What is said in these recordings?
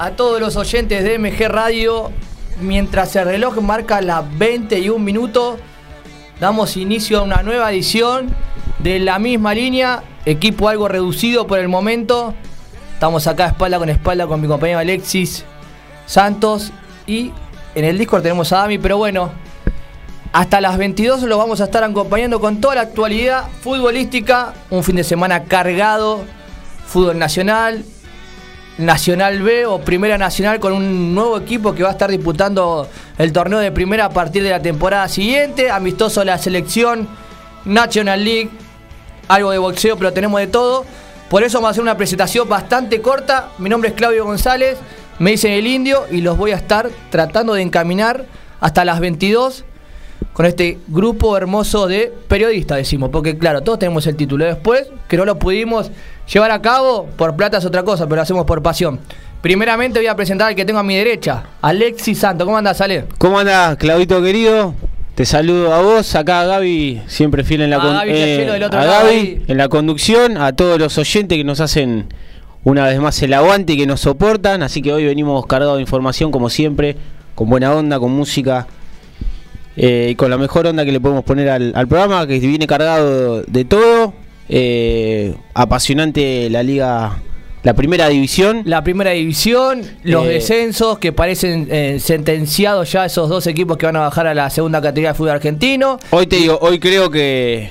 a todos los oyentes de MG Radio. Mientras el reloj marca las 21 minutos, damos inicio a una nueva edición de la misma línea. Equipo algo reducido por el momento. Estamos acá espalda con espalda con mi compañero Alexis Santos y en el Discord tenemos a Dami, pero bueno, hasta las 22 los vamos a estar acompañando con toda la actualidad futbolística. Un fin de semana cargado, fútbol nacional, Nacional B o Primera Nacional con un nuevo equipo que va a estar disputando el torneo de primera a partir de la temporada siguiente. Amistoso la selección, National League, algo de boxeo, pero tenemos de todo. Por eso vamos a hacer una presentación bastante corta. Mi nombre es Claudio González, me dicen el indio y los voy a estar tratando de encaminar hasta las 22 con este grupo hermoso de periodistas, decimos, porque claro, todos tenemos el título. Después, que no lo pudimos llevar a cabo, por plata es otra cosa, pero lo hacemos por pasión. Primeramente voy a presentar al que tengo a mi derecha, Alexis Santo. ¿Cómo andas, Ale? ¿Cómo andas, Claudito querido? Te saludo a vos, acá a Gaby, siempre fiel en la, Gaby eh, Chachero del otro a lado Gaby, ahí. en la conducción, a todos los oyentes que nos hacen una vez más el aguante y que nos soportan. Así que hoy venimos cargados de información, como siempre, con buena onda, con música eh, y con la mejor onda que le podemos poner al, al programa, que viene cargado de todo. Eh, apasionante la liga, la primera división. La primera división, los Eh, descensos que parecen eh, sentenciados ya esos dos equipos que van a bajar a la segunda categoría de fútbol argentino. Hoy te digo, hoy creo que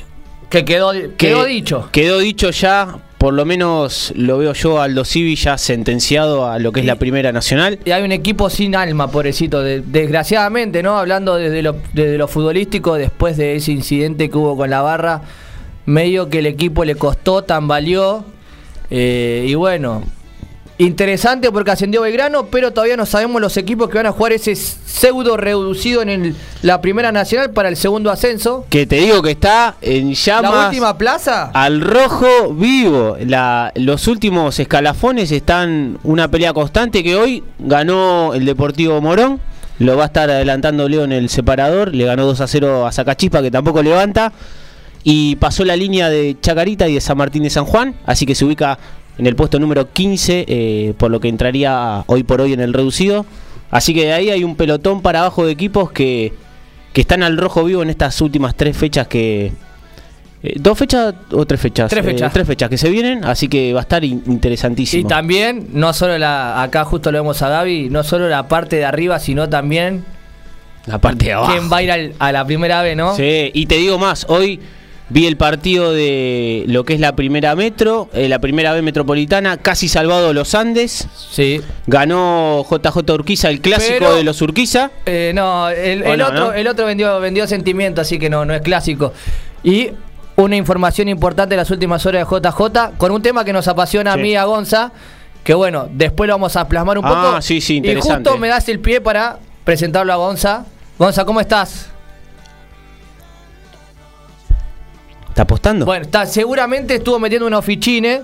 Que quedó, que quedó dicho. Quedó dicho ya, por lo menos lo veo yo Aldo Civi ya sentenciado a lo que es la primera nacional. Y hay un equipo sin alma, pobrecito. de- desgraciadamente, ¿no? Hablando desde lo, desde lo futbolístico, después de ese incidente que hubo con la barra, medio que el equipo le costó, tambaleó. eh, y bueno, interesante porque ascendió Belgrano, pero todavía no sabemos los equipos que van a jugar ese pseudo reducido en el- la primera nacional para el segundo ascenso. Que te digo que está en llamas La última plaza. al rojo vivo. La- los últimos escalafones están una pelea constante que hoy ganó el Deportivo Morón. Lo va a estar adelantando Leo en el separador. Le ganó 2 a 0 a Zacachispa que tampoco levanta. Y pasó la línea de Chacarita y de San Martín de San Juan. Así que se ubica en el puesto número 15, eh, por lo que entraría hoy por hoy en el reducido. Así que de ahí hay un pelotón para abajo de equipos que, que están al rojo vivo en estas últimas tres fechas que... eh, ¿Dos fechas o tres fechas? Tres Eh, fechas. tres fechas que se vienen, así que va a estar in- interesantísimo. Y también, no solo la, acá justo lo vemos a Gaby, no solo la parte de arriba, sino también la parte de abajo. quién va a ir al- a la primera vez, ¿no? Sí, y te digo más, hoy vi el partido de lo que es la primera metro, eh, la primera B metropolitana, casi salvado los Andes. Sí. Ganó JJ Urquiza, el clásico Pero- de los Urquiza. Eh, no, el, ¿O el no, otro, no? el otro vendió, vendió sentimiento, así que no, no es clásico. Y una información importante de las últimas horas de JJ, con un tema que nos apasiona a Sí. mí y a Gonza, que bueno, después lo vamos a plasmar un Ah, poco. sí, sí, Y interesante. justo me das el pie para presentarlo a Gonza. Gonza, ¿cómo estás? ¿Está apostando? Bueno, está, seguramente estuvo metiendo unos fichines.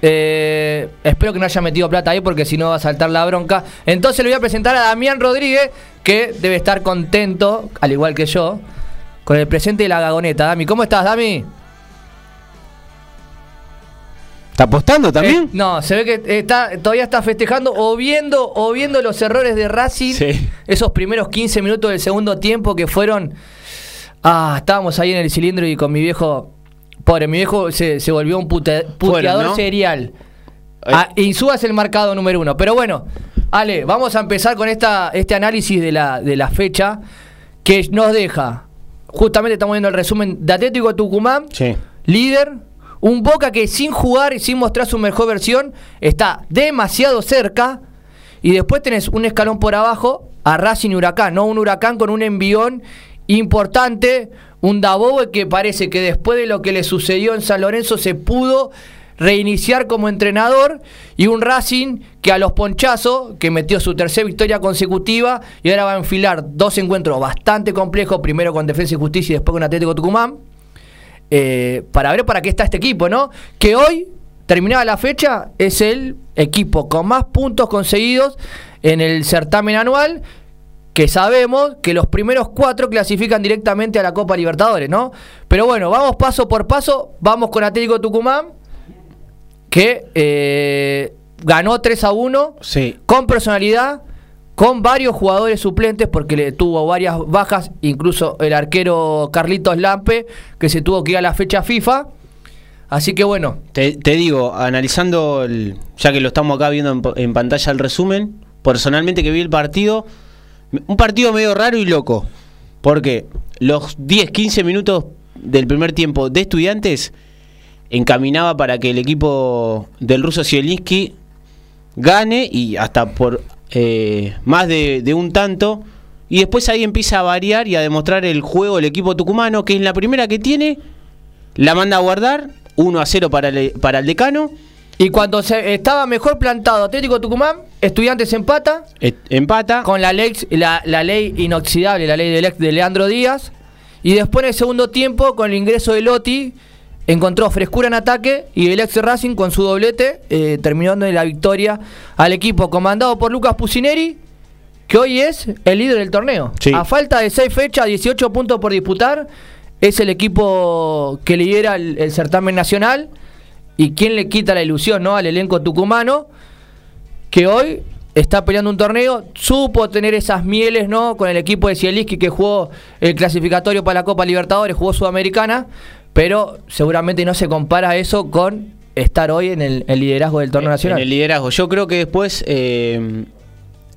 Eh, espero que no haya metido plata ahí porque si no va a saltar la bronca. Entonces le voy a presentar a Damián Rodríguez, que debe estar contento, al igual que yo, con el presente de la gagoneta. Dami, ¿cómo estás, Dami? ¿Está apostando también? Eh, no, se ve que está, todavía está festejando o viendo, o viendo los errores de Racing. Sí. Esos primeros 15 minutos del segundo tiempo que fueron. Ah, estábamos ahí en el cilindro y con mi viejo. Pobre, mi viejo se, se volvió un pute- puteador ¿no? serial. Ah, Insúa es el marcado número uno. Pero bueno, Ale, vamos a empezar con esta, este análisis de la, de la fecha que nos deja. Justamente estamos viendo el resumen de Atlético Tucumán Sí. líder. Un Boca que sin jugar y sin mostrar su mejor versión está demasiado cerca. Y después tenés un escalón por abajo a Racing y Huracán, ¿no? Un Huracán con un envión importante. Un Daboe que parece que después de lo que le sucedió en San Lorenzo se pudo reiniciar como entrenador. Y un Racing que a los ponchazos, que metió su tercera victoria consecutiva y ahora va a enfilar dos encuentros bastante complejos. Primero con Defensa y Justicia y después con Atlético Tucumán eh, para ver para qué está este equipo, ¿no? Que hoy, terminada la fecha, es el equipo con más puntos conseguidos en el certamen anual. Que sabemos que los primeros cuatro clasifican directamente a la Copa Libertadores, ¿no? Pero bueno, vamos paso por paso. Vamos con Atlético Tucumán, que eh, ganó 3 a 1 Sí. con personalidad, con varios jugadores suplentes, porque le tuvo varias bajas, incluso el arquero Carlitos Lampe, que se tuvo que ir a la fecha FIFA. Así que bueno, Te, te digo, analizando, el- ya que lo estamos acá viendo en, en pantalla el resumen, personalmente que vi el partido, un partido medio raro y loco, porque los 10, 15 minutos del primer tiempo de estudiantes encaminaba para que el equipo del ruso Zielinski gane y hasta por eh, más de, un tanto. Y después ahí empieza a variar y a demostrar el juego el equipo tucumano, que es la primera que tiene, la manda a guardar, 1 a 0 para para el decano, y cuando se estaba mejor plantado Atlético Tucumán, Estudiantes empata et- empata. con la ley, la, la ley inoxidable, la ley del ex de Leandro Díaz. Y después en el segundo tiempo, con el ingreso de Lotti, encontró frescura en ataque y el ex Racing con su doblete eh, terminó dando la victoria al equipo comandado por Lucas Pusineri, que hoy es el líder del torneo. Sí. A falta de seis fechas, 18 puntos por disputar, es el equipo que lidera el, el certamen nacional. ¿Y quién le quita la ilusión no al elenco tucumano? que hoy está peleando un torneo, supo tener esas mieles, ¿no? Con el equipo de Zielinski que jugó el clasificatorio para la Copa Libertadores, jugó Sudamericana, pero seguramente no se compara eso con estar hoy en el, el liderazgo del torneo en nacional. el liderazgo. Yo creo que después eh,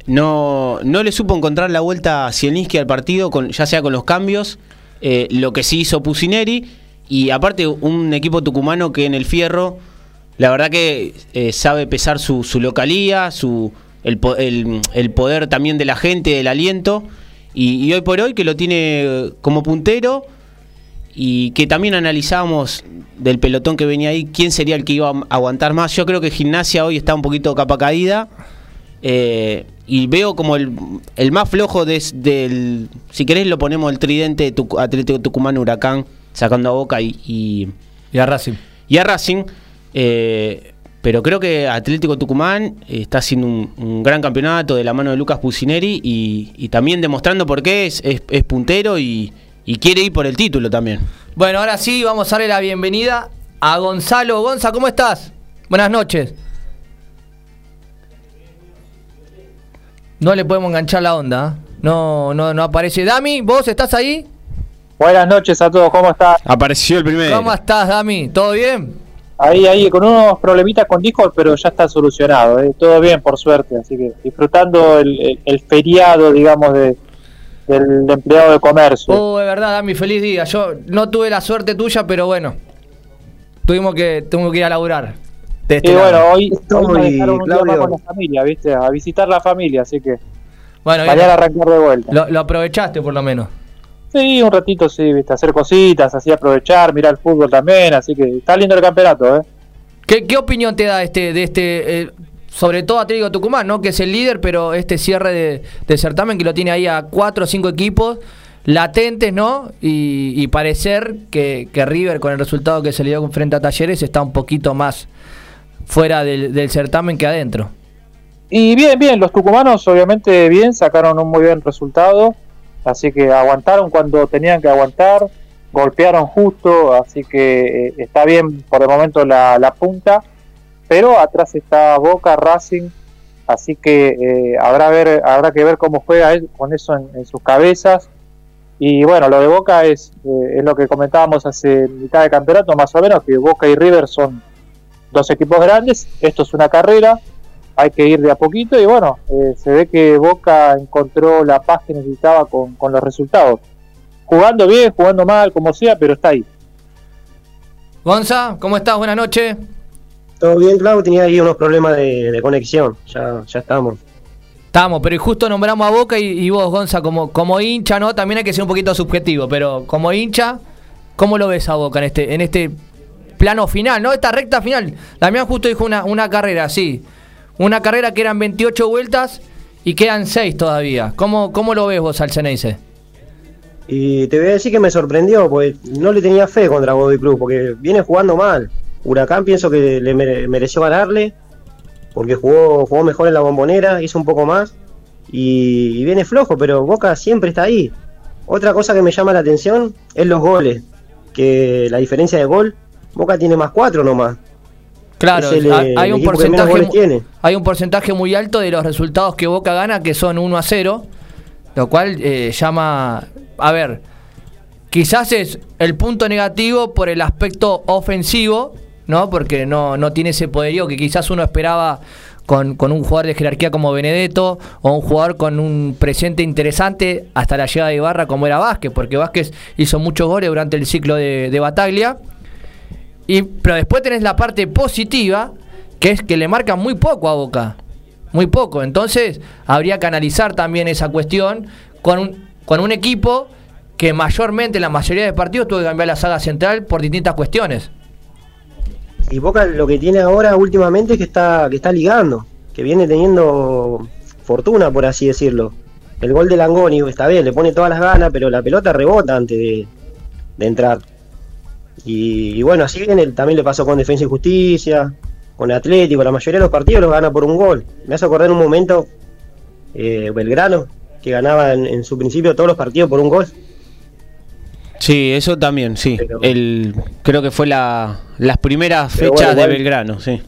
no, no le supo encontrar la vuelta a Zielinski al partido, con, ya sea con los cambios, eh, lo que sí hizo Pusineri, y aparte un equipo tucumano que en el fierro, la verdad que eh, sabe pesar su, su localía, su, el, el- el poder también de la gente, el aliento, y, hoy por hoy que lo tiene como puntero y que también analizábamos del pelotón que venía ahí, quién sería el que iba a aguantar más. Yo creo que Gimnasia hoy está un poquito capa caída. eh, y veo como el, el más flojo des- del. Si querés, lo ponemos el tridente de Tucu- Atlético Tucumán Huracán, sacando a Boca y, y, Y a Racing. y a Racing. eh, pero creo que Atlético Tucumán está haciendo un, un gran campeonato de la mano de Lucas Pusineri y, y también demostrando por qué es, es- es puntero y, y quiere ir por el título también. Bueno, ahora sí, vamos a darle la bienvenida a Gonzalo. Gonza, ¿cómo estás? Buenas noches. No le podemos enganchar la onda. ¿eh? No, no, no aparece. Dami, ¿vos estás ahí? Buenas noches a todos, ¿cómo están? Apareció el primero. ¿Cómo estás, Dami? ¿Todo bien? Ahí, ahí, con unos problemitas con Discord, pero ya está solucionado, ¿eh? todo bien, por suerte. Así que disfrutando el, el- el feriado, digamos, de, del empleado de comercio. Oh, es verdad, Dami, feliz día. Yo no tuve la suerte tuya, pero bueno. Tuvimos que, tuvimos que ir a laburar. De este y lado. bueno, hoy, Estoy, hoy un día más Claudio. con la familia, ¿viste? A visitar la familia, así que Bueno, mañana arrancar de vuelta. lo, lo aprovechaste por lo menos. Sí, un ratito, sí, ¿viste? Hacer cositas, así aprovechar, mirar el fútbol también, así que está lindo el campeonato, ¿eh? ¿Qué, qué opinión te da este de este, eh, sobre todo Atlético Tucumán, ¿no? que es el líder, pero este cierre de, de certamen que lo tiene ahí a cuatro o cinco equipos latentes, ¿no? Y, y parecer que, que River, con el resultado que se le dio frente a Talleres, está un poquito más fuera del, del certamen que adentro. Y bien, bien, los tucumanos obviamente bien, sacaron un muy buen resultado, así que aguantaron cuando tenían que aguantar, golpearon justo, así que eh, está bien por el momento la, punta, pero atrás está Boca, Racing, así que eh, habrá, ver, habrá que ver cómo juega él con eso en, en sus cabezas. Y bueno, lo de Boca es, eh, es lo que comentábamos hace mitad de campeonato, más o menos, que Boca y River son dos equipos grandes, esto es una carrera, hay que ir de a poquito y bueno, eh, se ve que Boca encontró la paz que necesitaba con, con los resultados. Jugando bien, jugando mal, como sea, pero está ahí. Gonza, ¿cómo estás? Buenas noches. Todo bien, Clau, tenía ahí unos problemas de, de conexión. Ya, ya estamos. Estamos, pero justo nombramos a Boca y, y vos, Gonza, como, como hincha, ¿no? También hay que ser un poquito subjetivo, pero como hincha, ¿cómo lo ves a Boca en este, en este plano final, ¿no? Esta recta final. Damián justo dijo una, una carrera, sí. Una carrera que eran 28 vueltas y quedan 6 todavía. ¿Cómo, cómo lo ves vos al Ceneice? Y te voy a decir que me sorprendió, porque no le tenía fe contra Godoy Cruz, porque viene jugando mal. Huracán pienso que le mere- mereció ganarle, porque jugó, jugó mejor en la bombonera, hizo un poco más, y, y viene flojo, pero Boca siempre está ahí. Otra cosa que me llama la atención es los goles, que la diferencia de gol, Boca tiene más cuatro nomás. Claro, el, eh, hay, un porcentaje, tiene. hay un porcentaje muy alto de los resultados que Boca gana, que son 1 a 0, lo cual eh, llama... A ver, quizás es el punto negativo por el aspecto ofensivo, ¿no? Porque no, no tiene ese poderío que quizás uno esperaba con, con un jugador de jerarquía como Benedetto o un jugador con un presente interesante hasta la llegada de Ibarra como era Vázquez, porque Vázquez hizo muchos goles durante el ciclo de, de Bataglia. Y, pero después tenés la parte positiva, que es que le marcan muy poco a Boca. Muy poco. Entonces, habría que analizar también esa cuestión con un, con un equipo que mayormente en la mayoría de partidos tuvo que cambiar la saga central por distintas cuestiones. Y Boca lo que tiene ahora últimamente es que está, que está ligando, que viene teniendo fortuna, por así decirlo. El gol de Langoni está bien, le pone todas las ganas, pero la pelota rebota antes de, de entrar. Y, y bueno, así viene, también le pasó con Defensa y Justicia, con Atlético, la mayoría de los partidos los gana por un gol. Me hace acordar un momento eh, Belgrano, que ganaba en, en su principio todos los partidos por un gol. Sí, eso también, sí. Pero- El, creo que fue la, las primeras fechas bueno, igual- de Belgrano, sí.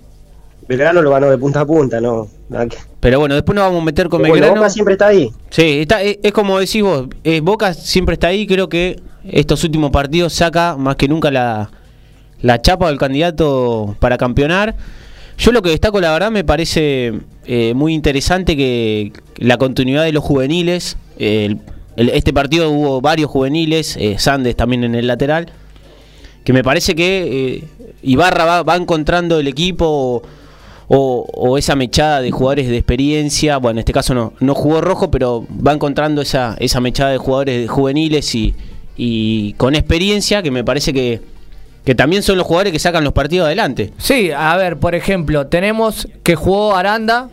Belgrano lo ganó de punta a punta, no. que- Pero bueno, después nos vamos a meter con Pero Belgrano. Boca siempre está ahí. Sí, está, es, es como decís vos, eh, Boca siempre está ahí, creo que estos últimos partidos saca más que nunca la, la chapa del candidato para campeonar. Yo lo que destaco, la verdad, me parece eh, muy interesante que la continuidad de los juveniles, este partido hubo varios juveniles, eh, Sandes también en el lateral, que me parece que eh, Ibarra va, encontrando el equipo o, esa mechada de jugadores de experiencia, bueno, en este caso no, no jugó rojo, pero va encontrando esa, esa mechada de jugadores juveniles y, y con experiencia que me parece que, que también son los jugadores que sacan los partidos adelante. Sí, a ver, por ejemplo, tenemos que jugó Aranda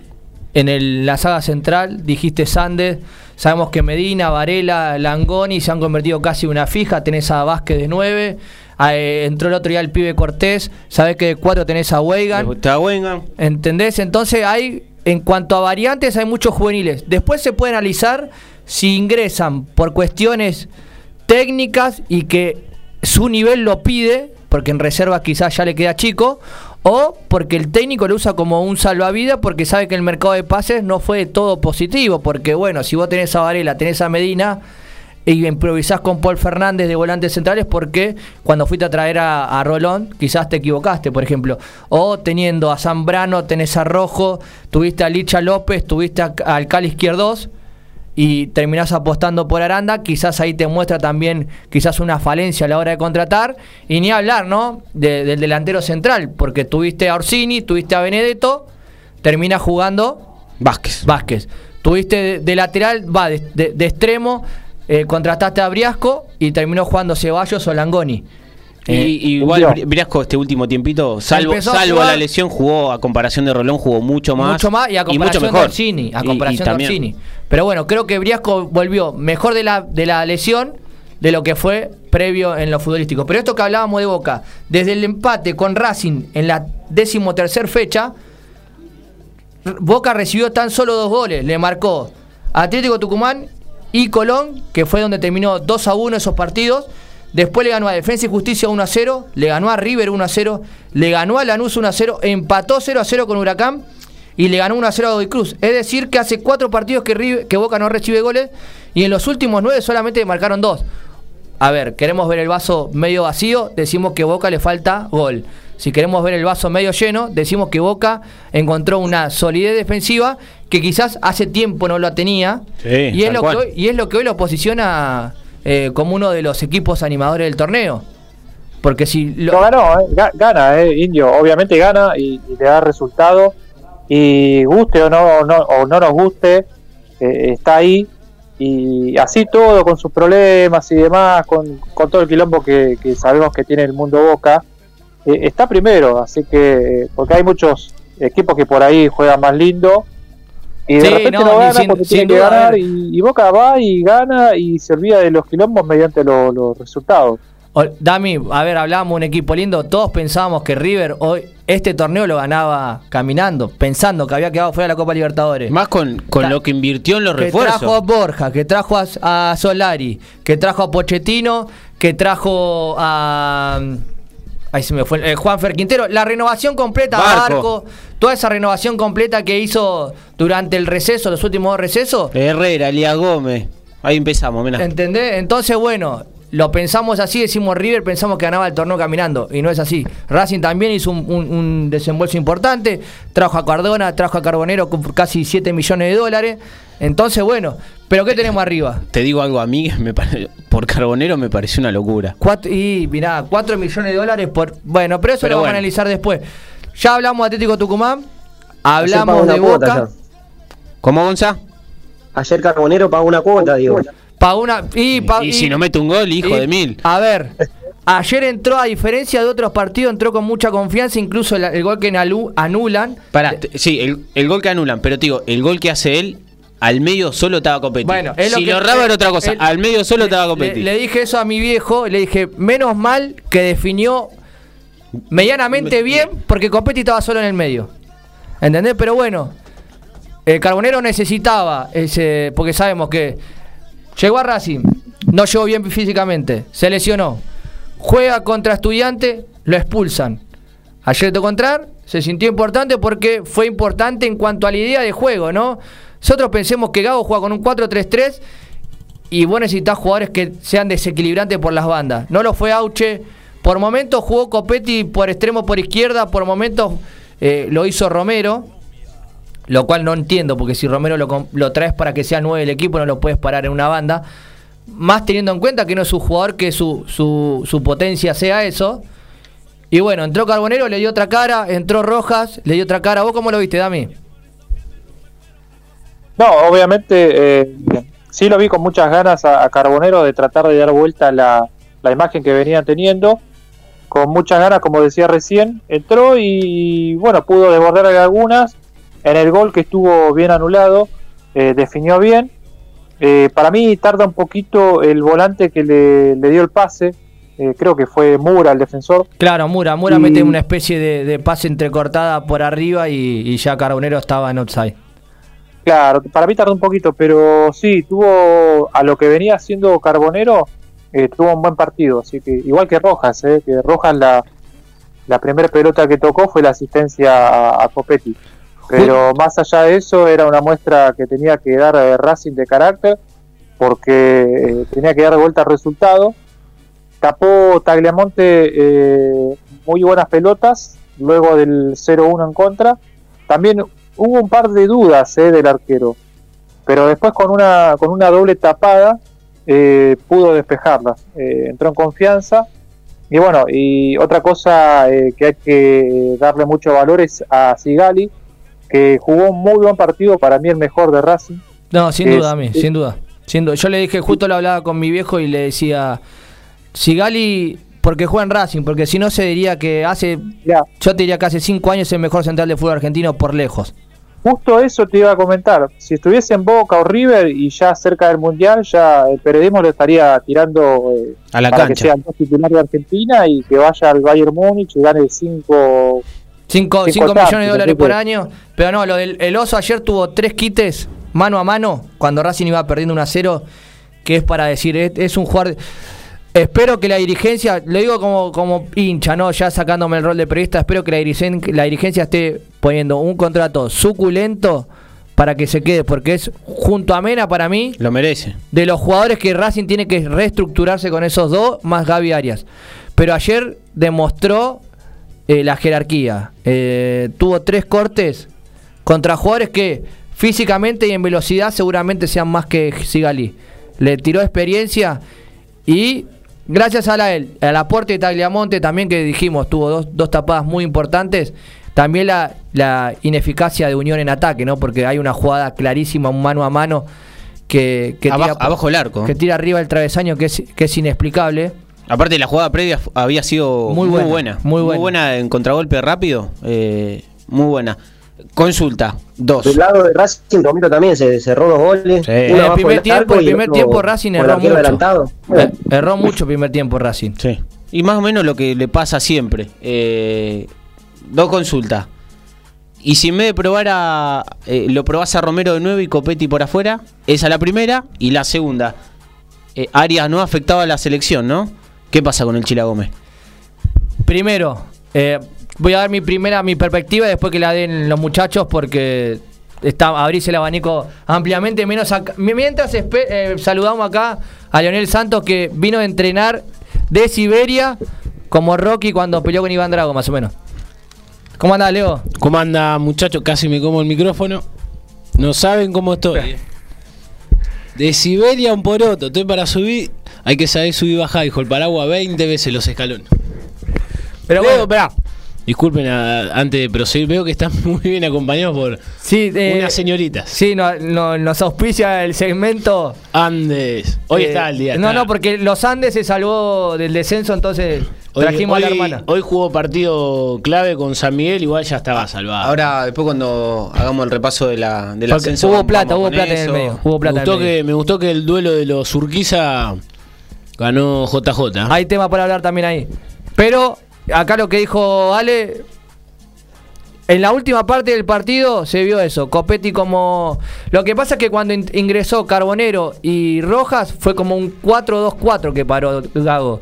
en el- la saga central, dijiste Sandes, sabemos que Medina, Varela, Langoni se han convertido casi en una fija, tenés a Vázquez de 9, entró el otro día el pibe Cortés, sabés que de 4 tenés a Weigan. ¿entendés? Entonces hay, en cuanto a variantes, hay muchos juveniles. Después se puede analizar si ingresan por cuestiones técnicas y que su nivel lo pide, porque en reserva quizás ya le queda chico, o porque el técnico lo usa como un salvavidas porque sabe que el mercado de pases no fue todo positivo, porque bueno, si vos tenés a Varela, tenés a Medina y improvisás con Paul Fernández de volantes centrales porque cuando fuiste a traer a, a Rolón quizás te equivocaste, por ejemplo. O teniendo a Zambrano, tenés a Rojo, tuviste a Licha López, tuviste a- al Cali Izquierdos y terminás apostando por Aranda, quizás ahí te muestra también quizás una falencia a la hora de contratar y ni hablar, ¿no? De- del delantero central, porque tuviste a Orsini, tuviste a Benedetto, termina jugando Vázquez. Vázquez. Tuviste de, de lateral, va, de, de- de extremo, eh, contrataste a Briasco y terminó jugando Ceballos o Langoni. Eh, y igual Briasco este último tiempito, salvo, Empezó a salvo jugar- la lesión, jugó a comparación de Rolón, jugó mucho más. mucho más y a comparación mucho de. Orsini. A y comparación de Orsini. Pero bueno, creo que Briasco volvió mejor de la, de la lesión de lo que fue previo en lo futbolístico. Pero esto que hablábamos de Boca, desde el empate con Racing en la decimotercer fecha, Boca recibió tan solo dos goles. Le marcó Atlético Tucumán y Colón, que fue donde terminó 2 a 1 esos partidos. Después le ganó a Defensa y Justicia 1 a 0, le ganó a River 1 a 0, le ganó a Lanús 1 a 0, empató 0 a 0 con Huracán y le ganó 1 a 0 a Godoy Cruz. Es decir, que hace cuatro partidos que, River- que Boca no recibe goles y en los últimos nueve solamente marcaron dos. A ver, queremos ver el vaso medio vacío, decimos que Boca le falta gol. Si queremos ver el vaso medio lleno, decimos que Boca encontró una solidez defensiva que quizás hace tiempo no la tenía. Sí, y, es lo que hoy, y es lo que hoy lo posiciona eh, como uno de los equipos animadores del torneo. Porque si lo- ganó, eh, ga- gana, eh, Indio, obviamente gana y, le da resultado. Y guste o no, no, o no nos guste, eh, está ahí. Y así todo, con sus problemas y demás, con, con todo el quilombo que, que sabemos que tiene el mundo Boca, eh, está primero. Así que, eh, porque hay muchos equipos que por ahí juegan más lindo. Y de Sí, repente no, no, gana sin- porque sin tiene que duda, ganar. Y, y Boca va y gana y se olvida de los quilombos mediante lo- los resultados. O- Dami, a ver, hablábamos de un equipo lindo, todos pensábamos que River hoy este torneo lo ganaba caminando, pensando que había quedado fuera de la Copa Libertadores. Más con, con lo que invirtió en los que refuerzos. trajo a Borja, que trajo a, a Solari, que trajo a Pochettino, que trajo a, Ahí se me fue. eh, Juan Fer Quintero. La renovación completa, Barco. Barco. Toda esa renovación completa que hizo durante el receso, los últimos dos recesos. Herrera, Elías Gómez. Ahí empezamos, mirá. ¿Entendés? Entonces, bueno, lo pensamos así, decimos River, pensamos que ganaba el torneo caminando. Y no es así. Racing también hizo un, un- un desembolso importante. Trajo a Cardona, trajo a Carbonero con casi 7 millones de dólares. Entonces, bueno, ¿pero qué tenemos arriba? Te digo algo a mí me pare- por Carbonero me pareció una locura. Cuatro, y mirá, 4 millones de dólares por. Bueno, pero eso Pero lo vamos a analizar después. Ya hablamos de Atlético Tucumán, hablamos de Boca. ¿Cómo, Gonza? Ayer Carbonero pagó una cuota, digo. Pagó una. Y, si no mete un gol, hijo y- de mil. A ver, ayer entró, a diferencia de otros partidos, entró con mucha confianza, incluso el, el gol que anulan. Pará, sí, el, el gol que anulan, pero te digo, el gol que hace él, al medio solo estaba Copetti. Bueno, es lo si que- lo erraba era otra cosa, al medio solo estaba le, Copetti. le dije eso a mi viejo, le dije, menos mal que definió medianamente bien, porque Copetti estaba solo en el medio. ¿Entendés? Pero bueno, el Carbonero necesitaba ese, porque sabemos que llegó a Racing, no llegó bien físicamente, se lesionó, juega contra estudiante, lo expulsan. Ayer tocó entrar, se sintió importante porque fue importante en cuanto a la idea de juego, ¿no? Nosotros pensemos que Gago juega con un 4-3-3 y vos necesitas jugadores que sean desequilibrantes por las bandas. No lo fue Auche. Por momentos jugó Copetti por extremo por izquierda, por momentos eh, lo hizo Romero. Lo cual no entiendo, porque si Romero lo, lo traes para que sea nueve del equipo, no lo puedes parar en una banda. Más teniendo en cuenta que no es un jugador que su, su, su potencia sea eso. Y bueno, entró Carbonero, le dio otra cara, entró Rojas, le dio otra cara. ¿Vos cómo lo viste, Dami? No, obviamente eh, sí lo vi con muchas ganas a, a Carbonero de tratar de dar vuelta la, la imagen que venían teniendo. Con muchas ganas, como decía recién, entró y bueno, pudo desbordar algunas. En el gol que estuvo bien anulado, eh, definió bien. Eh, para mí tarda un poquito el volante que le, le dio el pase. eh, creo que fue Mura el defensor. Claro, Mura. Mura Y- mete una especie de, de pase entrecortada por arriba y, y ya Carbonero estaba en outside. Claro, para mí tardó un poquito, pero sí, tuvo a lo que venía haciendo Carbonero, eh, tuvo un buen partido. Así que, igual que Rojas, eh, que Rojas la, la primera pelota que tocó fue la asistencia a, a Copetti. Pero más allá de eso, era una muestra que tenía que dar eh, Racing de carácter, porque eh, tenía que dar vuelta al resultado. Tapó Tagliamonte eh, muy buenas pelotas, luego del 0-1 en contra. También hubo un par de dudas eh, del arquero, pero después con una, con una doble tapada eh, pudo despejarlas. Eh, entró en confianza. Y bueno, y otra cosa eh, que hay que darle mucho valor es a Sigali, que jugó un muy buen partido, para mí el mejor de Racing. No, sin Es- duda, a mí, es- sin duda. Sin duda. Yo le dije, justo lo hablaba con mi viejo y le decía, Sigali, porque juega en Racing, porque si no se diría que hace, Ya, yo te diría que hace cinco años es el mejor central de fútbol argentino por lejos. justo eso te iba a comentar. Si estuviese en Boca o River y ya cerca del Mundial, ya el periodismo lo estaría tirando eh, A la para que cancha. sea el titular de Argentina y que vaya al Bayern Múnich y gane 5 Cinco, Cinco cinco millones de dólares por año. Pero no, lo del el oso ayer tuvo tres quites mano a mano cuando Racing iba perdiendo 1 a 0. Que es para decir, es, es un jugador. Espero que la dirigencia, lo digo como, como hincha, ¿no? Ya sacándome el rol de periodista, espero que la, dirigen- la dirigencia esté poniendo un contrato suculento para que se quede, porque es junto a Mena para mí Lo merece. de los jugadores que Racing tiene que reestructurarse con esos dos, más Gaby Arias. Pero ayer demostró eh, la jerarquía. Eh, tuvo tres cortes contra jugadores que físicamente y en velocidad seguramente sean más que Sigali. Le tiró experiencia y gracias a la, el- al aporte de Tagliamonte también que dijimos, tuvo dos, dos tapadas muy importantes. También la, la ineficacia de Unión en ataque, ¿no? Porque hay una jugada clarísima, un mano a mano, que, que Abajo- tira, abajo el arco. que tira arriba el travesaño, que es, que es inexplicable. Aparte, la jugada previa había sido Muy muy, buena, buena, muy buena. en contragolpe rápido. eh, muy buena. Consulta, dos. Del lado de Racing, Romero también se cerró dos goles. Sí. uno En el primer tiempo, el primer tiempo Racing el erró mucho. adelantado. Eh, erró mucho primer tiempo Racing. Sí. Y más o menos lo que le pasa siempre. Eh, dos consultas. Y si en vez de probar a. eh, lo probás a Romero de nuevo y Copetti por afuera, esa la primera. Y la segunda, eh, Arias no afectaba a la selección, ¿no? ¿Qué pasa con el Chila Gómez? primero, eh, voy a dar mi primera, mi perspectiva después que la den los muchachos porque está abrirse el abanico ampliamente. Menos mientras eh, saludamos acá a Leonel Santos que vino a entrenar de Siberia como Rocky cuando peleó con Iván Drago, más o menos. ¿Cómo anda, Leo? ¿Cómo anda, muchachos? Casi me como el micrófono. No saben cómo estoy. De Siberia a un poroto, estoy para subir. Hay que saber subir y bajar, dijo el paraguas 20 veces los escalones. Pero bueno, espera. Disculpen antes de proseguir, veo que están muy bien acompañados por sí, eh, unas señoritas. Sí, no, nos auspicia el segmento Andes. Hoy eh, está el día. No, no, porque los Andes se salvó del descenso, entonces trajimos a la hermana. Hoy jugó partido clave con San Miguel, igual ya estaba salvado. Ahora, después cuando hagamos el repaso de la, del ascenso. Hubo plata, hubo plata en el medio. Hubo plata me, gustó que, me gustó que el duelo de los Urquiza ganó JJ. Hay tema para hablar también ahí. Pero acá lo que dijo Ale, en la última parte del partido se vio eso. Copetti como. Lo que pasa es que cuando ingresó Carbonero y Rojas fue como un 4-2-4 que paró Gago.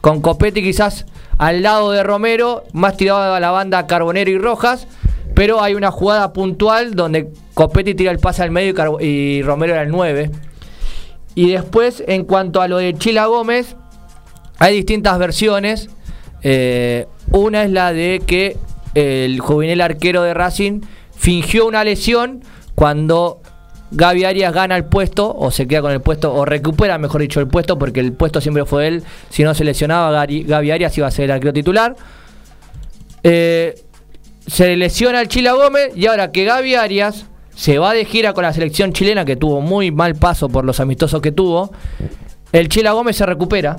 Con Copetti quizás al lado de Romero, más tirado a la banda Carbonero y Rojas. Pero hay una jugada puntual donde Copetti tira el pase al medio y, Romero era el 9. Y después, en cuanto a lo de Chila Gómez, hay distintas versiones. Eh, una es la de que el juvenil arquero de Racing fingió una lesión cuando Gaby Arias gana el puesto, o se queda con el puesto, o recupera, mejor dicho, el puesto, porque el puesto siempre fue él. Si no se lesionaba, Gaby Arias iba a ser el arquero titular. Eh, se lesiona el Chila Gómez, y ahora que Gaby Arias se va de gira con la selección chilena, que tuvo muy mal paso por los amistosos que tuvo, el Chila Gómez se recupera.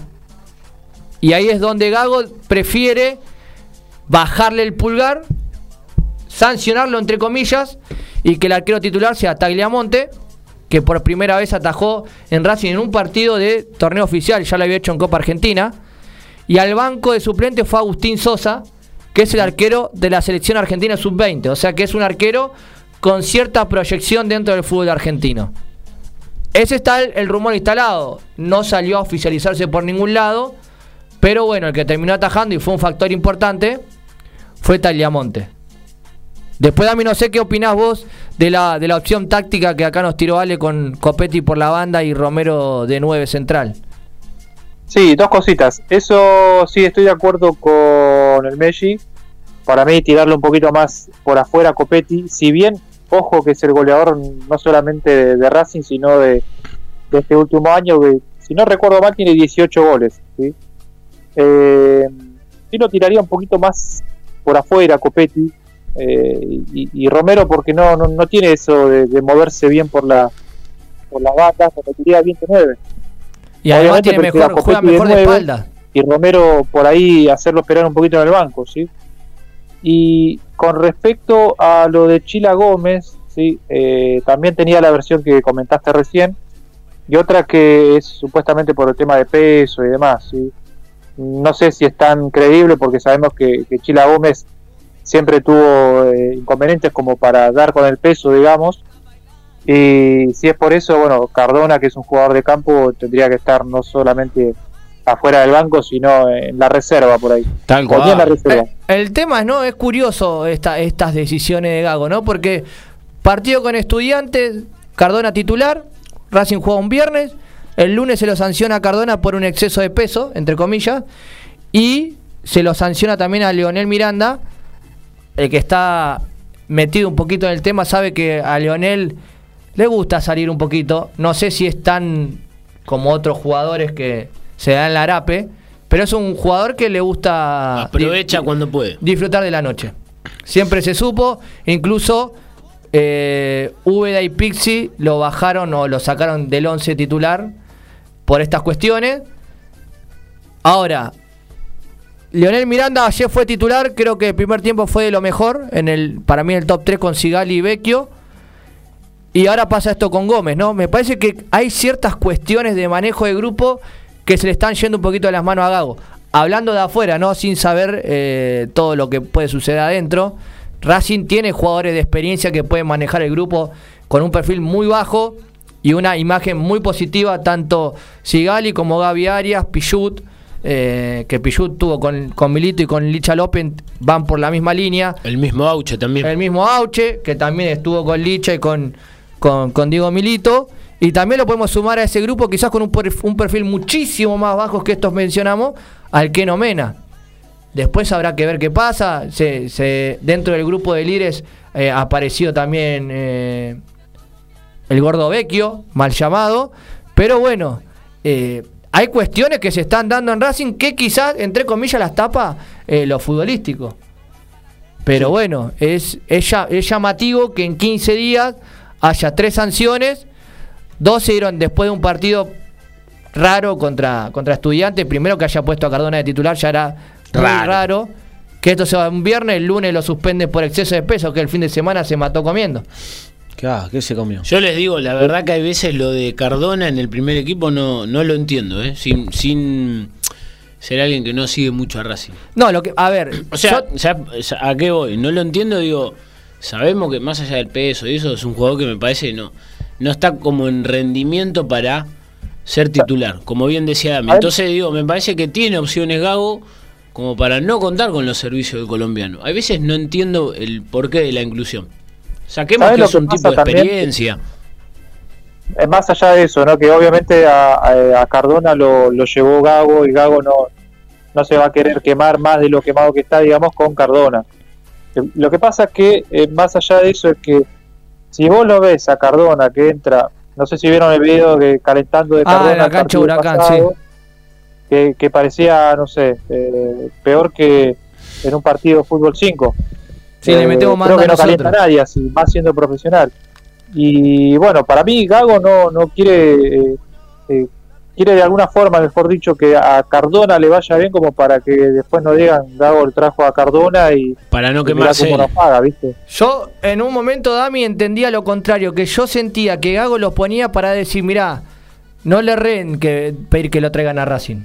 Y ahí es donde Gago prefiere bajarle el pulgar, sancionarlo entre comillas, y que el arquero titular sea Tagliamonte, que por primera vez atajó en Racing en un partido de torneo oficial, ya lo había hecho en Copa Argentina. Y al banco de suplente fue Agustín Sosa, que es el arquero de la selección argentina sub-20. O sea que es un arquero con cierta proyección dentro del fútbol argentino. Ese está el, rumor instalado. No salió a oficializarse por ningún lado. Pero bueno, el que terminó atajando y fue un factor importante fue Tagliamonte. Después a mí no sé qué opinás vos de la, de la opción táctica que acá nos tiró Ale con Copetti por la banda y Romero de 9 central. Sí, dos cositas. Eso sí estoy de acuerdo con el Messi. Para mí tirarlo un poquito más por afuera Copetti. Si bien, ojo que es el goleador no solamente de, Racing, sino de, este último año, que si no recuerdo mal tiene 18 goles. ¿sí? Eh, lo tiraría un poquito más por afuera Copetti eh, y, Romero porque no, no, tiene eso de, moverse bien por la por las batas, tira bien de nueve. Y además tiene mejor, juega mejor de, espalda. Y Romero por ahí hacerlo esperar un poquito en el banco, ¿sí? Y con respecto a lo de Chila Gómez, ¿sí? Eh, también tenía la versión que comentaste recién, y otra que es supuestamente por el tema de peso y demás, ¿sí? No sé si es tan creíble porque sabemos que, que Chila Gómez siempre tuvo eh, inconvenientes como para dar con el peso, digamos. Y si es por eso, bueno, Cardona, que es un jugador de campo, tendría que estar no solamente afuera del banco, sino en la reserva por ahí. Tal cual. La reserva. Eh, el, tema no es curioso esta, estas decisiones de Gago, ¿no? Porque partido con estudiantes, Cardona titular, Racing juega un viernes, el lunes se lo sanciona a Cardona por un exceso de peso, entre comillas, y se lo sanciona también a Leonel Miranda el que está metido un poquito en el tema sabe que a Leonel le gusta salir un poquito. No sé si es tan como otros jugadores que se dan la arape, pero es un jugador que le gusta. Aprovecha cuando puede. Disfrutar de la noche. Siempre se supo, incluso eh, y Pixi lo bajaron o lo sacaron del 11 titular por estas cuestiones. Ahora, Leonel Miranda ayer fue titular, creo que el primer tiempo fue de lo mejor, en el, para mí en el top 3 con Sigali y Vecchio. Y ahora pasa esto con Gómez, ¿no? Me parece que hay ciertas cuestiones de manejo de grupo que se le están yendo un poquito de las manos a Gago. Hablando de afuera, ¿no? Sin saber eh, todo lo que puede suceder adentro. Racing tiene jugadores de experiencia que pueden manejar el grupo con un perfil muy bajo y una imagen muy positiva, tanto Sigali como Gaby Arias, Pichut eh, que Pichut tuvo con, con Milito y con Licha López, van por la misma línea. El mismo Auche también. El mismo Auche, que también estuvo con Licha y con, con, con Diego Milito. Y también lo podemos sumar a ese grupo, quizás con un, perfil, un perfil muchísimo más bajo que estos mencionamos, al que Mena. Después habrá que ver qué pasa. Se, se, dentro del grupo de líderes eh, apareció también eh, el gordo Vecchio, mal llamado. Pero bueno, eh, hay cuestiones que se están dando en Racing que quizás, entre comillas, las tapa eh, lo futbolístico. Pero bueno, es, es, es llamativo que en 15 días haya tres sanciones. Dos se dieron después de un partido raro contra, contra estudiantes. Primero que haya puesto a Cardona de titular ya era muy Raro. raro. Que esto se va un viernes, el lunes lo suspende por exceso de peso, que el fin de semana se mató comiendo. Ah, ¿Qué se comió? Yo les digo, la verdad que hay veces lo de Cardona en el primer equipo no, no lo entiendo, ¿eh? sin, sin ser alguien que no sigue mucho a Racing. No, lo que, a ver, O sea, yo- ya- ya- ¿a qué voy? No lo entiendo, digo, sabemos que más allá del peso y eso es un jugador que me parece no, no está como en rendimiento para ser titular, como bien decía Dami. Entonces digo, me parece que tiene opciones Gago como para no contar con los servicios del colombiano. Hay veces no entiendo el porqué de la inclusión. Saquemos ¿Sabes que es que un tipo de pasa también? experiencia. Es más allá de eso, ¿no? Que obviamente a, a- Cardona lo, lo llevó Gago y Gago no, no se va a querer quemar más de lo quemado que está, digamos, con Cardona. Eh, Lo que pasa es que, eh, más allá de eso, es que si vos lo ves a Cardona que entra, no sé si vieron el video de calentando de Ah, Cardona en la cancha Huracán, pasado, que, que parecía, no sé, eh, peor que en un partido de fútbol 5. Sí, le metemos creo que no calienta a nadie, así, más siendo profesional. Y bueno, para mí Gago no, no quiere, eh, eh, quiere de alguna forma, mejor dicho, que a Cardona le vaya bien como para que después no digan Gago el trajo a Cardona y, Para no quemarse. cómo nos paga, ¿viste? Yo en un momento, Dami, entendía lo contrario, que yo sentía que Gago lo ponía para decir, mirá, no le reen que pedir que lo traigan a Racing.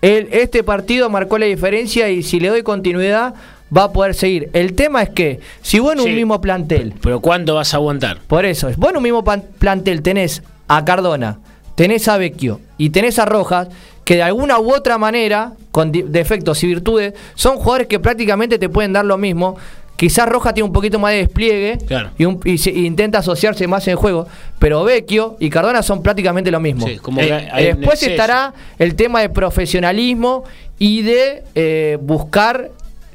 Él, este partido marcó la diferencia y si le doy continuidad va a poder seguir. El tema es que si vos en un mismo plantel, Pero ¿cuánto vas a aguantar? por eso, vos en un mismo plantel tenés a Cardona, tenés a Vecchio y tenés a Rojas, que de alguna u otra manera, con defectos y virtudes, son jugadores que prácticamente te pueden dar lo mismo. Quizás Rojas tiene un poquito más de despliegue Claro. y, un- y se- y intenta asociarse más en el juego, pero Vecchio y Cardona son prácticamente lo mismo. Sí, como Eh, hay después estará el tema de profesionalismo y de eh, buscar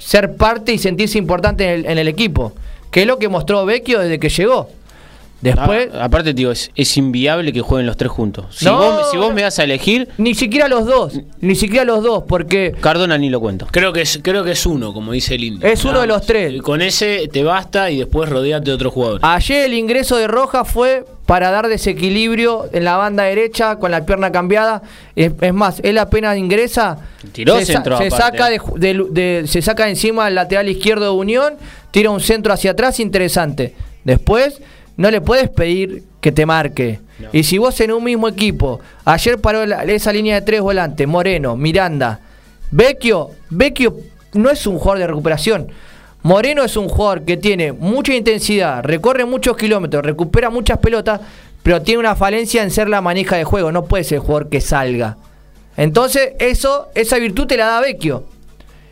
ser parte y sentirse importante en el, en el equipo, que es lo que mostró Vecchio desde que llegó. Después, Ah, aparte, digo, es, es inviable que jueguen los tres juntos. Si, No, vos, si vos no. me das a elegir, ni siquiera los dos, ni siquiera los dos, porque Cardona ni lo cuento. Creo que es, creo que es uno, como dice el indio. Es uno de los tres. Y con ese te basta y después rodeate de otro jugador. ayer el ingreso de Rojas fue para dar desequilibrio en la banda derecha con la pierna cambiada. Es, es más, él apenas ingresa, Tiró se, centro se saca de, ju- de- de- se saca encima el lateral izquierdo de Unión, tira un centro hacia atrás interesante. Después no le puedes pedir que te marque. Y si vos en un mismo equipo, ayer paró la- esa línea de tres volantes, Moreno, Miranda, Vecchio, Vecchio no es un jugador de recuperación. Moreno es un jugador que tiene mucha intensidad, recorre muchos kilómetros, recupera muchas pelotas, pero tiene una falencia en ser la manija de juego. No puede ser el jugador que salga. Entonces, eso, esa virtud te la da Vecchio.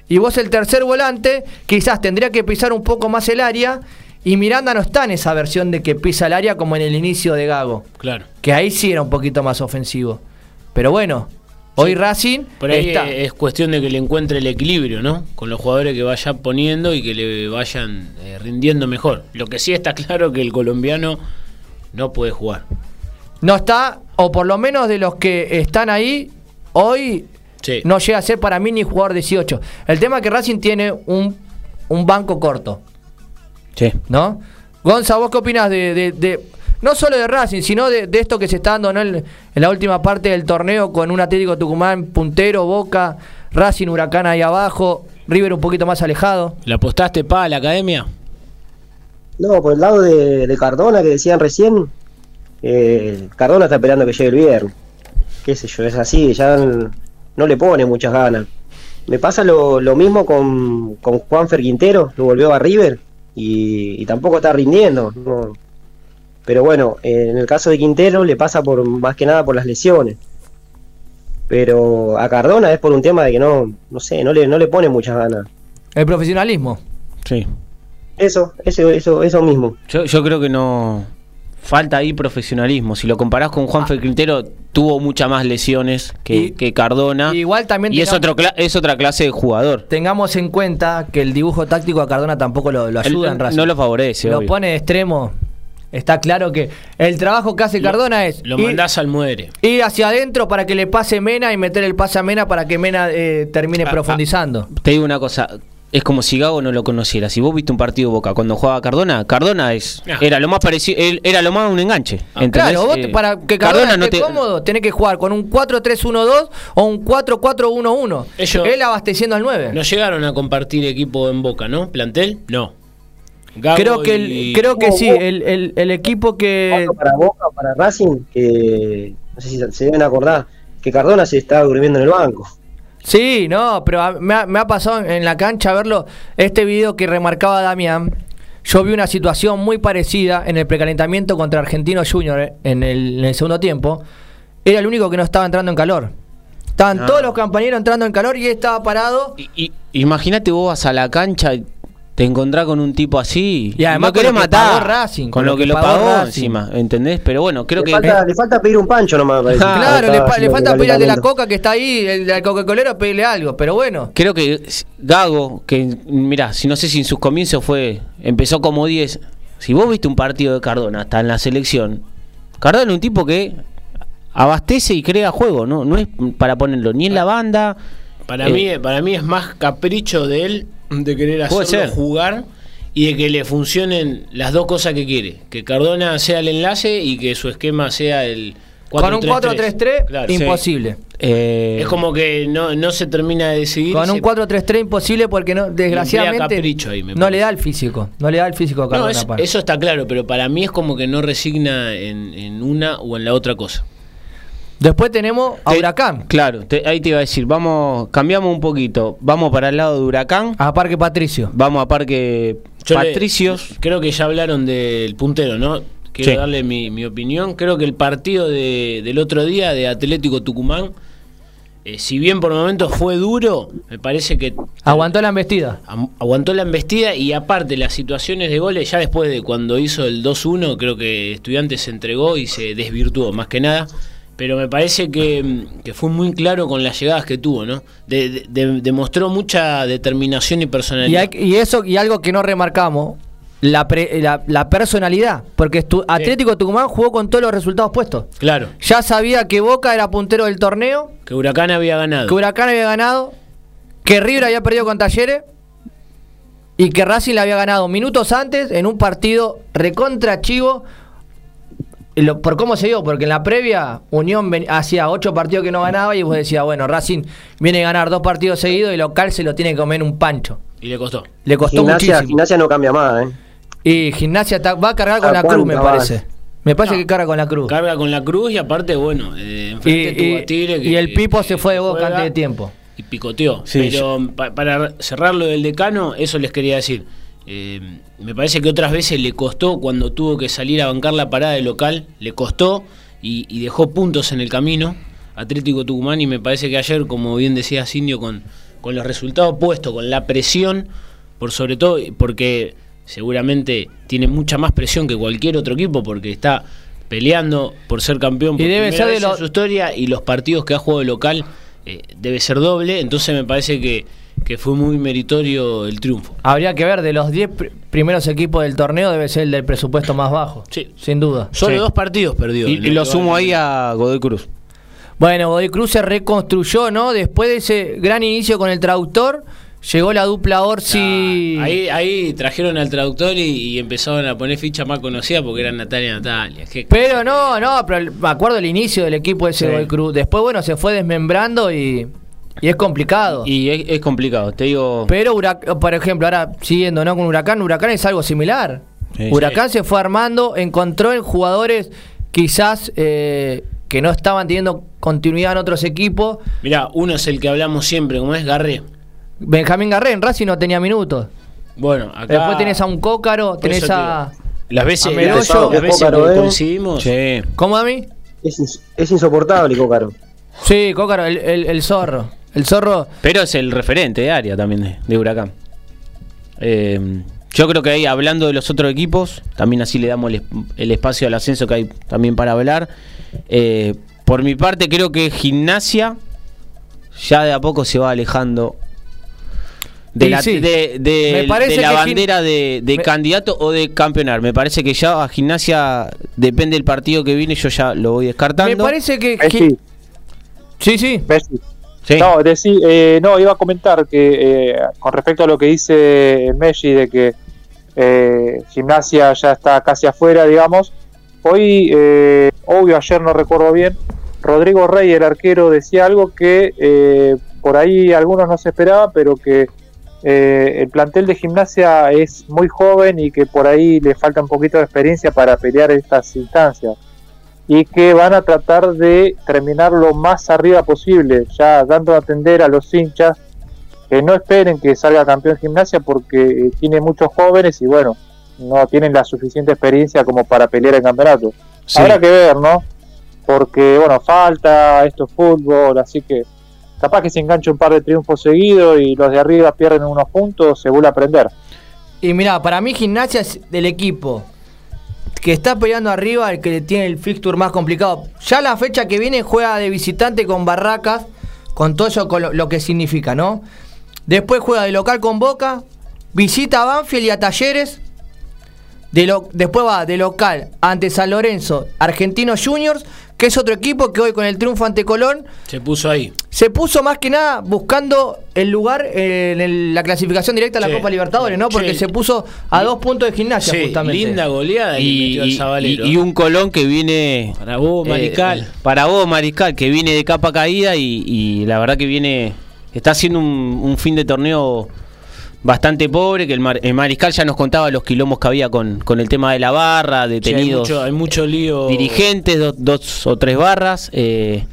Y vos el tercer volante, quizás tendría que pisar un poco más el área. Y Miranda no está en esa versión de que pisa el área como en el inicio de Gago. Claro. Que ahí sí era un poquito más ofensivo. Pero bueno, hoy Racing Por ahí está. es cuestión de que le encuentre el equilibrio, ¿no? Con los jugadores que vaya poniendo y que le vayan eh, rindiendo mejor. Lo que sí está claro que el colombiano no puede jugar. No está, o por lo menos de los que están ahí, hoy Sí. no llega a ser para mí ni jugador 18. El tema es que Racing tiene un, un banco corto, Sí. ¿no? Gonza, ¿vos qué opinás de, de- de- no solo de Racing, sino de, de esto que se está dando ¿no? en, en la última parte del torneo con un Atlético Tucumán puntero, Boca, Racing, Huracán ahí abajo, River un poquito más alejado? ¿Le apostaste pa a la academia? No, por el lado de, de Cardona que decían recién, eh, Cardona está esperando que llegue el viernes. Qué sé yo, es así, ya no le pone muchas ganas. Me pasa lo, lo mismo con, con Juanfer Quintero, lo volvió a River y, y tampoco está rindiendo. no. Pero bueno, en el caso de Quintero le pasa por más que nada por las lesiones. Pero a Cardona es por un tema de que no, no sé, no le, no le pone muchas ganas. El profesionalismo. Sí. Eso, eso, eso, eso mismo. Yo, yo creo que no. Falta ahí profesionalismo. Si lo comparás con Juan Ah. Quintero, tuvo muchas más lesiones que, Y- que Cardona. Igual también y es, otro es otra clase de jugador. Tengamos en cuenta que el dibujo táctico a Cardona tampoco lo, lo ayuda en Racing. no lo favorece, Lo obvio. pone de extremo. Está claro que el trabajo que hace Cardona es Lo ir, mandás al muere. ir hacia adentro para que le pase Mena y meter el pase a Mena para que Mena eh, termine Ah, profundizando. Te digo una cosa. Es como si Gago no lo conociera. Si vos viste un partido de Boca cuando jugaba Cardona, Cardona es Ah. era lo más parecido, él- era lo más un enganche. ¿entendés? Claro, vos te- Eh, para que Cardona, no esté te- cómodo, tenés que jugar con un 4-3-1-2 o un 4-4-1-1. Ellos- Él abasteciendo al 9. No llegaron a compartir equipo en Boca, ¿no? ¿Plantel? No. Gago creo que el- y- creo que sí, el, el- el equipo que para Boca, para Racing, que no sé si se- se deben acordar, que Cardona se estaba durmiendo en el banco. Sí, no, pero a- me ha, me ha pasado en la cancha verlo, este video que remarcaba Damián, yo vi una situación muy parecida en el precalentamiento contra Argentino Junior eh, en el, en el segundo tiempo, era el único que no estaba entrando en calor. Estaban Ah. todos los compañeros entrando en calor y él estaba parado. Imagínate vos vas a la cancha te encontrás con un tipo así Y además con querés lo que matar pagó Racing, con lo que lo pagó Racing. encima, ¿entendés? Pero bueno, creo le, que falta, le falta pedir un pancho nomás. Ah, claro, le, pa- le falta pedir al de la coca que está ahí, el del Coca-Colero, pedirle algo, pero bueno. creo que Gago, que mirá, si no sé si en sus comienzos fue empezó como 10. Si vos viste un partido de Cardona hasta en la selección, Cardona es un tipo que abastece y crea juego, no no es para ponerlo ni en la banda. Para, Eh, mí, para mí es más capricho de él de querer Puede hacerlo ser. jugar y de que le funcionen las dos cosas que quiere. Que Cardona sea el enlace y que su esquema sea el 4-3-3. Con un 4-3-3, Claro, sí. imposible. eh, Es como que no, no se termina de decidir. Con un se- 4-3-3 imposible porque no, desgraciadamente capricho ahí, me no le da el físico. No le da el físico a No, Cardona. es- para. eso está claro, pero para mí es como que no resigna en, en una o en la otra cosa. Después tenemos a te- Huracán, Claro, te- ahí te iba a decir, vamos, cambiamos un poquito, vamos para el lado de Huracán, a Parque Patricio. vamos a Parque Yo le- Patricios. creo que ya hablaron del puntero, ¿no? Quiero Sí. darle mi, mi opinión. Creo que el partido de- del otro día de Atlético Tucumán, eh, si bien por momentos fue duro, me parece que Aguantó la embestida. aguantó la embestida y aparte las situaciones de goles, ya después de cuando hizo el 2-1, creo que Estudiantes se entregó y se desvirtuó más que nada. Pero me parece que, que fue muy claro con las llegadas que tuvo, ¿no? De- de- de- demostró mucha determinación y Y, personalidad. hay- y eso y algo que no remarcamos, la, pre- la, la personalidad. Porque Atlético Tucumán jugó con todos los resultados puestos. Claro, Ya sabía que Boca era puntero del torneo, que Huracán había ganado. que Huracán había ganado, que River había perdido con Talleres y que Racing le había ganado minutos antes en un partido recontra chivo. Lo- ¿Por cómo se dio? Porque en la previa Unión ven- hacía ocho partidos que no ganaba y vos decías, bueno, Racing viene a ganar dos partidos seguidos y local se lo tiene que comer un pancho. Y le costó. Le costó Gimnasia, muchísimo. gimnasia no cambia más, ¿eh? Y Gimnasia ta- va a cargar con ¿A la cruz, me parece. Me parece No. que carga con la cruz. Carga con la cruz y aparte, bueno, eh, Y, y- a Tigre que- y el Pipo que se fue de Boca antes de tiempo. Y picoteó. Sí, Pero pa- para cerrar lo del decano, eso les quería decir. Eh, me parece que otras veces le costó cuando tuvo que salir a bancar la parada de local, le costó y, y dejó puntos en el camino. Atlético Tucumán y me parece que ayer, como bien decía Indio, con, con los resultados puestos, con la presión, por sobre todo porque seguramente tiene mucha más presión que cualquier otro equipo porque está peleando por ser campeón por Y debe ser de en su historia y los partidos que ha jugado de local eh, debe ser doble, entonces me parece que, que fue muy meritorio el triunfo. Habría que ver, de los 10 pr- primeros equipos del torneo debe ser el del presupuesto más bajo. Sí. Sin duda. Solo Sí. dos partidos perdió. Y, lo sumo ahí de- a Godoy Cruz. Bueno, Godoy Cruz se reconstruyó, ¿no? Después de ese gran inicio con el traductor, llegó la dupla Orsi. Ah, ahí, ahí trajeron al traductor y, y empezaron a poner ficha más conocida porque era Natalia Natalia. Qué- Pero no, no, pero me acuerdo el inicio del equipo de ese Sí. Godoy Cruz. Después, bueno, se fue desmembrando y, y es complicado. Y es, es complicado, te digo. Pero, Hurac- por ejemplo, ahora siguiendo ¿no? con Huracán, Huracán es algo similar. Sí. Huracán se fue armando, encontró en jugadores quizás eh, que no estaban teniendo continuidad en otros equipos. Mirá, uno es el que hablamos siempre, como es Garré. Benjamín Garré en Racing no tenía minutos. Bueno, acá. Después tenés a un Cócaro, tenés a... Las veces, a las veces- las veces Cócaro, que ¿eh? coincidimos. Sí. ¿Cómo a mí? Es, es insoportable, Cócaro. Sí, Cócaro, el, el- el zorro. El zorro. Pero es el referente de área también de, de Huracán. Eh, yo creo que ahí, hablando de los otros equipos, también así le damos el, es- el espacio al ascenso que hay también para hablar. Eh, por mi parte, creo que Gimnasia ya de a poco se va alejando de la, sí. de, de- Me parece de la que Gim- bandera de, de Me- candidato o de campeonar. Me parece que ya a Gimnasia, depende del partido que viene, yo ya lo voy descartando. Me parece que. Messi, Sí, sí. Messi. No, decí- eh, no, iba a comentar que eh, con respecto a lo que dice Messi de que eh, Gimnasia ya está casi afuera, digamos, hoy, eh, obvio, ayer no recuerdo bien, Rodrigo Rey, el arquero, decía algo que eh, por ahí algunos no se esperaba, pero que el plantel de Gimnasia es muy joven y que por ahí le falta un poquito de experiencia para pelear estas instancias y que van a tratar de terminar lo más arriba posible, ya dando a atender a los hinchas que no esperen que salga campeón gimnasia porque eh, tiene muchos jóvenes y bueno, no tienen la suficiente experiencia como para pelear el campeonato. Sí. Habrá que ver, ¿no? Porque bueno, falta, esto es fútbol, así que capaz que se engancha un par de triunfos seguidos y los de arriba pierden unos puntos, se vuelve a aprender. Y mira, para mí Gimnasia es del equipo que está peleando arriba, el que tiene el fixture más complicado. Ya la fecha que viene juega de visitante con Barracas, con todo eso con lo, que significa, ¿no? Después juega de local con Boca, visita a Banfield y a Talleres. De lo- después va de local ante San Lorenzo, Argentinos Juniors, que es otro equipo que hoy con el triunfo ante Colón Se puso ahí. se puso más que nada buscando el lugar en el- la clasificación directa a la. Copa Libertadores, ¿no? Porque se puso a dos puntos de gimnasia justamente. linda goleada y, y, y- Zabalero. y- y un Colón que viene Para vos, Mariscal. eh, para vos Mariscal que viene de capa caída y, y la verdad que viene está haciendo un, un fin de torneo bastante pobre que el, Mar- el Mariscal ya nos contaba los quilombos que había con, con el tema de la barra Sí, hay, detenidos mucho, hay mucho lío. dirigentes do- dos o tres barras eh,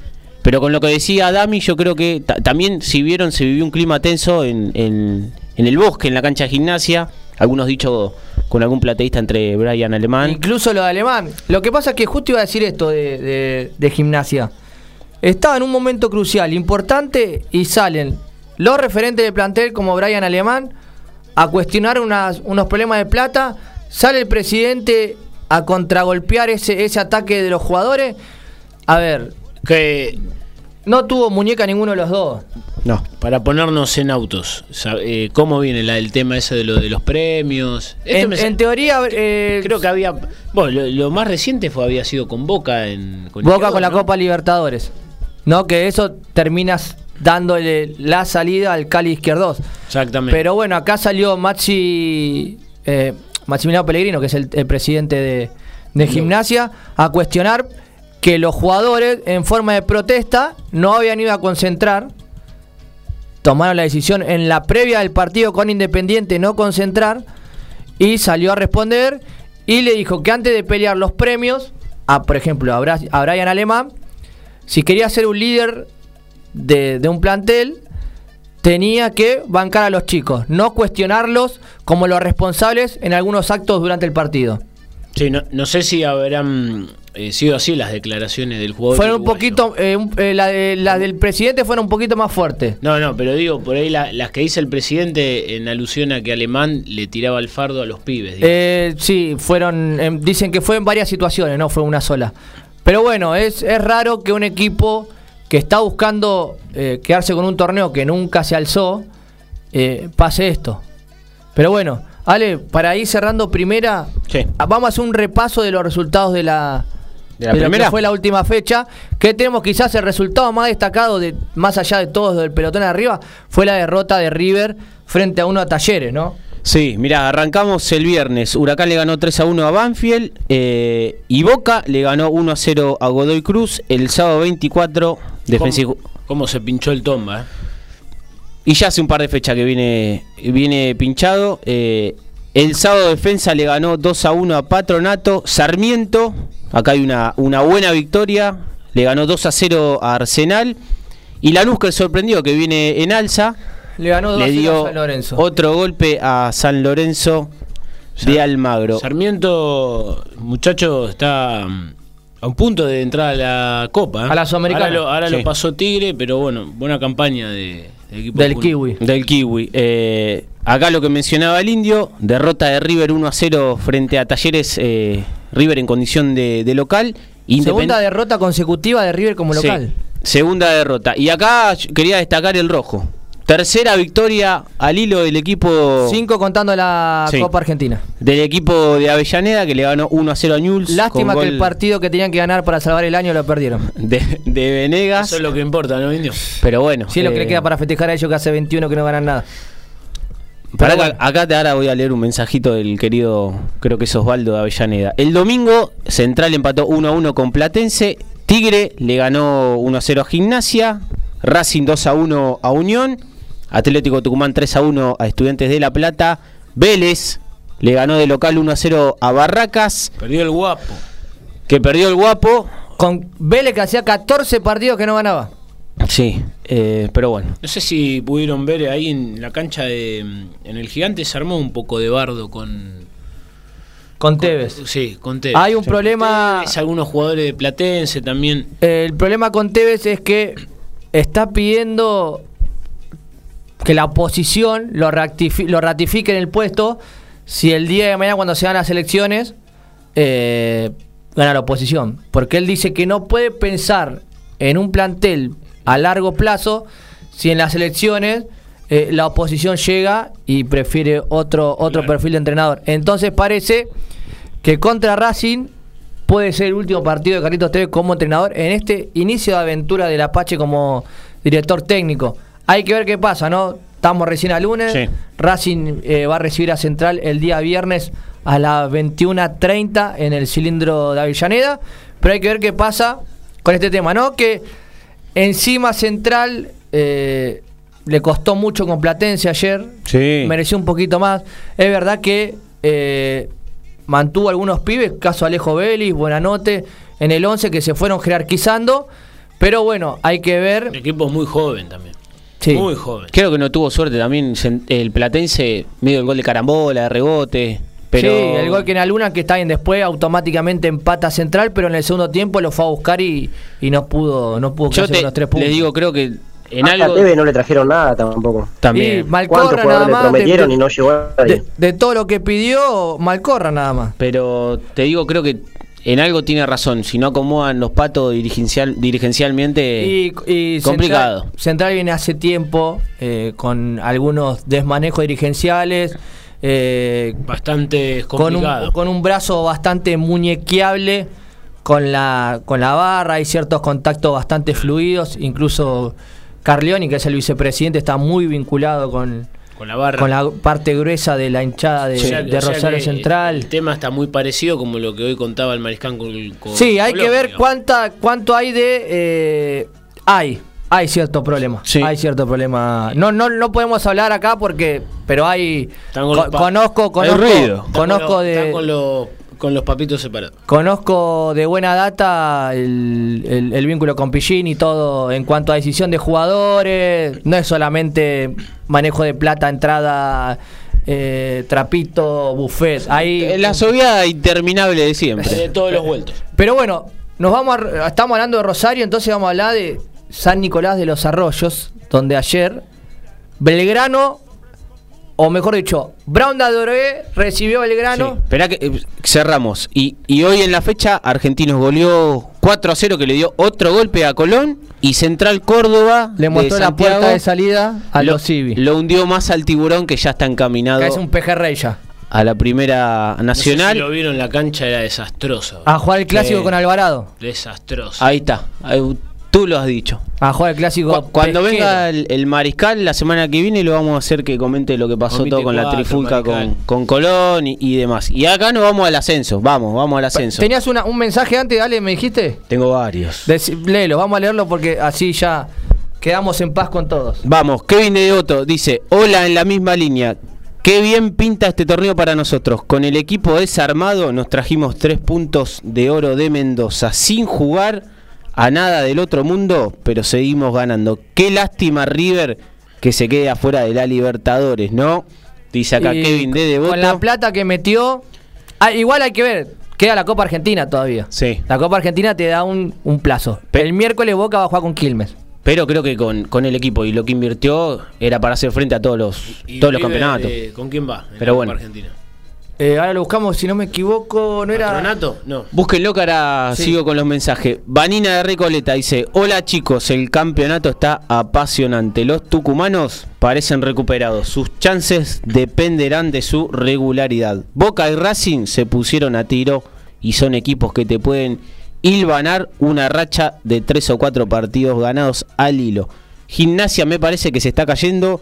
pero con lo que decía Dami yo creo que ta- también si vieron se vivió un clima tenso en, en- en el bosque en la cancha de gimnasia algunos dichos con algún plateísta entre Brian Alemán Incluso lo de Alemán. Lo que pasa es que justo iba a decir esto de, de- de gimnasia. Estaba en un momento crucial, importante, y salen los referentes del plantel como Brian Alemán a cuestionar unas- unos problemas de plata. Sale el presidente a contragolpear ese, ese ataque de los jugadores. A ver, Que no tuvo muñeca ninguno de los dos. no para ponernos en autos, eh, ¿cómo viene la, el tema ese de lo de los premios? Esto En, me- en teoría, eh, creo que había. Bueno, lo, lo más reciente fue había sido con Boca en. Boca Izquierdo, con la ¿no? Copa Libertadores. No, que eso terminas dándole la salida al Cali Izquierdos. Exactamente. Pero bueno, acá salió Maxi, eh, Maximiliano Pellegrino, que es el, el presidente de, de gimnasia, a cuestionar que los jugadores, en forma de protesta, no habían ido a concentrar. Tomaron la decisión en la previa del partido con Independiente no concentrar. Y salió a responder y le dijo que antes de pelear los premios, a, por ejemplo, a Brian Alemán, si quería ser un líder de, de un plantel, tenía que bancar a los chicos, no cuestionarlos como los responsables en algunos actos durante el partido. Sí, no, no sé si habrán eh, sido así las declaraciones del jugador. Fueron un poquito, eh, eh, la, de- la del presidente fueron un poquito más fuertes. No, no, pero digo, por ahí la- las que dice el presidente en alusión a que Alemán le tiraba el fardo a los pibes. Eh, sí, fueron, em, dicen que fue en varias situaciones, no fue una sola. Pero bueno, es, es raro que un equipo que está buscando eh, quedarse con un torneo que nunca se alzó, eh, pase esto. Pero bueno, Ale, para ir cerrando primera, Sí. ah, vamos a hacer un repaso de los resultados de la, ¿De la lo que primera? fue la última fecha. Que tenemos quizás el resultado más destacado, de más allá de todos del pelotón de arriba, fue la derrota de River frente a uno a Talleres, ¿no? Sí, mirá, arrancamos el viernes. Huracán le ganó 3 a 1 a Banfield eh, y Boca le ganó 1 a 0 a Godoy Cruz. El sábado 24, Defensa y ¿Cómo, cómo se pinchó el tomba? eh? Y ya hace un par de fechas que viene, viene pinchado. Eh, el sábado Defensa le ganó 2 a 1 a Patronato. Sarmiento, acá hay una, una buena victoria. Le ganó 2 a 0 a Arsenal. Y Lanús que sorprendió, que viene en alza. Le ganó 2 Le a 0 dio a San Lorenzo. otro golpe a San Lorenzo de Almagro. Sarmiento, muchacho, está mm, a un punto de entrar a la Copa. ¿eh? A la Sudamericana. Ahora, lo, ahora Sí. lo pasó Tigre, pero bueno, buena campaña de, del equipo Del Kiwi. Del Kiwi. Eh, acá lo que mencionaba el indio, derrota de River 1 a 0 frente a Talleres, eh, River en condición de, de local. Segunda derrota consecutiva de River como Sí, local. segunda derrota. Y acá quería destacar el rojo. Tercera victoria al hilo del equipo Cinco contando la Sí. Copa Argentina. del equipo de Avellaneda que le ganó 1 a 0 a Newell's. Lástima que el partido que tenían que ganar para salvar el año lo perdieron. de, de Venegas. Eso es lo que importa, ¿no, Indio? Pero bueno. Sí, es lo que eh, le queda para festejar a ellos que hace 21 que no ganan nada. Acá te ahora voy a leer un mensajito del querido, creo que es Osvaldo de Avellaneda. El domingo, Central empató 1 a 1 con Platense. Tigre le ganó 1 a 0 a Gimnasia. Racing 2 a 1 a Unión. Atlético Tucumán 3 a 1 a Estudiantes de La Plata. Vélez le ganó de local 1 a 0 a Barracas. Perdió el guapo. Que perdió el guapo. Con Vélez que hacía 14 partidos que no ganaba. Sí, eh, pero bueno. No sé si pudieron ver ahí en la cancha de. En el Gigante se armó un poco de bardo con. Con Tevez. Sí, con Tevez. Hay un problema. Tevez, algunos jugadores de Platense también. El problema con Tevez es que está pidiendo que la oposición lo, lo ratifique en el puesto si el día de mañana cuando se dan las elecciones eh, gana la oposición. Porque él dice que no puede pensar en un plantel a largo plazo si en las elecciones eh, la oposición llega y prefiere otro, otro Claro. perfil de entrenador. Entonces parece que contra Racing puede ser el último partido de Carlitos Tevez como entrenador en este inicio de aventura del Apache como director técnico. Hay que ver qué pasa, ¿no? Estamos recién a lunes. Sí. Racing eh, va a recibir a Central el día viernes a las 21.30 en el cilindro de Avellaneda. Pero hay que ver qué pasa con este tema, ¿no? Que encima Central eh, le costó mucho con Platense ayer. Sí. Mereció un poquito más. Es verdad que eh, mantuvo algunos pibes, caso Alejo Vélez, Buenanote, en el 11 que se fueron jerarquizando. Pero bueno, hay que ver. El equipo es muy joven también. Sí. Muy joven. Creo que no tuvo suerte también el Platense, medio el gol de carambola, de rebote. Pero Sí, el gol que en Aluna que está bien después automáticamente empata Central, pero en el segundo tiempo lo fue a buscar y, y no pudo no pudo Yo te, los tres puntos. le digo, creo que en Hasta algo a Tevez no le trajeron nada tampoco. también. ¿Cuántos Malcorra nada jugadores le más. de- prometieron de, y no llegó a nadie? de- de todo lo que pidió, Malcorra nada más. Pero te digo, creo que en algo tiene razón. Si no acomodan los patos dirigencial, dirigencialmente, Y, y complicado. Central, Central viene hace tiempo eh, con algunos desmanejos dirigenciales, eh, Bastante con, un, complicado. con un brazo bastante muñequeable con la, con la barra y ciertos contactos bastante fluidos. Incluso Carlioni, que es el vicepresidente, está muy vinculado con, con la barra. con la parte gruesa de la hinchada de, Rosario que Central. El tema está muy parecido como lo que hoy contaba el Mariscán con, con Sí, hay que ver cuánta, cuánto hay de... eh, hay, hay cierto problema. Sí. Hay cierto problema. No, no, no podemos hablar acá porque... Pero hay... Están con conozco, Hay conozco, ruido. Conozco de... está con, los- con los papitos separados. Conozco de buena data el, el- el vínculo con Pillín y todo en cuanto a decisión de jugadores. No es solamente manejo de plata, entrada, eh, trapito, buffet. Ahí, Eh, la soviada interminable de siempre. De todos los vueltos. Pero bueno, nos vamos a- estamos hablando de Rosario, entonces vamos a hablar de San Nicolás de los Arroyos, donde ayer Belgrano, o mejor dicho, Brown de Adoré recibió a Belgrano. Sí. Esperá que eh, cerramos. Y, y hoy en la fecha, Argentinos goleó 4 a 0, que le dio otro golpe a Colón. Y Central Córdoba Le mostró la puerta de salida a lo, los Civi. lo hundió más al tiburón que ya está encaminado Que es un pejerrey ya. a la primera No sé nacional. si lo vieron la cancha, era desastroso. A jugar el clásico con Alvarado. Desastroso. Ahí está. Ahí- tú lo has dicho. A jugar el clásico. Cu- Cuando pesquero. venga el, el mariscal la semana que viene lo vamos a hacer que comente lo que pasó todo con la 24, trifulca con, con Colón y, y demás. Y acá nos vamos al ascenso. Vamos, vamos al ascenso. ¿Tenías una- un mensaje antes, dale, me dijiste? Tengo varios. Deci- léelo, vamos a leerlo porque así ya quedamos en paz con todos. Vamos, Kevin de Devoto dice, hola en la misma línea. Qué bien pinta este torneo para nosotros. Con el equipo desarmado nos trajimos tres puntos de oro de Mendoza sin jugar a nada del otro mundo, pero seguimos ganando. Qué lástima River que se quede afuera de la Libertadores, ¿no? Dice acá Y Kevin de Devoto. Con la plata que metió. ah, igual hay que ver. Queda la Copa Argentina todavía. Sí. La Copa Argentina te da un, un plazo. Pe- el miércoles Boca va a jugar con Quilmes. Pero creo que con, con el equipo y lo que invirtió era para hacer frente a todos los, Y todos los campeonatos. eh, ¿Con quién va? en Pero la bueno. Copa Argentina. Eh, ahora lo buscamos, si no me equivoco, no era. ¿Patronato? No. Búsquenlo que ahora Sí. sigo con los mensajes. Vanina de Recoleta dice, hola chicos, el campeonato está apasionante. Los tucumanos parecen recuperados. Sus chances dependerán de su regularidad. Boca y Racing se pusieron a tiro y son equipos que te pueden hilvanar una racha de tres o cuatro partidos ganados al hilo. Gimnasia me parece que se está cayendo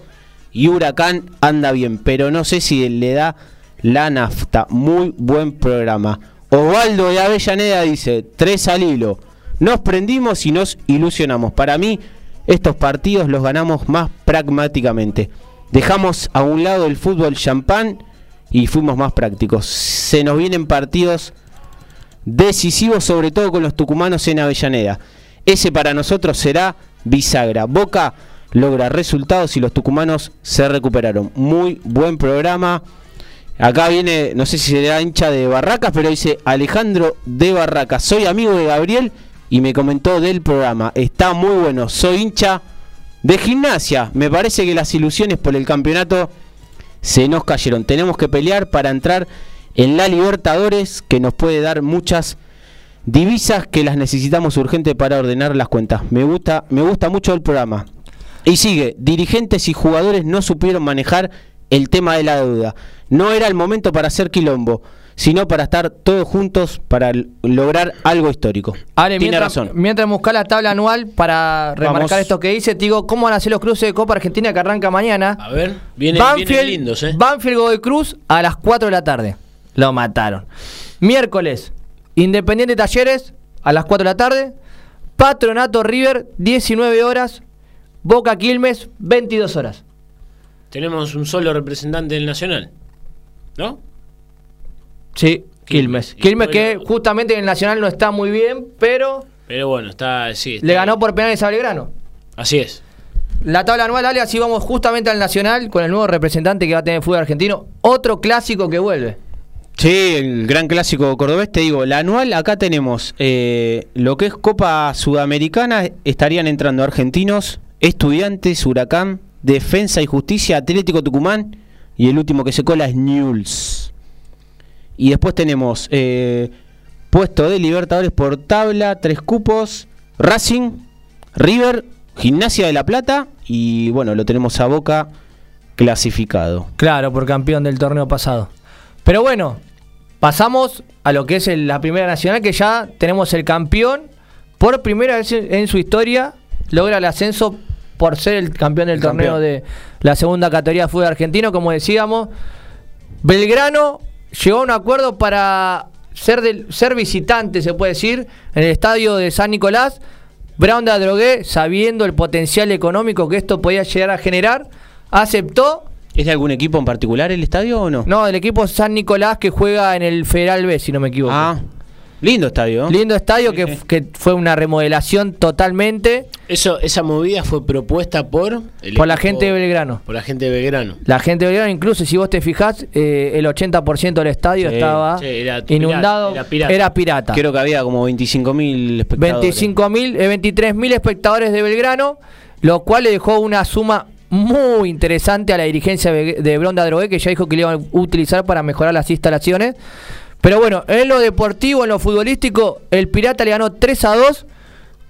y Huracán anda bien, pero no sé si le da la nafta. Muy buen programa. Osvaldo de Avellaneda dice, tres al hilo. Nos prendimos y nos ilusionamos. Para mí, estos partidos los ganamos más pragmáticamente. Dejamos a un lado el fútbol champán y fuimos más prácticos. Se nos vienen partidos decisivos, sobre todo con los tucumanos en Avellaneda. Ese para nosotros será bisagra. Boca logra resultados y los tucumanos se recuperaron. Muy buen programa. Acá viene, no sé si será hincha de Barracas, pero dice Alejandro de Barracas. Soy amigo de Gabriel y me comentó del programa. Está muy bueno. Soy hincha de gimnasia. Me parece que las ilusiones por el campeonato se nos cayeron. Tenemos que pelear para entrar en la Libertadores, que nos puede dar muchas divisas que las necesitamos urgente para ordenar las cuentas. Me gusta, me gusta mucho el programa. Y sigue, dirigentes y jugadores no supieron manejar el tema de la deuda. No era el momento para hacer quilombo, sino para estar todos juntos para lograr algo histórico. Ale, Tiene mientras, razón. mientras buscar la tabla anual para remarcar Vamos. esto que dice, te digo, ¿cómo van a ser los cruces de Copa Argentina que arranca mañana? A ver, vienen, vienen lindos, ¿eh? Banfield Godoy Cruz a las 4 de la tarde. Lo mataron. Miércoles, Independiente Talleres a las 4 de la tarde. Patronato River, 19 horas. Boca Quilmes, 22 horas. Tenemos un solo representante del Nacional. ¿No? Sí, Quilmes. Quilmes. Que bueno- justamente en el Nacional no está muy bien, pero Pero bueno, está. Sí, está le ganó por penales a Belgrano. Así es. La tabla anual, Ale, así vamos justamente al Nacional con el nuevo representante que va a tener el fútbol argentino. Otro clásico que vuelve. Sí, el gran clásico cordobés, te digo, la anual acá tenemos eh, lo que es Copa Sudamericana, estarían entrando argentinos, estudiantes, Huracán, Defensa y Justicia, Atlético Tucumán y el último que se cola es Newell's. Y después tenemos eh, puesto de Libertadores por tabla, tres cupos, Racing, River, Gimnasia de la Plata y bueno, lo tenemos a Boca clasificado. Claro, por campeón del torneo pasado. Pero bueno, pasamos a lo que es la primera nacional, que ya tenemos el campeón. Por primera vez en su historia logra el ascenso por ser el campeón del El torneo campeón. de la segunda categoría de fútbol argentino, como decíamos. Belgrano llegó a un acuerdo para ser, del, ser visitante, se puede decir, en el estadio de San Nicolás. Brown de Adrogué, sabiendo el potencial económico que esto podía llegar a generar, aceptó ¿Es de algún equipo en particular el estadio o no? no, del equipo San Nicolás que juega en el Federal B, si no me equivoco. Ah, lindo estadio. Lindo estadio Sí, que, sí. que fue una remodelación totalmente Eso, esa movida fue propuesta por. el por la gente de Belgrano. Por la gente de Belgrano. La gente de Belgrano, incluso si vos te fijás, eh, el 80% del estadio Sí, estaba sí, era inundado, pirata, era pirata. era pirata. Creo que había como 25.000 espectadores. 25.000, eh, 23.000 espectadores de Belgrano, lo cual le dejó una suma muy interesante a la dirigencia de de Bronda Drogué, que ya dijo que le iban a utilizar para mejorar las instalaciones. Pero bueno, en lo deportivo, en lo futbolístico, el Pirata le ganó 3 a 2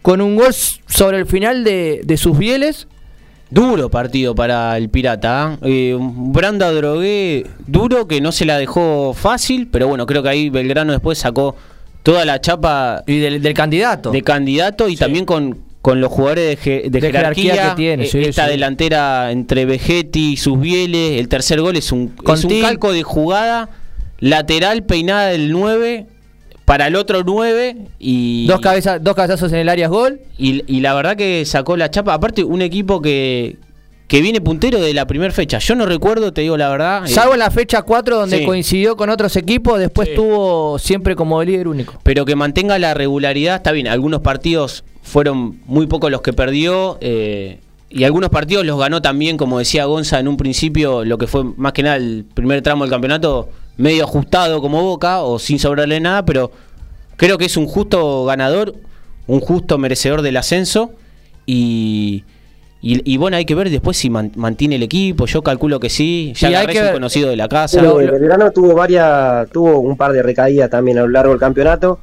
con un gol sobre el final de, de sus bieles. Duro partido para el Pirata. ¿eh? Eh, Branda Drogué duro que no se la dejó fácil, pero bueno, creo que ahí Belgrano después sacó toda la chapa Y del, del candidato. de candidato y también con, con los jugadores de, de De jerarquía jerarquía, que tiene, eh, sí, esta sí. delantera entre Vegetti y sus bieles, el tercer gol es un, es un calco de jugada lateral peinada del 9 para el otro 9 y dos, cabezas, dos cabezazos en el área gol. y, y la verdad que sacó la chapa. Aparte, un equipo que, que viene puntero de la primera fecha. Yo no recuerdo, te digo la verdad. eh, Salvo en la fecha 4 donde Sí. coincidió con otros equipos, después Sí. tuvo siempre como líder único. pero que mantenga la regularidad, está bien. Algunos partidos fueron muy pocos los que perdió. eh, y algunos partidos los ganó también, como decía Gonza en un principio, lo que fue más que nada el primer tramo del campeonato, medio ajustado como Boca o sin sobrarle nada, pero creo que es un justo ganador, un justo merecedor del ascenso. Y, y, y bueno, hay que ver después si man- mantiene el equipo, yo calculo que sí, ya Y hay Garré que es un ver- conocido de la casa. Pero el Belgrano tuvo varias, tuvo un par de recaídas también a lo largo del campeonato.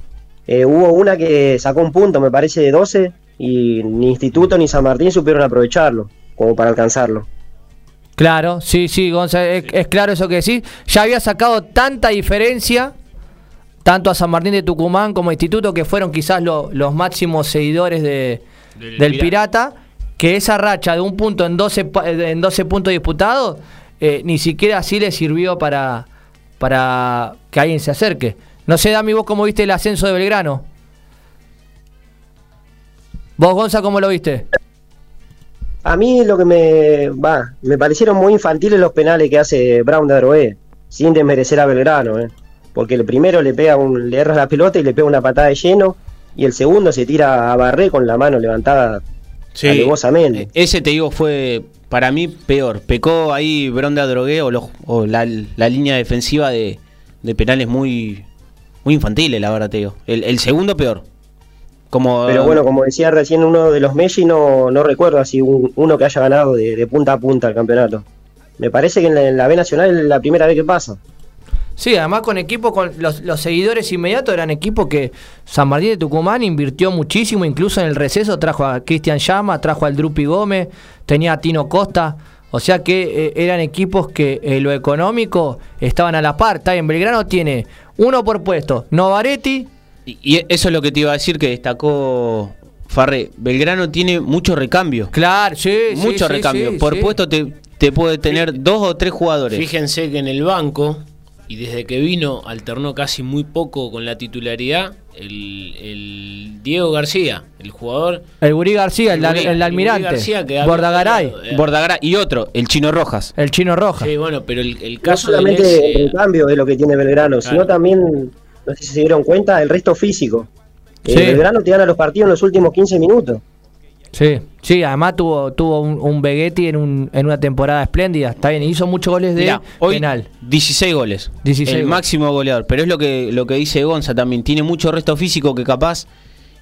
Eh, hubo una que sacó un punto, me parece, de 12, y ni Instituto ni San Martín supieron aprovecharlo, como para alcanzarlo. Claro, sí, sí, Gonzalo, es, es claro eso que decís. Ya había sacado tanta diferencia, tanto a San Martín de Tucumán como a Instituto, que fueron quizás lo- los máximos seguidores de, Del del Pirata. Pirata, que esa racha de un punto en 12, pa- eh, en 12 puntos disputados, eh, ni siquiera así le sirvió para, para que alguien se acerque. No sé, Dami, vos cómo viste el ascenso de Belgrano. Vos, Gonza, ¿cómo lo viste? A mí lo que me va, me parecieron muy infantiles los penales que hace Brown de Adroé, sin desmerecer a Belgrano, ¿eh? porque el primero le pega un, le erra la pelota y le pega una patada de lleno, y el segundo se tira a Barré con la mano levantada Sí, alevosamente. eh, ese te digo fue para mí peor. Pecó ahí Bronda Drogué o, los- o la, la línea defensiva de, de penales muy, muy infantiles, la verdad te digo. El, el segundo peor. Como, Pero bueno, como decía recién uno de los Messi, no, no recuerdo así un- uno que haya ganado de, de punta a punta el campeonato. Me parece que en la, en la B Nacional es la primera vez que pasa. Sí, además con equipos, con los, los seguidores inmediatos eran equipos que San Martín de Tucumán invirtió muchísimo, incluso en el receso trajo a Cristian Llama, trajo al Drupi Gómez, tenía a Tino Costa, o sea que eh, eran equipos que en lo económico estaban a la par. Está bien, Belgrano tiene uno por puesto, Novaretti, y, y eso es lo que te iba a decir que destacó Farré. Belgrano tiene mucho recambio. claro, sí, sí, mucho sí, recambio. sí, Por sí. puesto te, te puede tener dos o tres jugadores. Fíjense que en el banco, y desde que vino, alternó casi muy poco con la titularidad, el, el Diego García, el jugador. El Gurí García, el, El Gurí- el almirante, García que Bordagaray, eh. Bordagrá y otro, el Chino Rojas. el Chino Roja. Sí, bueno, pero el, el No caso del solamente el recambio es lo que tiene Belgrano, Claro. sino también, no sé si se dieron cuenta, el resto físico. Eh, Sí. Belgrano te gana los partidos en los últimos 15 minutos. Sí, sí, además tuvo, tuvo un, un Begetti en, un, en una temporada espléndida. Está bien, hizo muchos goles de Mirá, hoy penal. 16 goles. 16 el goles. máximo goleador. Pero es lo que, lo que dice Gonza también. Tiene mucho resto físico que capaz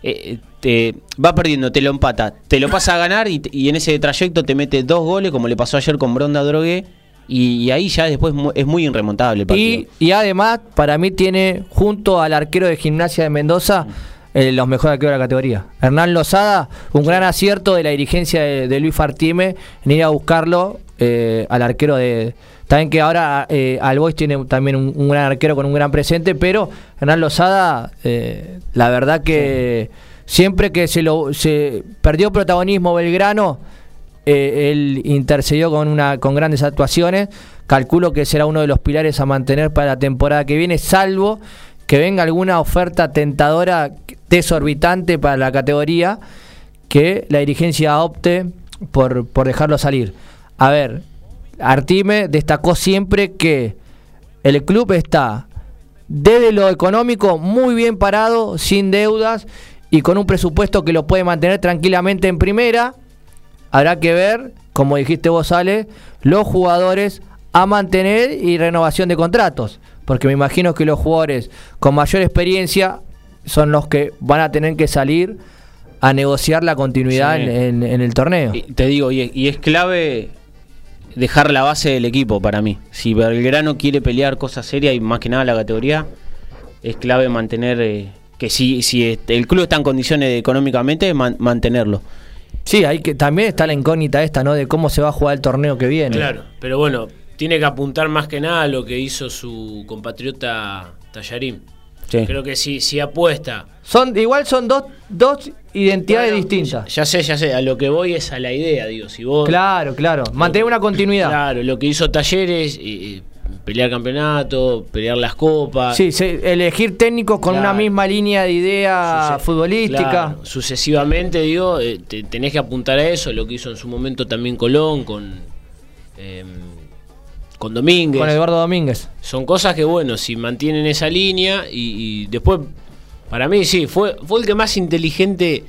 eh, te va perdiendo, te lo empata. Te lo pasa a ganar y, y en ese trayecto te mete dos goles, como le pasó ayer con Bronda Drogué. Y, y ahí ya después es muy irremontable el partido. Y, y además, para mí tiene, junto al arquero de gimnasia de Mendoza, eh, los mejores arqueros de la categoría. Hernán Lozada, un gran acierto de la dirigencia de, de Luis Fartime en ir a buscarlo eh, al arquero de... También que ahora eh, Albois tiene también un, un gran arquero con un gran presente, pero Hernán Lozada, eh, la verdad que siempre que se lo se perdió protagonismo Belgrano, eh, él intercedió con una con grandes actuaciones. Calculo que será uno de los pilares a mantener para la temporada que viene, salvo que venga alguna oferta tentadora, desorbitante para la categoría, que la dirigencia opte por, por dejarlo salir. A ver, Artime destacó siempre que el club está desde lo económico muy bien parado, sin deudas y con un presupuesto que lo puede mantener tranquilamente en primera. Habrá que ver, como dijiste vos, Ale, los jugadores a mantener y renovación de contratos. Porque me imagino que los jugadores con mayor experiencia son los que van a tener que salir a negociar la continuidad Sí. en, el torneo. Y te digo, y, y es clave dejar la base del equipo para mí. Si Belgrano quiere pelear cosas serias y más que nada la categoría, es clave mantener eh, que si, si este- el club está en condiciones económicamente, man- mantenerlo. Sí, hay que también está la incógnita esta, ¿no? De cómo se va a jugar el torneo que viene. Claro, pero bueno, tiene que apuntar más que nada a lo que hizo su compatriota Tallarín. Sí. Creo que si, si apuesta. Son, igual son dos, dos identidades Bueno, distintas. Ya sé, ya sé, a lo que voy es a la idea, digo, si vos... Claro, claro. Mantener una continuidad. Claro, lo que hizo Talleres, eh, eh, pelear campeonato, pelear las copas. Sí, elegir técnicos con Claro. una misma línea de idea Suce- futbolística. claro, sucesivamente, digo, eh, te- tenés que apuntar a eso, lo que hizo en su momento también Colón con, eh, con Domínguez. Con Eduardo Domínguez. Son cosas que, bueno, si mantienen esa línea y, y después, para mí sí, fue, fue el que más inteligente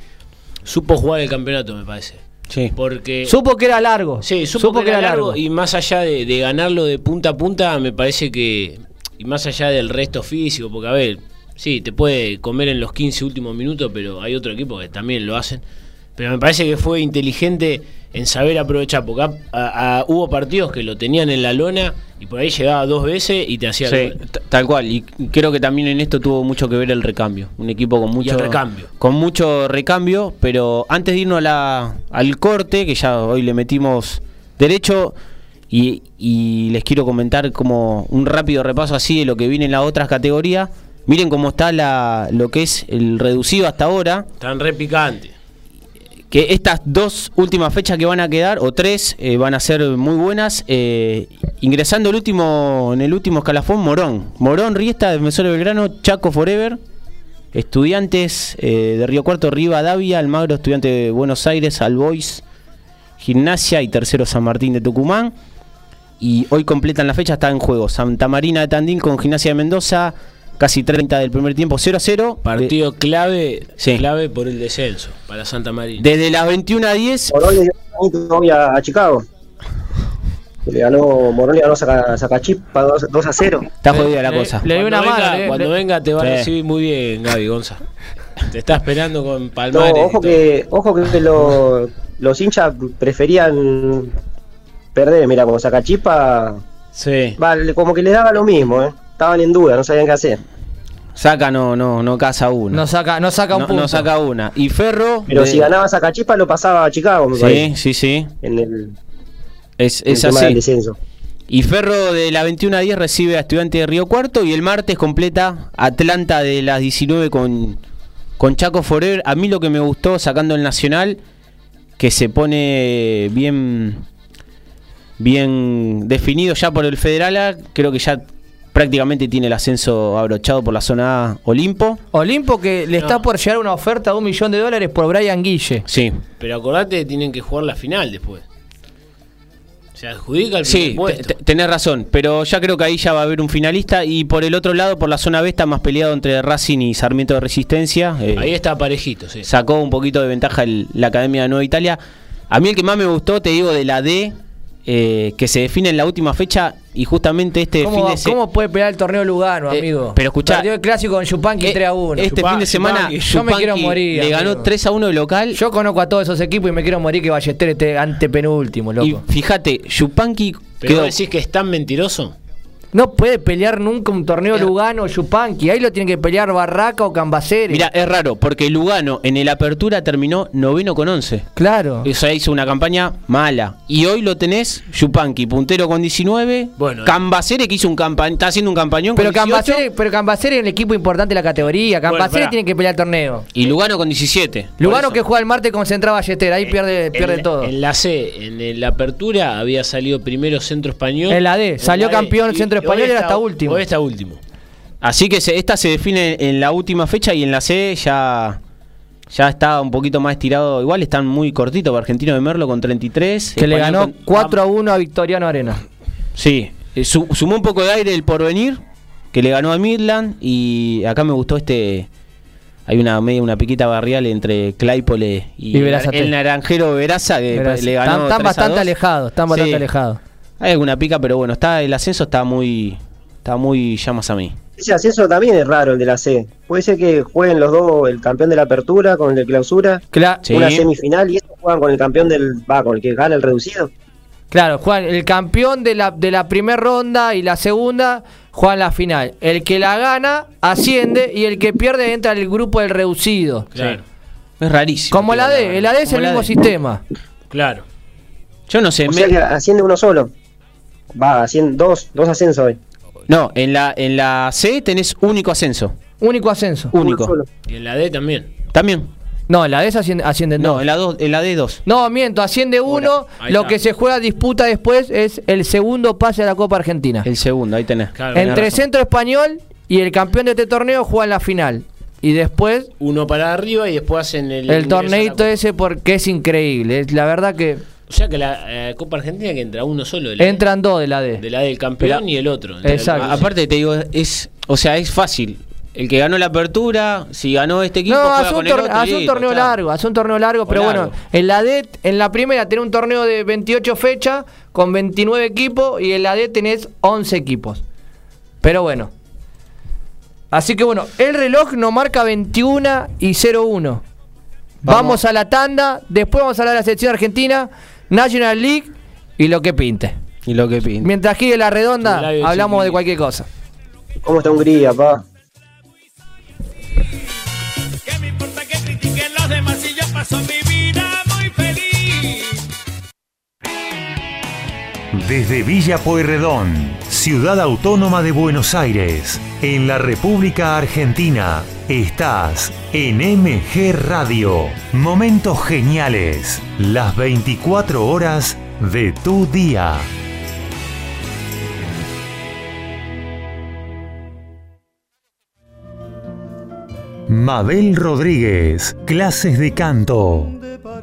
supo jugar el campeonato, me parece. Sí. Porque... Supo que era largo. Sí, supo, que, era largo, y más allá de, de ganarlo de punta a punta, me parece que y más allá del resto físico, porque a ver, sí, te puede comer en los 15 últimos minutos, pero hay otro equipo que también lo hacen. Pero me parece que fue inteligente en saber aprovechar, porque a- a- a- hubo partidos que lo tenían en la lona y por ahí llegaba dos veces y te hacía Sí, tal cual. Y creo que también en esto tuvo mucho que ver el recambio. Un equipo con mucho recambio. Con mucho recambio. Pero antes de irnos a la, al corte, que ya hoy le metimos derecho, y, y les quiero comentar como un rápido repaso así de lo que viene en las otras categorías. Miren cómo está la, lo que es el reducido hasta ahora. Están re picantes. Que estas dos últimas fechas que van a quedar, o tres, eh, van a ser muy buenas. eh, ingresando el último, en el último escalafón, Morón. Morón, Riesta, Defensor de Belgrano, Chaco Forever. Estudiantes eh, de Río Cuarto, Riva, Davia, Almagro, Estudiante de Buenos Aires, Albois, Gimnasia y tercero San Martín de Tucumán. Y hoy completan la fecha, está en juego Santa Marina de Tandil con Gimnasia de Mendoza, casi 30 del primer tiempo, 0 a 0. Partido clave, Sí. clave por el descenso para Santa Marina. Desde las 21 a 10, Morón hoy a, a Chicago. Le ganó, Morón le ganó a Sacachispa 2, 2 a 0. está jodida la le- cosa. le- doy una venga- le- cuando le- venga te va Sí. a recibir muy bien, Gaby Gonza. Te está esperando con No, palmares. y ojo que, ojo que lo- los hinchas preferían perder. Mira, como Sacachispa, Sí. vale, como que les daba lo mismo, ¿eh? Estaban en duda, no sabían qué hacer. Saca no, no, no casa una. No saca, no saca un no, punto. no saca una. Y Ferro. Pero de- si ganaba Sacachispa lo pasaba a Chicago, me Sí, parece, sí, sí. en el, Es, en el es tema del así. descenso. Y Ferro de la 21 a 10 recibe a Estudiante de Río Cuarto. Y el martes completa Atlanta de las 19 con, con Chaco Forever. A mí lo que me gustó sacando el Nacional, que se pone bien, bien definido ya por el Federal. Creo que ya prácticamente tiene el ascenso abrochado por la zona A Olimpo. Olimpo que le está por llegar una oferta de un millón de dólares por Brian Guille. Sí, Pero acordate que tienen que jugar la final después. Se adjudica el Sí, puesto. tenés razón, pero ya creo que ahí ya va a haber un finalista y por el otro lado, por la zona B está más peleado entre Racing y Sarmiento de Resistencia. eh, Ahí está parejito, sí. Sacó un poquito de ventaja el- la Academia de Nueva Italia. A mí el que más me gustó, te digo, de la D, eh, que se define en la última fecha y justamente este ¿Cómo, fin va- de semana... cómo puede pelear el torneo Lugano, Eh, amigo? pero escuchá- Perdió el clásico con Yupanqui 3 a 1. Este fin de semana Chupanqui. Yo me quiero morir, le ganó amigo. 3 a 1 de local. Yo conozco a todos esos equipos y me quiero morir que Ballester esté antepenúltimo, y loco. fíjate, Yupanqui Pero quedó... vos decís que es tan mentiroso. No puede pelear nunca un torneo Eh. Lugano o Yupanqui. Ahí lo tiene que pelear Barraca o Cambaceres. Mira, es raro, porque Lugano en el Apertura terminó noveno con 11. Claro. O sea, hizo una campaña mala. Y hoy lo tenés, Yupanqui, puntero con 19. Bueno. Cambaceres que hizo un campañón, está haciendo un campañón Pero con 18. Cambaceres, pero Cambaceres es el equipo importante de la categoría. Cambaceres pará. tiene que pelear el torneo. Y Lugano con 17. Lugano que eso. juega el martes concentrado Ballester. Ahí pierde, pierde en, todo. En la C, en la apertura, había salido primero Centro Español. En la D, salió la D, campeón Centro Español era hasta último. Hoy está último. Así que se- esta se define en la última fecha y en la C ya, ya está un poquito más estirado. Igual están muy cortitos. Argentino de Merlo con 33. que le Español ganó con- 4 a 1 a Victoriano Arena. Sí, eh, su- sumó un poco de aire el porvenir, que le ganó a Midland. Y acá me gustó este. Hay una media, una piquita barrial entre Claypole y, Y Verazate. el naranjero Veraza, que Verás, le ganó. están, están 3 a bastante 2. alejados, están Sí. bastante alejados. Hay alguna pica, pero bueno, está el ascenso está muy. Está muy llamas a mí. Ese ascenso también es raro, el de la C. Puede ser que jueguen los dos, el campeón de la apertura con el de clausura, Cla- Sí. una semifinal, y estos juegan con el campeón del. Va, con el que gana el reducido. Claro, Juan, el campeón de la, de la primera ronda y la segunda juegan la final. El que la gana asciende y el que pierde entra al grupo del reducido. Claro. Es rarísimo. Como la D, el AD es el la mismo D. sistema. Claro. Yo no sé. O me- sea que asciende uno solo. Va, asciende dos, dos ascensos hoy. No, en la, en la C tenés único ascenso. Único ascenso. Único. Solo. Y en la D también. También. No, en la D asciende, ascienden No, dos. en la, dos, en la D2. No, miento, asciende uno. ahí Lo está. que se juega disputa después es el segundo pase a la Copa Argentina. El segundo, ahí tenés. Claro. Entre. Centro Español y el campeón de este torneo juegan la final. Y después Uno para arriba y después hacen el. el torneito ese porque es increíble. Es La verdad que O sea que la eh, Copa Argentina que entra uno solo. De la entran dos de la D. De la D, el campeón Pero- y el otro. El- Exacto. Aparte te digo, es, o sea, es fácil. El que ganó la apertura, si ganó este equipo, No, hace un, un listo, torneo chao. largo, hace un torneo largo, pero largo. bueno, en la D, en la primera tenés un torneo de 28 fechas con 29 equipos y en la D tenés 11 equipos. Pero bueno. Así que bueno, el reloj nos marca 21 y 01. Vamos. a la tanda, después vamos a hablar de la selección argentina, National League y lo que pinte. Y lo que pinte. Mientras gire la redonda, hablamos de cualquier cosa. ¿Cómo está Hungría, pa? ¿Qué me importa que critiquen los demás si yo paso mi vida muy feliz? Desde Villa Pueyrredón, ciudad autónoma de Buenos Aires, en la República Argentina, estás en MG Radio. Momentos geniales, las 24 horas de tu día. Mabel Rodríguez, clases de canto,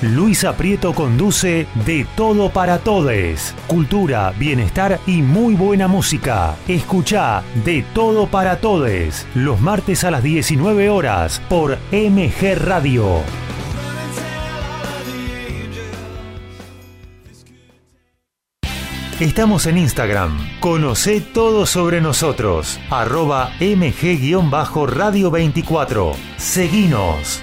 Luis Aprieto conduce De Todo para Todes. Cultura, bienestar y muy buena música. Escucha De Todo para Todes. Los martes a las 19 horas por MG Radio. Estamos en Instagram. Conoce todo sobre nosotros. Arroba MG-Radio 24. Seguinos.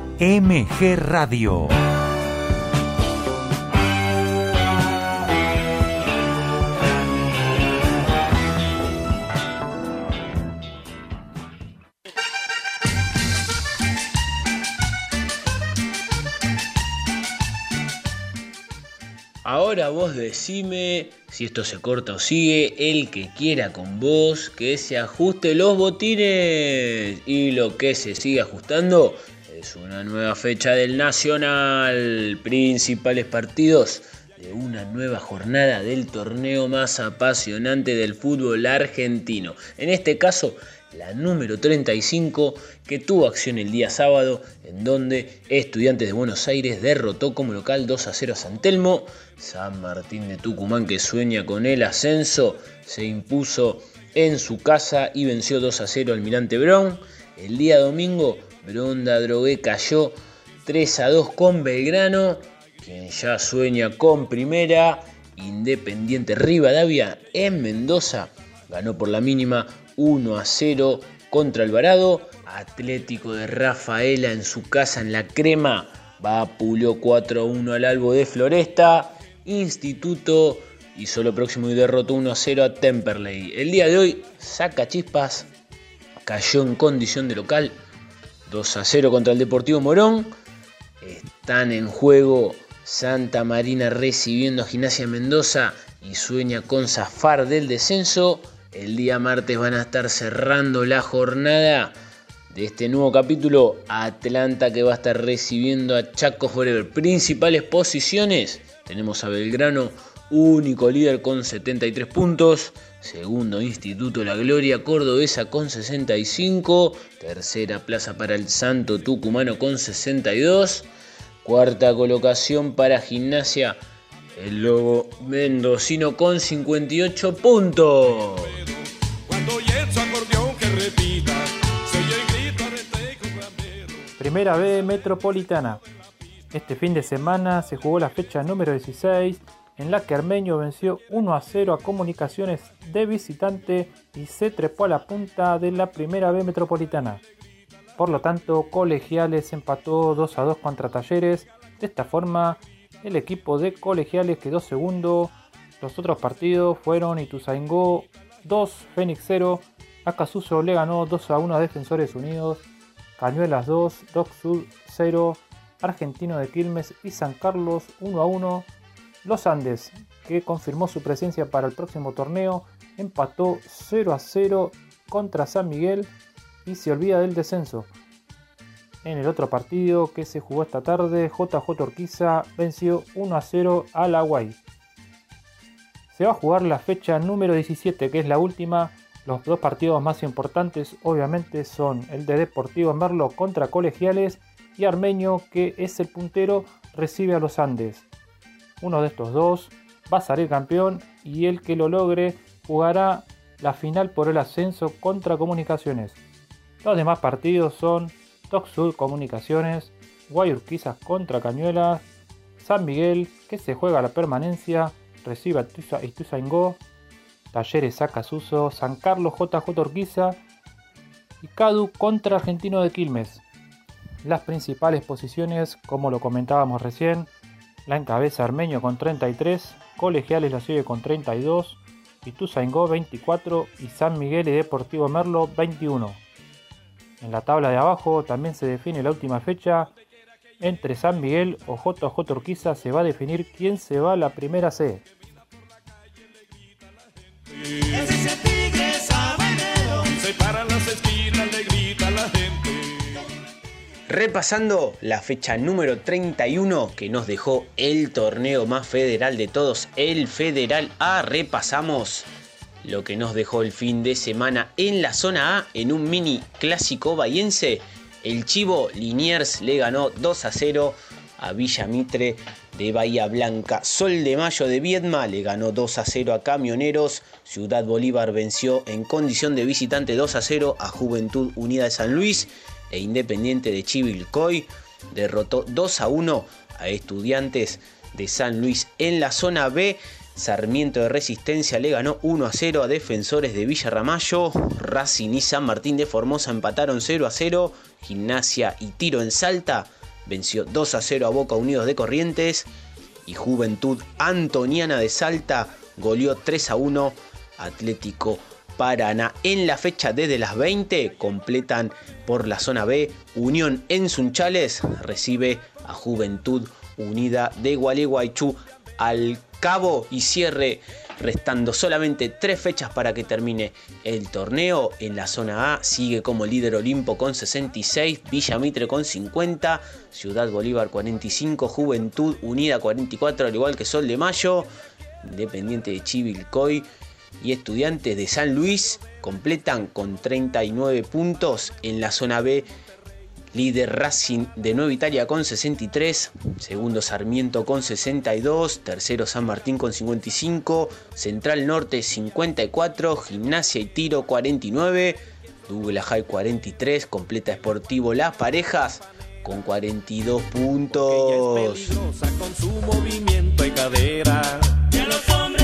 MG Radio. Ahora vos decime si esto se corta o sigue, el que quiera con vos, que se ajuste los botines y lo que se sigue ajustando es una nueva fecha del Nacional, principales partidos de una nueva jornada del torneo más apasionante del fútbol argentino. En este caso, la número 35 que tuvo acción el día sábado en donde Estudiantes de Buenos Aires derrotó como local 2 a 0 a San Telmo. San Martín de Tucumán que sueña con el ascenso se impuso en su casa y venció 2 a 0 al Mirante Brown. El día domingo Bronda Drogué cayó 3 a 2 con Belgrano, quien ya sueña con primera. Independiente Rivadavia en Mendoza ganó por la mínima 1 a 0 contra Alvarado. Atlético de Rafaela en su casa en la crema va pulió 4 a 1 al Albo de Floresta. Instituto hizo lo próximo y derrotó 1 a 0 a Temperley. El día de hoy saca chispas, cayó en condición de local 2 a 0 contra el Deportivo Morón. Están en juego Santa Marina recibiendo a Gimnasia Mendoza y sueña con zafar del descenso. El día martes van a estar cerrando la jornada de este nuevo capítulo. Atlanta que va a estar recibiendo a Chaco Forever. Principales posiciones. Tenemos a Belgrano único líder con 73 puntos. Segundo Instituto La Gloria Cordobesa con 65. Tercera plaza para el Santo Tucumano con 62. Cuarta colocación para Gimnasia el Lobo Mendocino con 58 puntos. Primera B Metropolitana. Este fin de semana se jugó la fecha número 16 en la que Armenio venció 1 a 0 a Comunicaciones de visitante y se trepó a la punta de la Primera B Metropolitana. Por lo tanto, Colegiales empató 2 a 2 contra Talleres. De esta forma, el equipo de Colegiales quedó segundo. Los otros partidos fueron Ituzaingó 2, Fénix 0. Acasuso le ganó 2 a 1 a Defensores Unidos. Cañuelas 2, Doc Sud 0. Argentino de Quilmes y San Carlos 1 a 1. Los Andes, que confirmó su presencia para el próximo torneo, empató 0 a 0 contra San Miguel y se olvida del descenso. En el otro partido que se jugó esta tarde, JJ Orquiza venció 1 a 0 a la Guay. Se va a jugar la fecha número 17, que es la última. Los dos partidos más importantes obviamente son el de Deportivo Merlo contra Colegiales y Armenio, que es el puntero, recibe a los Andes. Uno de estos dos va a salir campeón y el que lo logre jugará la final por el ascenso contra Comunicaciones. Los demás partidos son Toc Sud Comunicaciones, Guayurquizas contra Cañuelas, San Miguel que se juega la permanencia, recibe a Tuza- Ituzaingó, Talleres Acasuso, San Carlos JJ Urquiza y Cadu contra Argentino de Quilmes. Las principales posiciones, como lo comentábamos recién, la encabeza Armeño con 33, Colegiales la sigue con 32, Ituzaingó 24 y San Miguel y Deportivo Merlo 21. En la tabla de abajo también se define la última fecha. Entre San Miguel o JJ Urquiza se va a definir quién se va a la primera C. Repasando la fecha número 31 que nos dejó el torneo más federal de todos, el Federal A, repasamos lo que nos dejó el fin de semana en la zona A en un mini clásico bahiense. El Chivo Liniers le ganó 2 a 0 a Villa Mitre de Bahía Blanca. Sol de Mayo de Viedma le ganó 2 a 0 a Camioneros. Ciudad Bolívar venció en condición de visitante 2 a 0 a Juventud Unida de San Luis. E Independiente de Chivilcoy derrotó 2 a 1 a Estudiantes de San Luis en la zona B. Sarmiento de Resistencia le ganó 1 a 0 a Defensores de Villa Ramallo. Racing y San Martín de Formosa empataron 0 a 0. Gimnasia y Tiro en Salta venció 2 a 0 a Boca Unidos de Corrientes. Y Juventud Antoniana de Salta goleó 3 a 1 Atlético Paraná. En la fecha desde las 20 completan por la zona B. Unión en Sunchales recibe a Juventud Unida de Gualeguaychú al cabo y cierre restando solamente tres fechas para que termine el torneo. En la zona A sigue como líder Olimpo con 66, Villa Mitre con 50, Ciudad Bolívar 45, Juventud Unida 44, al igual que Sol de Mayo, Independiente de Chivilcoy y Estudiantes de San Luis completan con 39 puntos en la zona B. Líder Racing de Nueva Italia con 63, segundo Sarmiento con 62, tercero San Martín con 55, Central Norte 54, Gimnasia y Tiro 49, Douglas High 43, completa Esportivo Las Parejas con 42 puntos. Peligrosa con su movimiento y cadera. Y a los hombres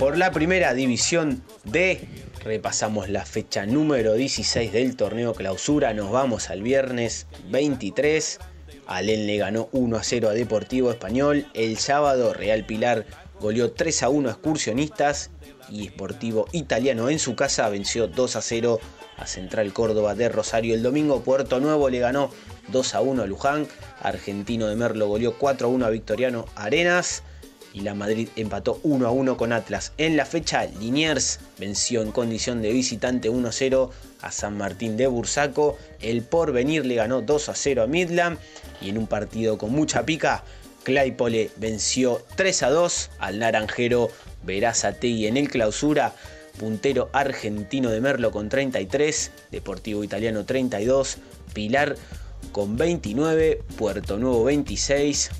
Por la primera división D, repasamos la fecha número 16 del torneo clausura. Nos vamos al viernes 23. Alén le ganó 1 a 0 a Deportivo Español. El sábado Real Pilar goleó 3 a 1 a Excursionistas. Y Sportivo Italiano en su casa venció 2 a 0 a Central Córdoba de Rosario. El domingo Puerto Nuevo le ganó 2 a 1 a Luján. Argentino de Merlo goleó 4 a 1 a Victoriano Arenas y la Madrid empató 1 a 1 con Atlas. En la fecha, Liniers venció en condición de visitante 1 a 0 a San Martín de Bursaco. El Porvenir le ganó 2 a 0 a Midland. Y en un partido con mucha pica, Claypole venció 3 a 2 al naranjero Verazategui en el clausura. Puntero argentino de Merlo con 33, Deportivo Italiano 32, Pilar con 29, Puerto Nuevo 26,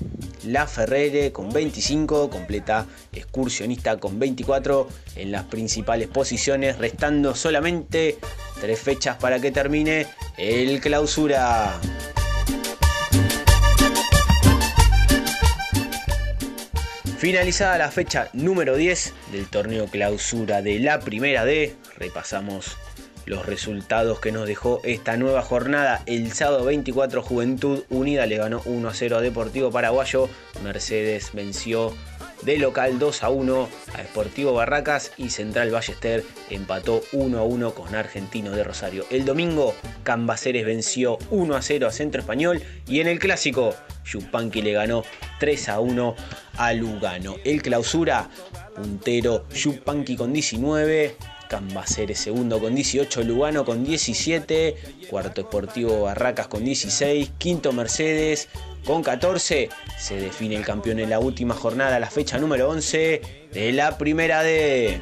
La Ferrere con 25, completa excursionista con 24 en las principales posiciones, restando solamente tres fechas para que termine el clausura. Finalizada la fecha número 10 del torneo clausura de la primera D, repasamos los resultados que nos dejó esta nueva jornada. El sábado 24 Juventud Unida le ganó 1 a 0 a Deportivo Paraguayo. Mercedes venció de local 2 a 1 a Sportivo Barracas y Central Ballester empató 1 a 1 con Argentino de Rosario. El domingo Cambaceres venció 1 a 0 a Centro Español y en el clásico Yupanqui le ganó 3 a 1 a Lugano. El clausura puntero Yupanqui con 19, Cambaceres segundo con 18, Lugano con 17, cuarto Deportivo Barracas con 16, quinto Mercedes con 14. Se define el campeón en la última jornada, la fecha número 11 de la primera D.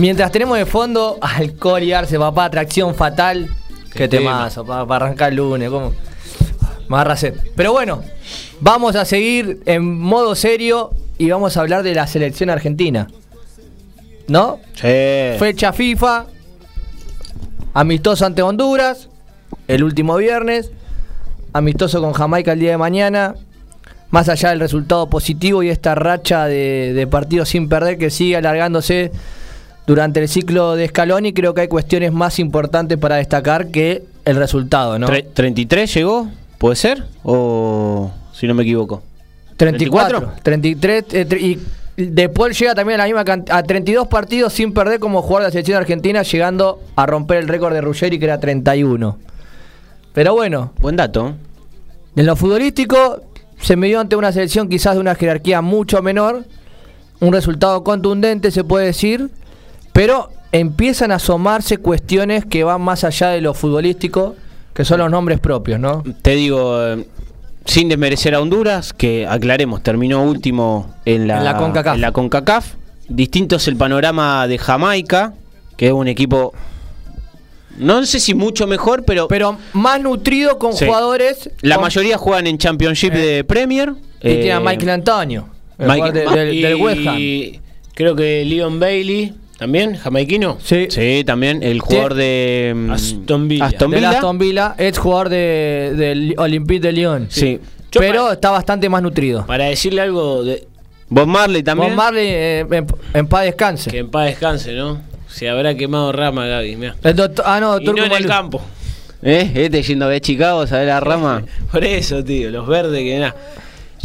Mientras tenemos de fondo al Cori Arce, papá, atracción fatal. Qué, tema. temazo, para arrancar el lunes. ¿cómo? Sed. Pero bueno, vamos a seguir en modo serio y vamos a hablar de la selección argentina. ¿No? Sí. Fecha FIFA, amistoso ante Honduras, el último viernes, amistoso con Jamaica el día de mañana. Más allá del resultado positivo y esta racha de, de partidos sin perder que sigue alargándose durante el ciclo de Scaloni, creo que hay cuestiones más importantes para destacar que el resultado, ¿no? Tre- ¿33 llegó? ¿Puede ser? ¿O si no me equivoco? 34, 33 eh, y De Paul llega también a la misma a 32 partidos sin perder como jugador de la selección argentina, llegando a romper el récord de Ruggeri que era 31. Pero bueno, Buen dato. en lo futbolístico se midió ante una selección quizás de una jerarquía mucho menor, un resultado contundente se puede decir, pero empiezan a asomarse cuestiones que van más allá de lo futbolístico, que son los nombres propios, ¿no? Te digo, eh, sin desmerecer a Honduras, que aclaremos, terminó último en la, En la CONCACAF. en la CONCACAF. Distinto es el panorama de Jamaica, que es un equipo, no sé si mucho mejor, pero, Pero más nutrido con Sí. jugadores. la con- mayoría juegan en Championship de Premier. Y tiene a Eh, Michael Antonio, Mike- de- del, del West Ham. Y creo que Leon Bailey, también, jamaiquino. Sí. Sí, también el jugador de mm, Aston Villa. Aston Villa. Aston Villa, ex jugador de, del Olympique de Lyon. Sí. Pero está bastante más nutrido. Para decirle algo de, Bob Marley también. Bob Marley eh, en, en paz descanse. que en paz descanse, ¿no? Se habrá quemado rama, Gaby, mirá. El doctor- ah, no, Y no en el campo. ¿Eh? Este yendo ver Chicago, ¿sabes la rama? Por eso, tío, los verdes que nada.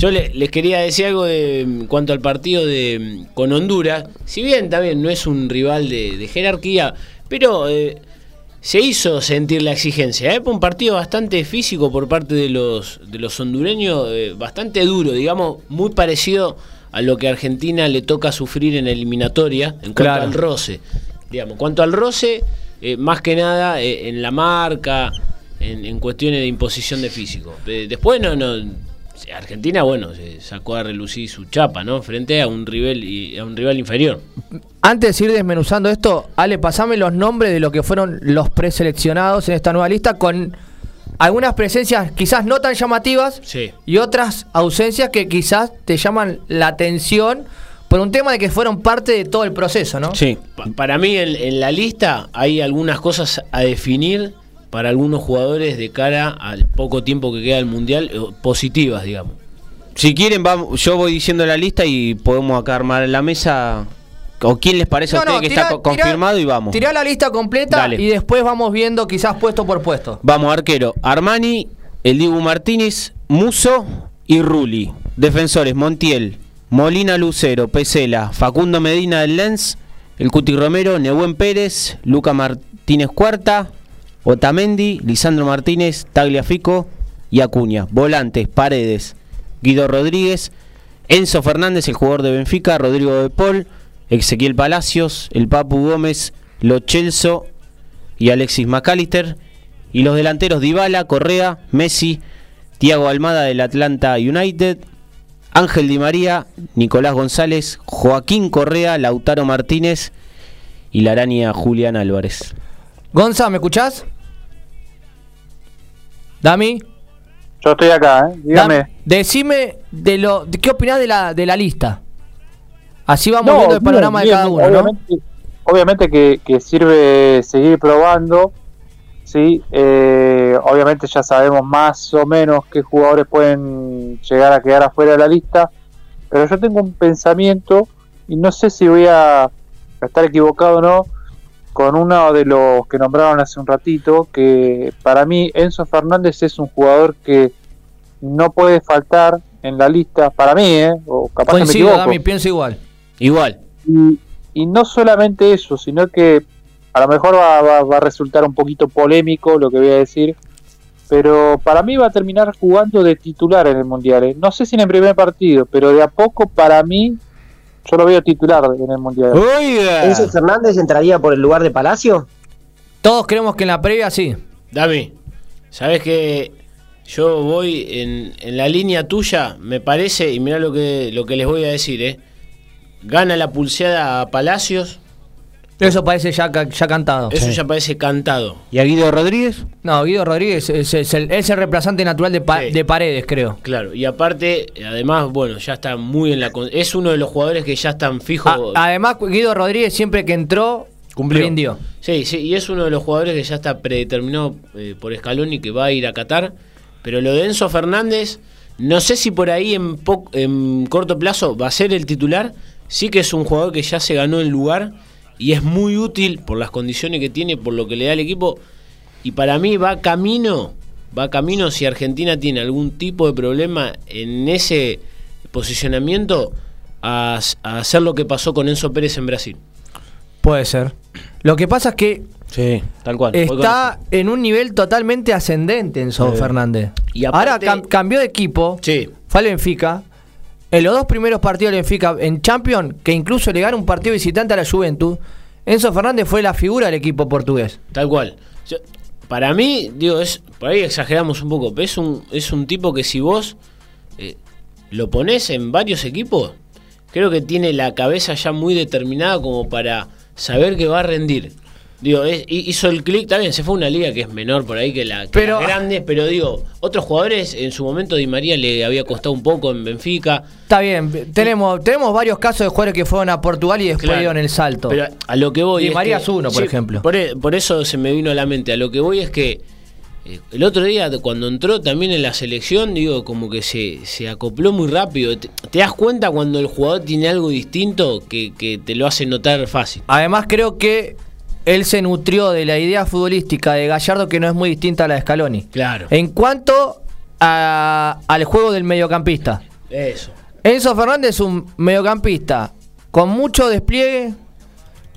Yo le- les quería decir algo de en cuanto al partido de mm, con Honduras. Si bien también no es un rival de, de jerarquía, pero eh, se hizo sentir la exigencia. ¿eh? Un partido bastante físico por parte de los, de los hondureños, eh, bastante duro, digamos, muy parecido a lo que a Argentina le toca sufrir en eliminatoria en cuanto Claro. al roce. Digamos, cuanto al roce, eh, más que nada en la marca, en, en cuestiones de imposición de físico. Después no, no Argentina, bueno, se sacó a relucir su chapa, ¿no? Frente a un rival y a un rival inferior. Antes de ir desmenuzando esto, Ale, pasame los nombres de lo que fueron los preseleccionados en esta nueva lista con algunas presencias quizás no tan llamativas Sí. y otras ausencias que quizás te llaman la atención por un tema de que fueron parte de todo el proceso, ¿no? Sí. Pa- para mí en, en la lista hay algunas cosas a definir para algunos jugadores de cara al poco tiempo que queda del Mundial, eh, positivas, digamos. Si quieren, vamos, yo voy diciendo la lista y podemos acá armar la mesa. ¿O quién les parece a ustedes no, que tirá- está tirá- confirmado y vamos? Tirá la lista completa Dale. y después vamos viendo quizás puesto por puesto. Vamos, arquero. Armani, el Dibu Martínez, Muso y Rulli. Defensores, Montiel, Molina Lucero, Pesela, Facundo Medina del Lens, el Cuti Romero, Nehuen Pérez, Luca Martínez Cuarta, Otamendi, Lisandro Martínez, Tagliafico y Acuña. Volantes, Paredes, Guido Rodríguez, Enzo Fernández, el jugador de Benfica, Rodrigo de Paul, Ezequiel Palacios, el Papu Gómez, Lo Chelso y Alexis McAllister. Y los delanteros Dybala, Correa, Messi, Thiago Almada del Atlanta United, Ángel Di María, Nicolás González, Joaquín Correa, Lautaro Martínez y la araña Julián Álvarez. Gonza, ¿me escuchás? Dami, Yo estoy acá, ¿eh? Dígame. Decime de lo, de qué opinás de la, de la lista. Así vamos No, viendo el bien, panorama de cada uno, ¿no? obviamente, Obviamente que, que sirve seguir probando, sí. Eh, obviamente ya sabemos más o menos qué jugadores pueden llegar a quedar afuera de la lista, pero yo tengo un pensamiento y no sé si voy a estar equivocado o no con uno de los que nombraron hace un ratito, que para mí Enzo Fernández es un jugador que no puede faltar en la lista, para mí, ¿eh? o capaz que me Coincido, equivoco. Dami, pienso igual. Igual. Y, y no solamente eso, sino que a lo mejor va, va- va a resultar un poquito polémico lo que voy a decir, pero para mí va a terminar jugando de titular en el Mundial. ¿eh? No sé si en el primer partido, pero de a poco para mí yo lo veo titular en el Mundial. Oiga. ¿Enzo Fernández entraría por el lugar de Palacio? Todos creemos que en la previa sí. Dami, sabes que yo voy en, en la línea tuya, me parece, y mira lo que, lo que les voy a decir, ¿eh? Gana la pulseada a Palacios, Eso parece ya, ca- ya cantado. eso ya parece cantado. ¿Y a Guido Rodríguez? No, Guido Rodríguez es, es el, es el reemplazante natural de, pa- Sí. de Paredes, creo. Claro, y aparte, además, bueno, ya está muy en la... con- Es uno de los jugadores que ya están fijos. A- además, Guido Rodríguez siempre que entró, Cumplió. rindió. Sí, sí, y es uno de los jugadores que ya está predeterminado eh, por Scaloni que va a ir a Qatar. Pero lo de Enzo Fernández, no sé si por ahí en, po- en corto plazo va a ser el titular. Sí que es un jugador que ya se ganó el lugar y es muy útil por las condiciones que tiene, por lo que le da el equipo. Y para mí va camino, va camino si Argentina tiene algún tipo de problema en ese posicionamiento a, a hacer lo que pasó con Enzo Pérez en Brasil. Puede ser. Lo que pasa es que Sí, tal cual. está en un nivel totalmente ascendente Enzo Fernández. Y Ahora cam- cambió de equipo, Sí, fue al Benfica. En los dos primeros partidos del Benfica en Champions, que incluso le gana un partido visitante a la Juventud, Enzo Fernández fue la figura del equipo portugués. Tal cual. Para mí, digo, por ahí exageramos un poco, pero es un, es un tipo que si vos eh, lo pones en varios equipos, creo que tiene la cabeza ya muy determinada como para saber que va a rendir. Digo, es- hizo el clic, también se fue a una liga que es menor por ahí que la que Pero- digo, otros jugadores en su momento Di María le había costado un poco en Benfica. Está bien, tenemos, tenemos varios casos de jugadores que fueron a Portugal y después Claro. dieron el salto. Pero a lo que voy Di es María que- es uno, por sí, ejemplo. Por, e- por eso se me vino a la mente. A lo que voy es que eh, el otro día cuando entró también en la selección, digo, como que se, se acopló muy rápido. Te, te das cuenta cuando el jugador tiene algo distinto que, que te lo hace notar fácil. Además creo que él se nutrió de la idea futbolística de Gallardo que no es muy distinta a la de Scaloni. Claro. En cuanto a- al juego del mediocampista. Eso. Enzo Fernández es un mediocampista con mucho despliegue,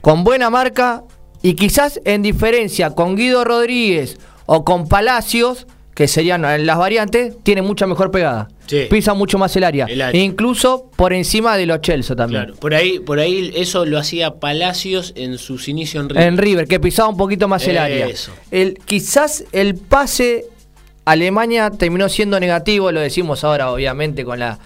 con buena marca y quizás en diferencia con Guido Rodríguez o con Palacios, que serían las variantes, tiene mucha mejor pegada. Sí. Pisa mucho más el área. El área. Incluso por encima de los Chelsea también. Claro. Por ahí, por ahí eso lo hacía Palacios en sus inicios en River. En River, que pisaba un poquito más el área. Eso. El, quizás el pase Alemania terminó siendo negativo, lo decimos ahora obviamente con la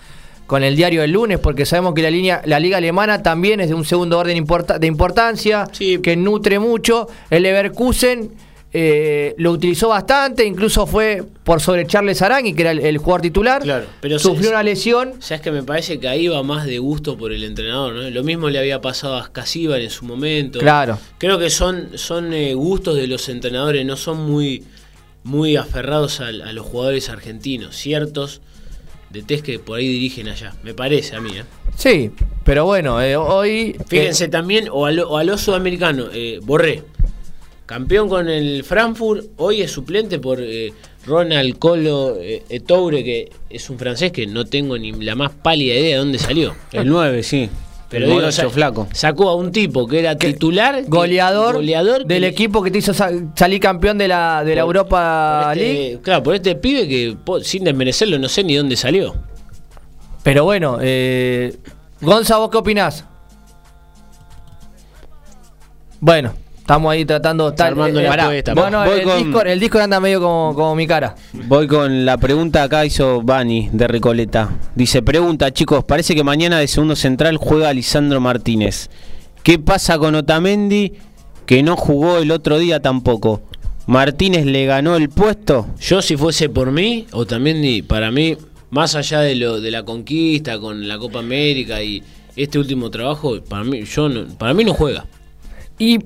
con el diario del lunes, porque sabemos que la línea, la liga alemana también es de un segundo orden importa- de importancia, Sí. que nutre mucho. El Leverkusen eh, lo utilizó bastante, incluso fue por sobre Charles Arangui, que era el, el jugador titular. Claro, pero sufrió se- una lesión. O sea, es que me parece que ahí va más de gusto por el entrenador, ¿no? Lo mismo le había pasado a Scasíbar en su momento. Claro. Creo que son, son eh, gustos de los entrenadores, no son muy, muy aferrados a, los jugadores argentinos, ciertos. de test que por ahí dirigen allá. Me parece a mí, ¿eh? Sí, pero bueno, hoy. Fíjense también, o a, lo- o a los sudamericanos, eh, Borré, campeón con el Frankfurt, hoy es suplente por eh, Ronald Colo eh, Etoure, que es un francés que no tengo ni la más pálida idea de dónde salió. El 9, sí. Pero digo, flaco. Sacó a un tipo que era titular, goleador, goleador del que- equipo que te hizo sa- salir campeón de la, de la por- Europa por este- League. Claro, por este pibe que sin desmerecerlo no sé ni dónde salió. Pero bueno, eh, Gonza, ¿vos qué opinás? Bueno, estamos ahí tratando. Está armando la pará. apuesta, No, pa. no, Voy el, con- Discord, el Discord anda medio como, como mi cara. Voy con la pregunta acá hizo Bani de Recoleta. Dice, pregunta chicos, parece que mañana de segundo central juega Lisandro Martínez. ¿Qué pasa con Otamendi que no jugó el otro día tampoco? ¿Martínez le ganó el puesto? Yo si fuese por mí, o también di- para mí, más allá de lo de la conquista con la Copa América y este último trabajo, para mí, yo no, para mí no juega. Y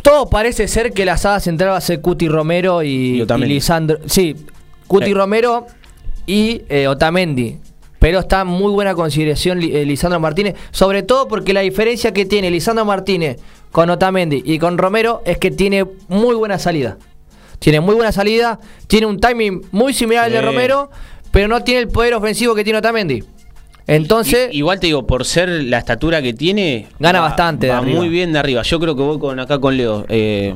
todo parece ser que la saga central va a ser Cuti Romero y, Y y Otamendi. Lisandro. Sí, Cuti Eh. Romero y eh, Otamendi. Pero está en muy buena consideración eh, Lisandro Martínez. Sobre todo porque la diferencia que tiene Lisandro Martínez con Otamendi y con Romero es que tiene muy buena salida. Tiene muy buena salida, tiene un timing muy similar al de. Romero, pero no tiene el poder ofensivo que tiene Otamendi. Entonces, igual te digo, por ser la estatura que tiene, Gana va- bastante va muy bien de arriba. Yo creo que voy con acá con Leo. Eh,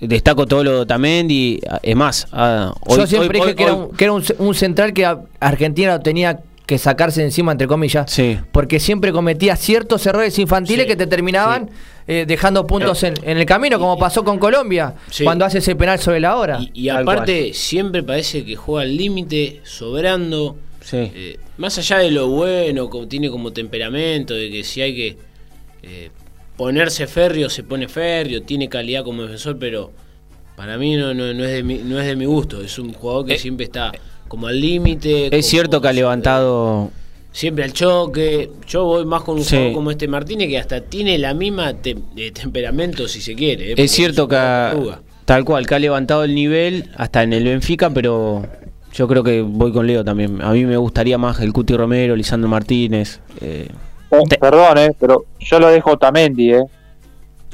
destaco todo lo de Otamendi. Es más, ah, hoy- yo siempre hoy- dije hoy- que, era un, que era un, un central que a- Argentina lo tenía que sacarse de encima, entre comillas. Sí. Porque siempre cometía ciertos errores infantiles Sí, que te terminaban eh, dejando puntos en, en el camino, como pasó con Colombia, Sí. cuando hace ese penal sobre la hora. Y, y aparte, siempre parece que juega al límite, sobrando. Sí. Eh, más allá de lo bueno, como tiene como temperamento, de que si hay que eh, ponerse férreo, se pone férreo, tiene calidad como defensor, pero para mí no, no, no es, de mi, no es de mi gusto. Es un jugador que Eh, siempre está como al límite. como- Es cierto que ha levantado. Siempre al choque. Yo voy más con un Sí. jugador como este Martínez que hasta tiene la misma te- eh, temperamento, si se quiere. eh, Es cierto que tal cual, que ha levantado el nivel hasta en el Benfica, pero yo creo que voy con Leo también. A mí me gustaría más el Cuti Romero, Lisandro Martínez. eh, Oh, Perdón, eh, pero yo lo dejo Otamendi, ¿eh?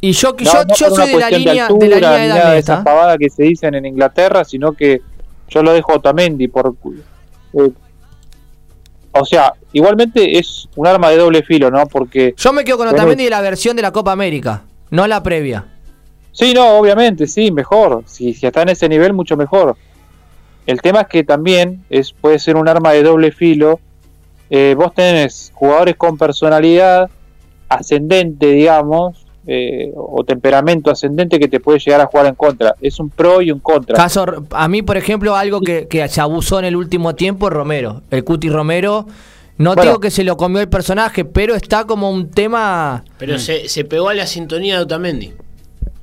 Y yo, No, yo, no yo soy una de la, cuestión línea, altura, de la línea de ni nada edad de esas pavadas que se dicen en Inglaterra, sino que yo lo dejo Otamendi por eh, o sea, igualmente es un arma de doble filo, ¿no? Porque Yo me quedo con Otamendi de la versión de la Copa América, no la previa. sí, no, obviamente, sí, mejor. Si, si está en ese nivel, mucho mejor. El tema es que también es puede ser un arma de doble filo. Eh, vos tenés jugadores con personalidad ascendente, digamos, eh, o temperamento ascendente que te puede llegar a jugar en contra. Es un pro y un contra. Caso, a mí, por ejemplo, algo que, que se abusó en el último tiempo es Romero. El Cuti Romero, no Bueno. digo que se lo comió el personaje, pero está como un tema... Pero se, se pegó a la sintonía de Otamendi.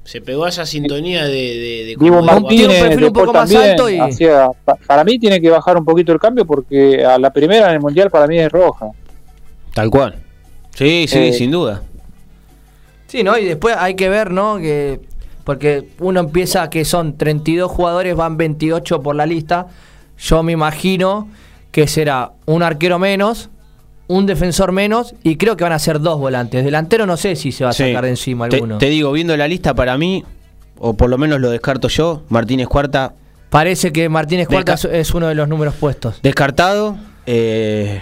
Se pegó a esa sintonía de. de, Un perfil un poco más alto y- para mí tiene que bajar un poquito el cambio porque a la primera en el mundial para mí es roja. tal cual. Sí, sí, Eh, sin duda. Sí, ¿no? Y después hay que ver, ¿no? Que porque uno empieza que son 32 jugadores, van 28 por la lista. Yo me imagino que será un arquero menos, un defensor menos y creo que van a ser dos volantes. Delantero no sé si se va a Sí. sacar de encima alguno. te digo, viendo la lista para mí, o por lo menos lo descarto yo, Martínez Cuarta Parece que Martínez Cuarta es uno de los números puestos. descartado. eh,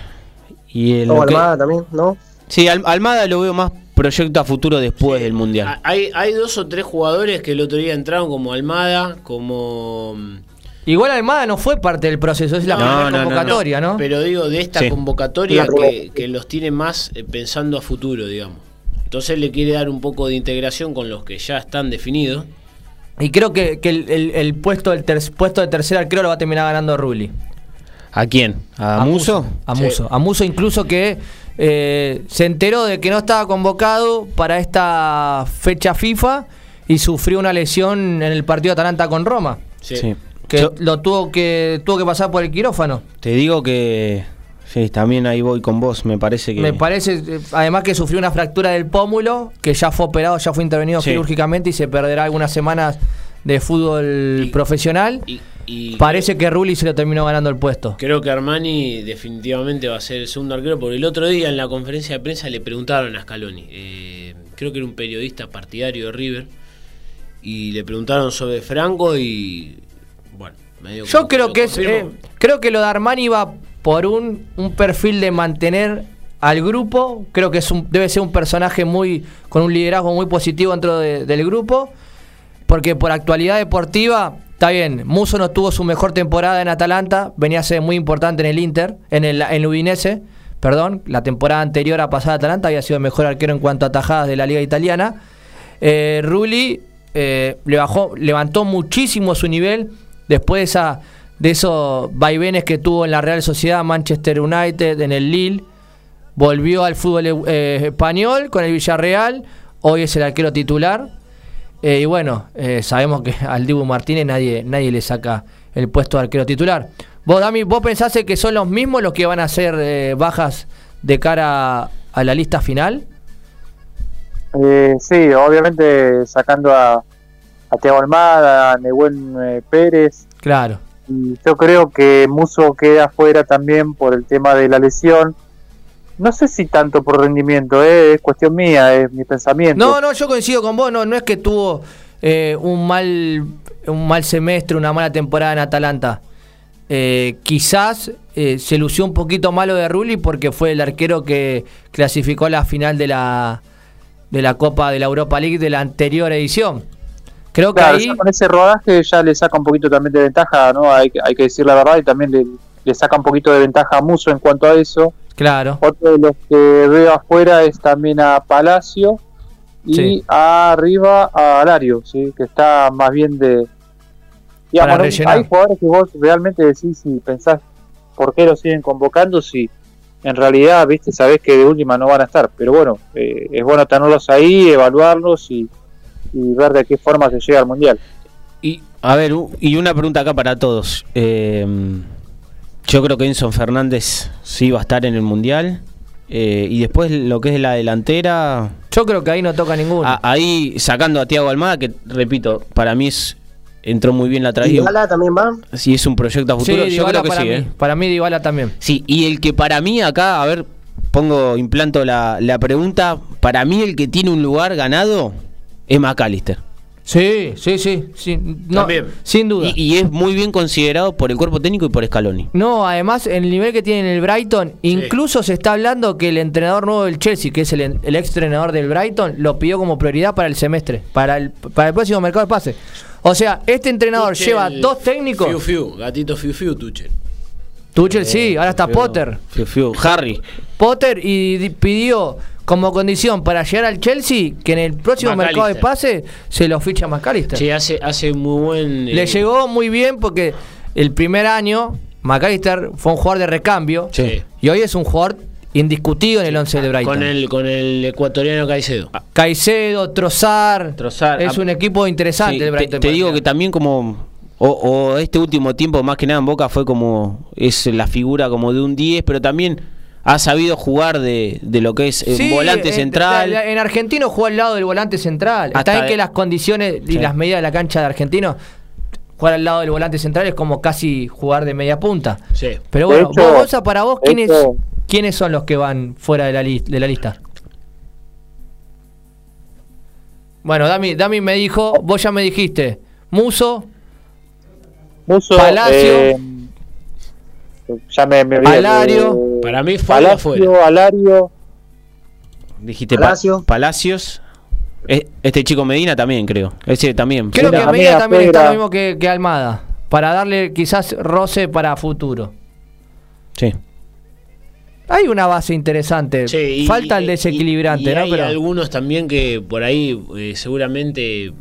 y el O lo que- Almada también, ¿no? Sí, Al- Almada lo veo más proyecto a futuro después del Mundial. Hay, hay dos o tres jugadores que el otro día entraron, como Almada, como. Igual Almada no fue parte del proceso, es la No, primera no, no, convocatoria, ¿no? Pero digo, de esta Sí. convocatoria que, los tiene más eh, pensando a futuro, digamos. Entonces le quiere dar un poco de integración con los que ya están definidos. Y creo que, que el, el- el puesto del ter- puesto de tercer arquero lo va a terminar ganando Rulli. ¿A quién? ¿A, Muso? A Muso. A Muso incluso que eh, se enteró de que no estaba convocado para esta fecha FIFA y sufrió una lesión en el partido Atalanta con Roma. Sí. Sí. Que Yo lo tuvo que tuvo que pasar por el quirófano. te digo que sí, también ahí voy con vos, me parece que Me parece, eh, además que sufrió una fractura del pómulo, que ya fue operado, ya fue intervenido Sí. quirúrgicamente y se perderá algunas semanas de fútbol Y- profesional. Y, Y Parece que Rulli se lo terminó ganando el puesto. Creo que Armani definitivamente va a ser el segundo arquero, porque el otro día en la conferencia de prensa le preguntaron a Scaloni, eh, creo que era un periodista partidario de River, y le preguntaron sobre Franco y medio Yo creo que es, eh, creo que lo de Armani va por un, un perfil de mantener al grupo. Creo que es un, debe ser un personaje muy con un liderazgo muy positivo dentro de- del grupo, porque por actualidad deportiva está bien. Muso no tuvo su mejor temporada en Atalanta, venía a ser muy importante en el Inter, en el en Udinese. Perdón, la temporada anterior a pasada Atalanta había sido el mejor arquero en cuanto a tajadas de la liga italiana. Eh, Rulli eh, le bajó, levantó muchísimo su nivel después de, esa, de esos vaivenes que tuvo en la Real Sociedad, Manchester United, en el Lille. Volvió al fútbol eh, español con el Villarreal. Hoy es el arquero titular. Eh, y bueno, eh, sabemos que al Dibu Martínez nadie, nadie le saca el puesto de arquero titular. Vos, Dami, ¿vos pensás que son los mismos los que van a eh, bajas de cara a la lista final? Sí, obviamente sacando a, a Thiago Almada, a Nehuen eh, Pérez. Claro. Y yo creo que Muso queda fuera también por el tema de la lesión. No sé si tanto por rendimiento, eh, es cuestión mía, es mi pensamiento. No, no, yo coincido con vos. No, no es que tuvo eh, un mal un mal semestre, una mala temporada en Atalanta. Eh, quizás eh, se lució un poquito malo de Rulli porque fue el arquero que clasificó a la final de la de la Copa de la Europa League de la anterior edición. Creo que ahí con ese rodaje ya le saca un poquito también de ventaja, ¿no? Hay, que- hay que decir la verdad y también le, le saca un poquito de ventaja a Muso en cuanto a eso. Claro. Otro de los que veo afuera es también a Palacio y Sí. arriba a Alario, ¿sí? que está más bien de... Para ¿no? rellenar. hay jugadores que vos realmente decís si pensás por qué los siguen convocando si en realidad, viste, sabés que de última no van a estar, pero bueno, eh, es bueno tenerlos ahí, evaluarlos y, y ver de qué forma se llega al Mundial. Y, a ver, y una pregunta acá para todos. Eh, yo creo que Enzo Fernández sí va a estar en el Mundial. Eh, y después lo que es la delantera, yo creo que ahí no toca ninguno. a- ahí sacando a Tiago Almada, que repito, para mí es entró muy bien la ¿Y traída. Dybala también va? Si es un proyecto a sí, futuro, yo creo que para sí. mí. ¿eh? Para mí Dybala también. Sí, y el que para mí acá, a ver, pongo, implanto la, la pregunta, para mí el que tiene un lugar ganado es McAllister. Sí, sí, sí, sí. No, También. sin duda. Y, y es muy bien considerado por el cuerpo técnico y por Scaloni. No, además, el nivel que tiene en el Brighton, incluso se está hablando que el entrenador nuevo del Chelsea, que es el, el ex entrenador del Brighton, lo pidió como prioridad para el semestre, para el, para el próximo mercado de pase. O sea, este entrenador Tuchel, lleva dos técnicos. Fiu Fiu, gatito Fiu Fiu, Tuchel. Tuchel sí, ahora está Fiu, Potter. Fiu, fiu. Harry. Potter y di- pidió como condición para llegar al Chelsea que en el próximo mercado de pase se lo ficha McAllister. Sí, hace, hace muy buen. Le eh, llegó muy bien porque el primer año McAllister fue un jugador de recambio Sí. y hoy es un jugador indiscutido en el 11 de Brighton. Con el, con el ecuatoriano Caicedo. Caicedo, Trozar, Trossard, es ah, un equipo interesante Sí, el te, Brighton. te digo que también como o, o este último tiempo más que nada en Boca fue como es la figura como de un 10 pero también ha sabido jugar de, de lo que es eh, Sí, volante en- central En, en Argentino jugó al lado del volante central. Hasta Está bien de- que las condiciones y Sí. las medidas de la cancha de Argentino, jugar al lado del volante central es como casi jugar de media punta. Sí. Pero bueno, hecho- vos, Gonza, para vos, ¿quiénes, ¿quiénes son los que van fuera de la, lis- de la lista? Bueno, Dami, Dami me dijo, vos ya me dijiste, Muso, Muso, Palacio. eh, ya me, me olvidé, Alario. eh, Para mí fue afuera. Palacio, Alario, dijiste Pa- Palacio. Palacios Eh, este chico Medina también creo ese también creo que. Medina también Fuera. está lo mismo que, que Almada, para darle quizás roce para futuro. sí Hay una base interesante. Sí, y- Falta el y- desequilibrante, y ¿no? Hay Pero algunos también que por ahí eh, seguramente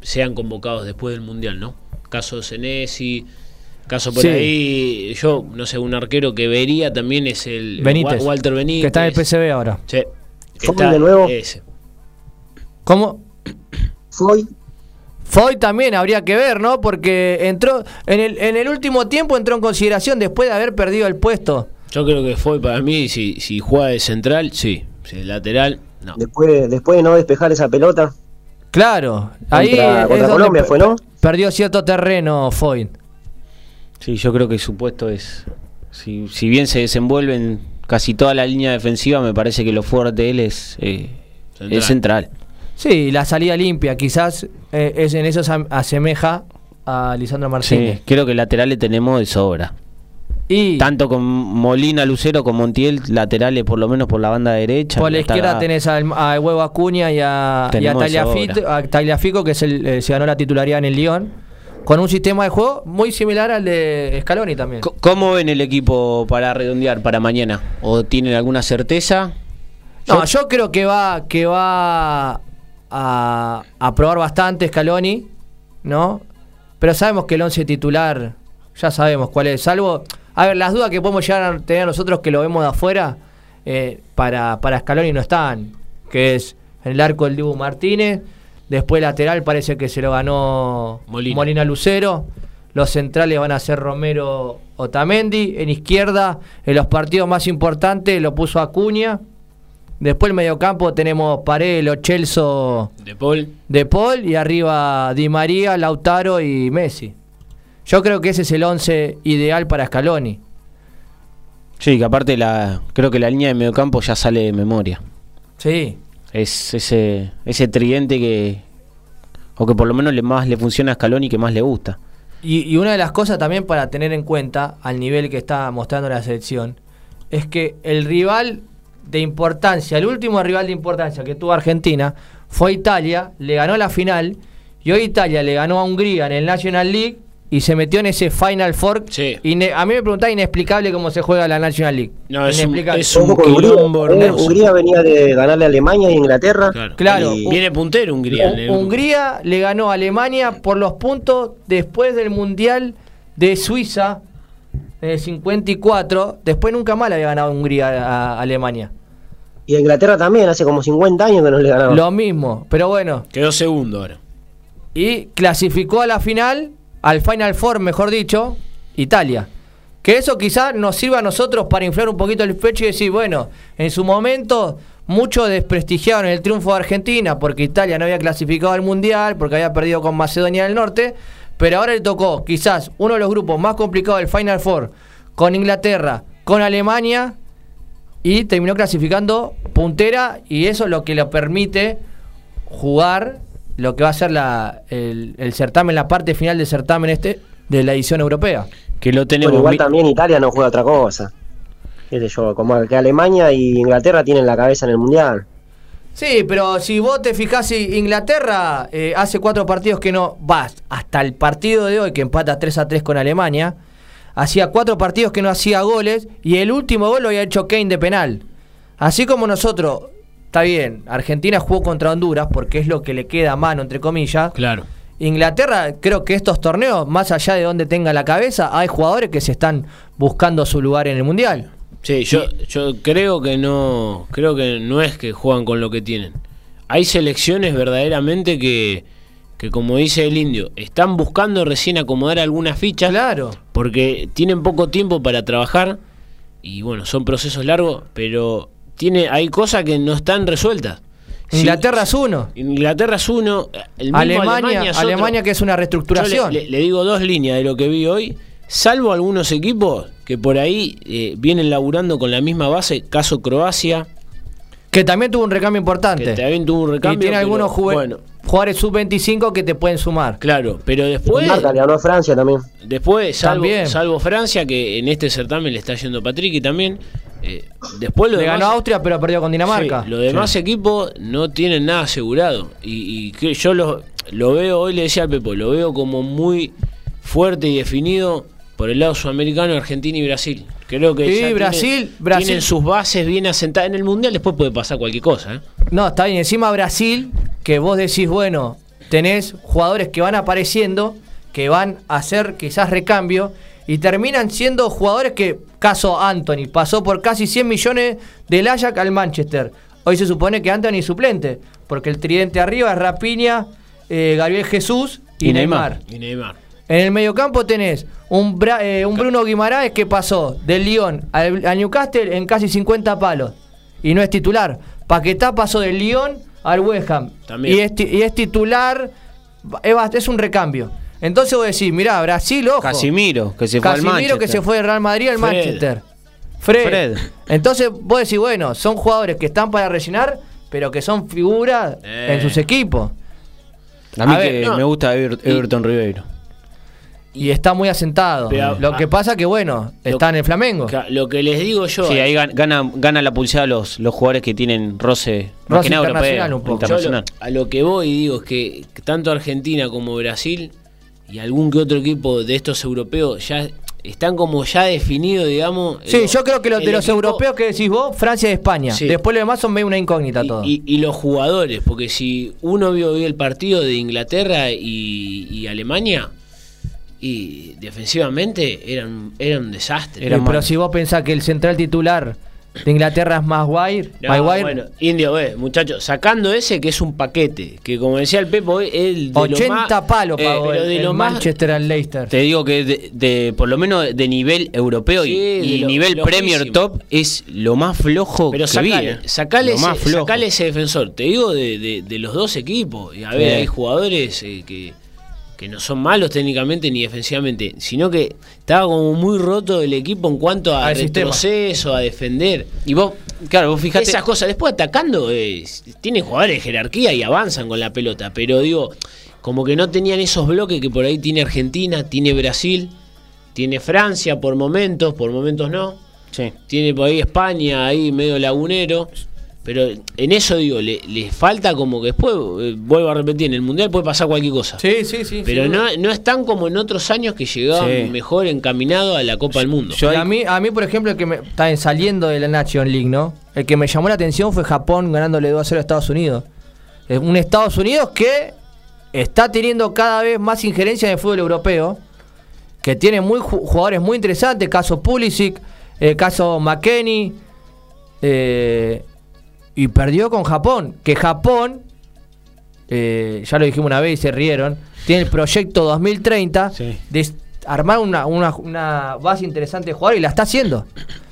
sean convocados después del Mundial, ¿no? Caso Senesi, caso por Sí. ahí, yo no sé, un arquero que vería también es el Benítez, Walter Benítez. que está en el PCB ahora. Sí, que Foy está de nuevo. ese. ¿Cómo? Foy, Foy también habría que ver, ¿no? Porque entró en el, en el último tiempo entró en consideración después de haber perdido el puesto. Yo creo que fue para mí, si, si juega de central, sí. Si de lateral, no. después, después de no despejar esa pelota Claro, ahí contra, es contra donde Colombia fue, ¿no? perdió cierto terreno Foy. Sí, yo creo que su puesto es. Si, si bien se desenvuelven casi toda la línea defensiva, me parece que lo fuerte de él es, eh, Central. es central. Sí, la salida limpia, quizás eh, es en eso se asemeja a Lisandro Martínez. Sí, creo que laterales tenemos de sobra. Y Tanto con Molina, Lucero, con Montiel, laterales por lo menos por la banda derecha. por la Está- izquierda tenés al, al Huevo Acuña y a, y a a Tagliafico, que es el, eh, se ganó la titularidad en el Lyon, con un sistema de juego muy similar al de Scaloni también. ¿Cómo ven el equipo para redondear para mañana? ¿O tienen alguna certeza? No, yo creo que va, que va a, a probar bastante Scaloni, ¿no? Pero sabemos que el 11 titular, ya sabemos cuál es. Salvo, a ver, las dudas que podemos llegar a tener nosotros que lo vemos de afuera, eh, para, para Scaloni no están. Que es en el arco el Dibu Martínez. Después lateral parece que se lo ganó Molina. Lucero. Los centrales van a ser Romero Otamendi. En izquierda, en los partidos más importantes, lo puso Acuña. Después el mediocampo tenemos Paredes, Lo Celso, De Paul. De Paul y arriba Di María, Lautaro y Messi. Yo creo que ese es el 11 ideal para Scaloni. Sí, que aparte la, creo que la línea de mediocampo ya sale de memoria. Sí. Es ese, ese tridente que. O que por lo menos le más le funciona a Scaloni que más le gusta. Y, y una de las cosas también para tener en cuenta, al nivel que está mostrando la selección, es que el rival de importancia, el último rival de importancia que tuvo Argentina fue Italia, le ganó la final, y hoy Italia le ganó a Hungría en el National League y se metió en ese Final Four. Sí. Ine- a mí me preguntaba inexplicable cómo se juega la National League. No, es un, Inexplicable. es un Hungría, quilombo hermoso. Hungría venía de ganarle a Alemania y Inglaterra. Claro. Claro. Y- Viene puntero Hungría. Hungría le ganó a Alemania por los puntos después del Mundial de Suiza en el 54. Después nunca más le había ganado Hungría a, a Alemania. Y a Inglaterra también, hace como 50 años que no le ganaron. Lo mismo, pero bueno. Quedó segundo ahora. Y clasificó a la final, al Final Four, mejor dicho, Italia. Que eso quizás nos sirva a nosotros para inflar un poquito el pecho y decir, bueno, en su momento muchos desprestigiaron el triunfo de Argentina porque Italia no había clasificado al Mundial, porque había perdido con Macedonia del Norte, pero ahora le tocó quizás uno de los grupos más complicados del Final Four, con Inglaterra, con Alemania, y terminó clasificando puntera y eso es lo que le permite jugar lo que va a ser la, el, el certamen, la parte final del certamen este de la edición europea. Que lo tenemos. Bueno, igual también Italia no juega otra cosa. Qué sé yo, como que Alemania y Inglaterra tienen la cabeza en el mundial. Sí, pero si vos te fijás, si Inglaterra eh, hace cuatro partidos que no vas hasta el partido de hoy que empata 3 a 3 con Alemania, hacía cuatro partidos que no hacía goles y el último gol lo había hecho Kane de penal. Así como nosotros, está bien, Argentina jugó contra Honduras porque es lo que le queda a mano, entre comillas. Claro. Inglaterra, creo que estos torneos, más allá de donde tenga la cabeza, hay jugadores que se están buscando su lugar en el Mundial. Sí, yo, yo creo que no, creo que no es que juegan con lo que tienen. Hay selecciones verdaderamente que, que como dice el indio, están buscando recién acomodar algunas fichas. Claro. Porque tienen poco tiempo para trabajar y bueno, son procesos largos, pero tiene, hay cosas que no están resueltas. Inglaterra es uno. Inglaterra es uno, el mismo Alemania, es otro. Alemania que es una Yo reestructuración. le, le- le digo dos líneas de lo que vi hoy, salvo algunos equipos que por ahí eh, vienen laburando con la misma base, caso Croacia, Que también tuvo un recambio importante. que también tuvo un recambio. y tiene pero, algunos Bueno, jugadores sub-25 que te pueden sumar. claro, pero después, Marca le ganó a Francia también. después salvo, También. salvo Francia, que en este certamen le está yendo Patrick y también, eh, después lo Le demás- ganó Austria, pero perdió con Dinamarca. Sí, los demás equipos no tienen nada asegurado. Y, y que yo lo, lo veo, hoy le decía al Pepo, lo veo como muy fuerte y definido por el lado sudamericano, Argentina y Brasil. Creo que Sí, ya tienen- Brasil- Brasil- tienen sus bases bien asentadas. En el Mundial después puede pasar cualquier cosa. ¿eh? No, está bien. Encima Brasil, que vos decís, bueno, tenés jugadores que van apareciendo, que van a hacer quizás recambio, y terminan siendo jugadores que, caso Anthony, pasó por casi 100 millones del Ajax al Manchester. Hoy se supone que Anthony es suplente, porque el tridente arriba es Rapiña, eh, Gabriel Jesús y, Y Neymar. Neymar. Y Neymar. En el mediocampo tenés un, Bra- eh, un Bruno Guimaraes que pasó del Lyon al, al Newcastle en casi 50 palos y no es titular. Paquetá pasó del Lyon al West Ham También. y es, y es titular, es un recambio. Entonces vos decís, mirá, Brasil, ojo. Casimiro, que se fue al Casimiro que Manchester. se fue del Real Madrid al Fred. Manchester. Fred. Fred. Entonces vos decís, bueno, son jugadores que están para rellenar, pero que son figuras Eh. en sus equipos. A mí A ver, que no. me gusta Ever- Everton Ribeiro. Y está muy asentado. Pero, Lo que ah, pasa que, bueno, está en el Flamengo. Lo que les digo yo. Sí, ahí gan- gana, gana la pulsada los, los jugadores que tienen roce, más Roce que nada internacional europeo, un poco. Yo lo- internacional. a lo que voy digo es que tanto Argentina como Brasil y algún que otro equipo de estos europeos ya están como ya definidos, digamos. Sí, yo creo que los de los equipo europeos que decís vos, Francia y España. Sí. Después lo demás son medio una incógnita y, todo. y- y los jugadores, porque si uno vio, vio el partido de Inglaterra y, y Alemania, y defensivamente eran, eran un desastre. Eh, pero si vos pensás que el central titular de Inglaterra es Maguire, No, Maguire bueno, Indio, ve, muchachos, sacando ese que es un paquete, que como decía el Pepo, es el de 80 lo más, palos eh, pagó pero el, de el lo más- Manchester al Leicester. Te digo que de, de- por lo menos de nivel europeo y- Sí, y, de lo- nivel flojísimo. Premier Top es lo más flojo Pero que vi. sacale, eh. sacale, ese, más sacale ese defensor. Te digo de, de- de los dos equipos. Y a ver, Sí. hay jugadores eh, que, que no son malos técnicamente ni defensivamente, sino que estaba como muy roto el equipo en cuanto a sistema. retroceso, a defender. Y vos, claro, vos fijate. Esas cosas. Después atacando, eh, tienen jugadores de jerarquía y avanzan con la pelota. Pero digo, como que no tenían esos bloques que por ahí tiene Argentina, tiene Brasil, tiene Francia por momentos, por momentos no. Sí. Tiene por ahí España, ahí medio lagunero. Pero en eso digo, le, le falta como que después, eh, vuelvo a repetir, en el Mundial puede pasar cualquier cosa. Sí, sí, sí. Pero no, no están como en otros años que llegaban Sí. mejor encaminados a la Copa del Mundo. Yo a mí, a mí, por ejemplo, el que me está en- saliendo de la Nation League, ¿no? El que me llamó la atención fue Japón ganándole 2 a 0 a Estados Unidos. Es un Estados Unidos que está teniendo cada vez más injerencia en el fútbol europeo, que tiene muy ju- jugadores muy interesantes, caso Pulisic, el caso McKenny, eh, y perdió con Japón, que Japón, eh, ya lo dijimos una vez y se rieron, tiene el proyecto 2030 Sí. de armar una, una, una base interesante de jugadores y la está haciendo.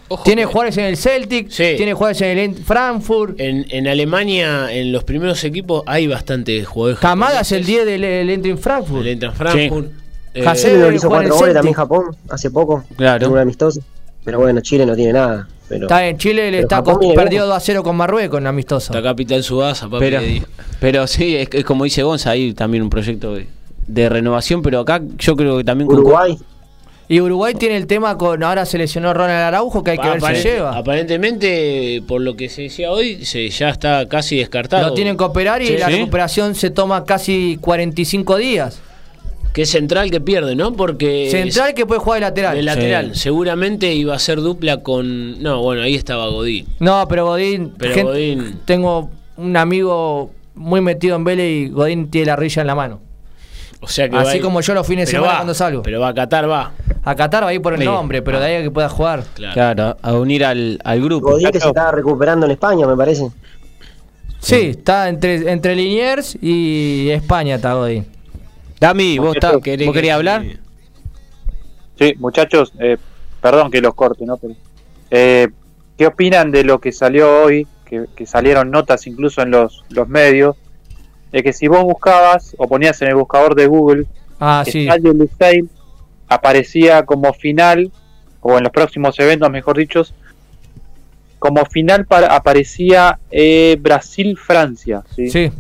Ojo tiene jugadores en el Celtic, Sí. tiene jugadores en el Frankfurt. En, en Alemania, en los primeros equipos, hay bastante jugadores. Camada es el japoneses. 10 del, Entry Frankfurt. El Eintracht Frankfurt. Eh, Hasebe hizo cuatro goles también. Japón hace poco. Claro. En un amistoso. Pero bueno, Chile no tiene nada. Pero Está en Chile, le Pero está perdió bien. 2 a 0 con Marruecos en amistoso. Está Capital Subasa, papi. pero, pero sí, es, es como dice Gonza, hay también un proyecto de, de renovación, pero acá yo creo que también con- Uruguay, Y Uruguay tiene el tema con. Ahora se lesionó Ronald Araujo, que hay que ver si lleva. Aparentemente, por lo que se decía hoy, se, ya está casi descartado. Lo tienen que operar y Sí, la recuperación se toma casi 45 días. Que es central que pierde, ¿no? Porque. Central que puede jugar de lateral. De lateral. Seguramente iba a ser dupla con. No, bueno, ahí estaba Godín. No, pero Godín. Pero Godín- Tengo un amigo muy metido en Vélez y Godín tiene la rilla en la mano. O sea que Así va- como yo los fines de semana va, cuando salgo. Pero va a Qatar, va. A Qatar va a ir por el Sí. nombre, pero de ahí a que pueda jugar. Claro. claro, a unir al, al grupo. Godín que se estaba recuperando en España, me parece. Sí, está entre, entre Liniers y España está Godín. Dami, vos, está- ¿Querés ¿vos que- hablar? Sí, muchachos, eh, perdón que los corte, ¿no? Pero, eh, ¿Qué opinan de lo que salió hoy? Que, que salieron notas incluso en los, los medios. De que si vos buscabas o ponías en el buscador de Google Ah, sí. Estadio Lusail, aparecía como final, o en los próximos eventos, mejor dicho, como final para, aparecía eh, Brasil-Francia. ¿sí? Sí.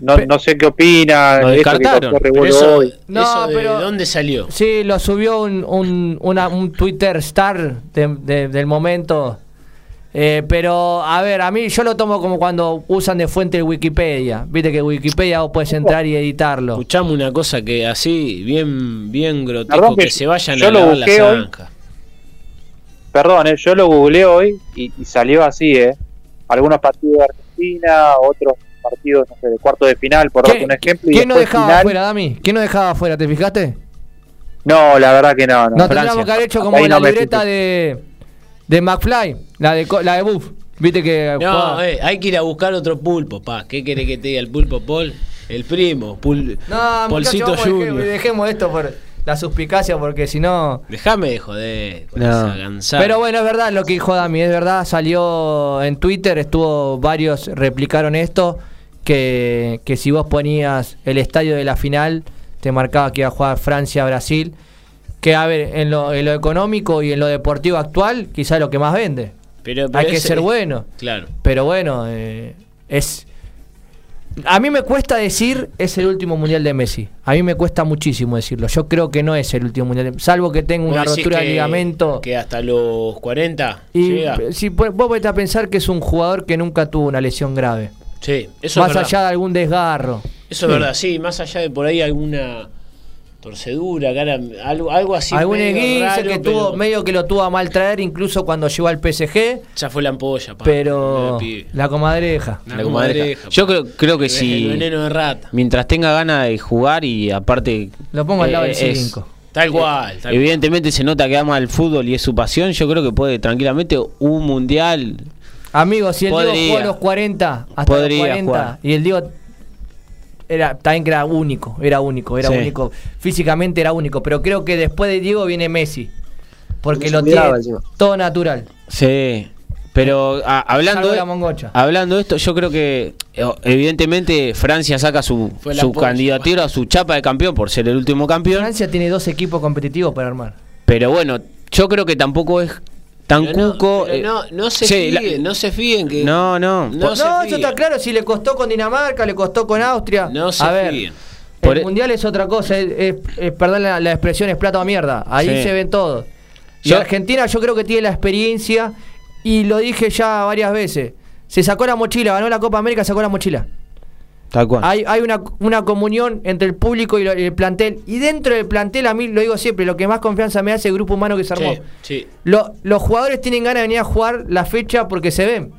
No, no sé qué opinan. Lo que descartaron. causó Pero eso, hoy. No, eso de pero- dónde salió? Sí, lo subió un, un, una- un Twitter star de- de- del momento. Eh, pero, a ver, a mí yo lo tomo como cuando usan de fuente Wikipedia. Viste que Wikipedia vos puedes entrar y editarlo. Escuchamos una cosa que así, bien, bien grotesco, Perdón que, que se vayan yo a la zanja. Perdón, eh, yo lo googleé hoy y, y salió así, ¿eh? Algunos partidos de Argentina, otros partidos, no sé, de cuarto de final, por darte un ejemplo. y ¿Quién no dejaba final. afuera, Dami? ¿Quién no dejaba afuera? ¿Te fijaste? No, la verdad que no. no. No tendríamos que haber hecho como Ahí la no libreta de, de McFly, la de, co- la de Buff. Viste que. No, eh, hay que ir a buscar otro pulpo, pa. ¿Qué quiere que te diga el pulpo, Paul? El primo, pul- No, Polcito Junior. deje- dejemos esto por la suspicacia, porque si no. Déjame de joder con No. esa. Pero bueno, es verdad lo que dijo Dami, es verdad, salió en Twitter, estuvo varios replicaron esto, que, que si vos ponías el estadio de la final, te marcaba que iba a jugar Francia-Brasil. Que a ver, en lo, en lo económico y en lo deportivo actual, quizá lo que más vende. Pero, Hay que ese- ser bueno. Claro. Pero bueno, eh, es. A mí me cuesta decir es el último mundial de Messi. A mí me cuesta muchísimo decirlo. Yo creo que no es el último mundial, de- salvo que tenga una ¿Vos decís rotura de ligamento. Que hasta los 40 Y llega. si pu- vos vete a pensar que es un jugador que nunca tuvo una lesión grave. Sí, eso más es allá de algún desgarro. Eso es verdad, sí, más allá de por ahí alguna torcedura, cara, algo, algo así. algún raro, que pero tuvo, medio que lo tuvo a mal traer, incluso cuando llegó al PSG. Ya fue la ampolla, pa, Pero la comadreja. La La comadreja. comadreja. Yo creo, creo que El si. veneno de rata. Mientras tenga ganas de jugar y aparte. Lo pongo al lado del eh, es- 5. Tal cual. tal Evidentemente se nota que ama el fútbol y es su pasión. Yo creo que puede tranquilamente un mundial. Amigos, si el Diego jugó a los 40, hasta Podría los 40, jugar. y el Diego era también que era único, era único, era Sí. único, físicamente era único, pero creo que después de Diego viene Messi, porque lo tiene encima. todo natural. Sí. Pero a- hablando, de, hablando de esto, yo creo que eh, evidentemente Francia saca su, su candidatura, su chapa de campeón por ser el último campeón. Francia tiene dos equipos competitivos para armar. Pero bueno, yo creo que tampoco es tan Pero no, cuco. pero eh, no, no se sí, la- fíen, no se fíen que. No, no. No No, se eso fíen. está claro, si le costó con Dinamarca, le costó con Austria. No se a ver, fíen. Por el e- mundial es otra cosa, es, es- es- perdón la, la expresión, es plata o mierda. Ahí Sí. se ven todos. Y Yo- Argentina yo creo que tiene la experiencia y lo dije ya varias veces. Se sacó la mochila, ganó la Copa América, sacó la mochila. Tal cual. Hay, hay una, una comunión entre el público y, lo- y el plantel. Y dentro del plantel, a mí lo digo siempre, lo que más confianza me hace es el grupo humano que se armó. Sí, sí, Lo- los jugadores tienen ganas de venir a jugar la fecha porque se ven.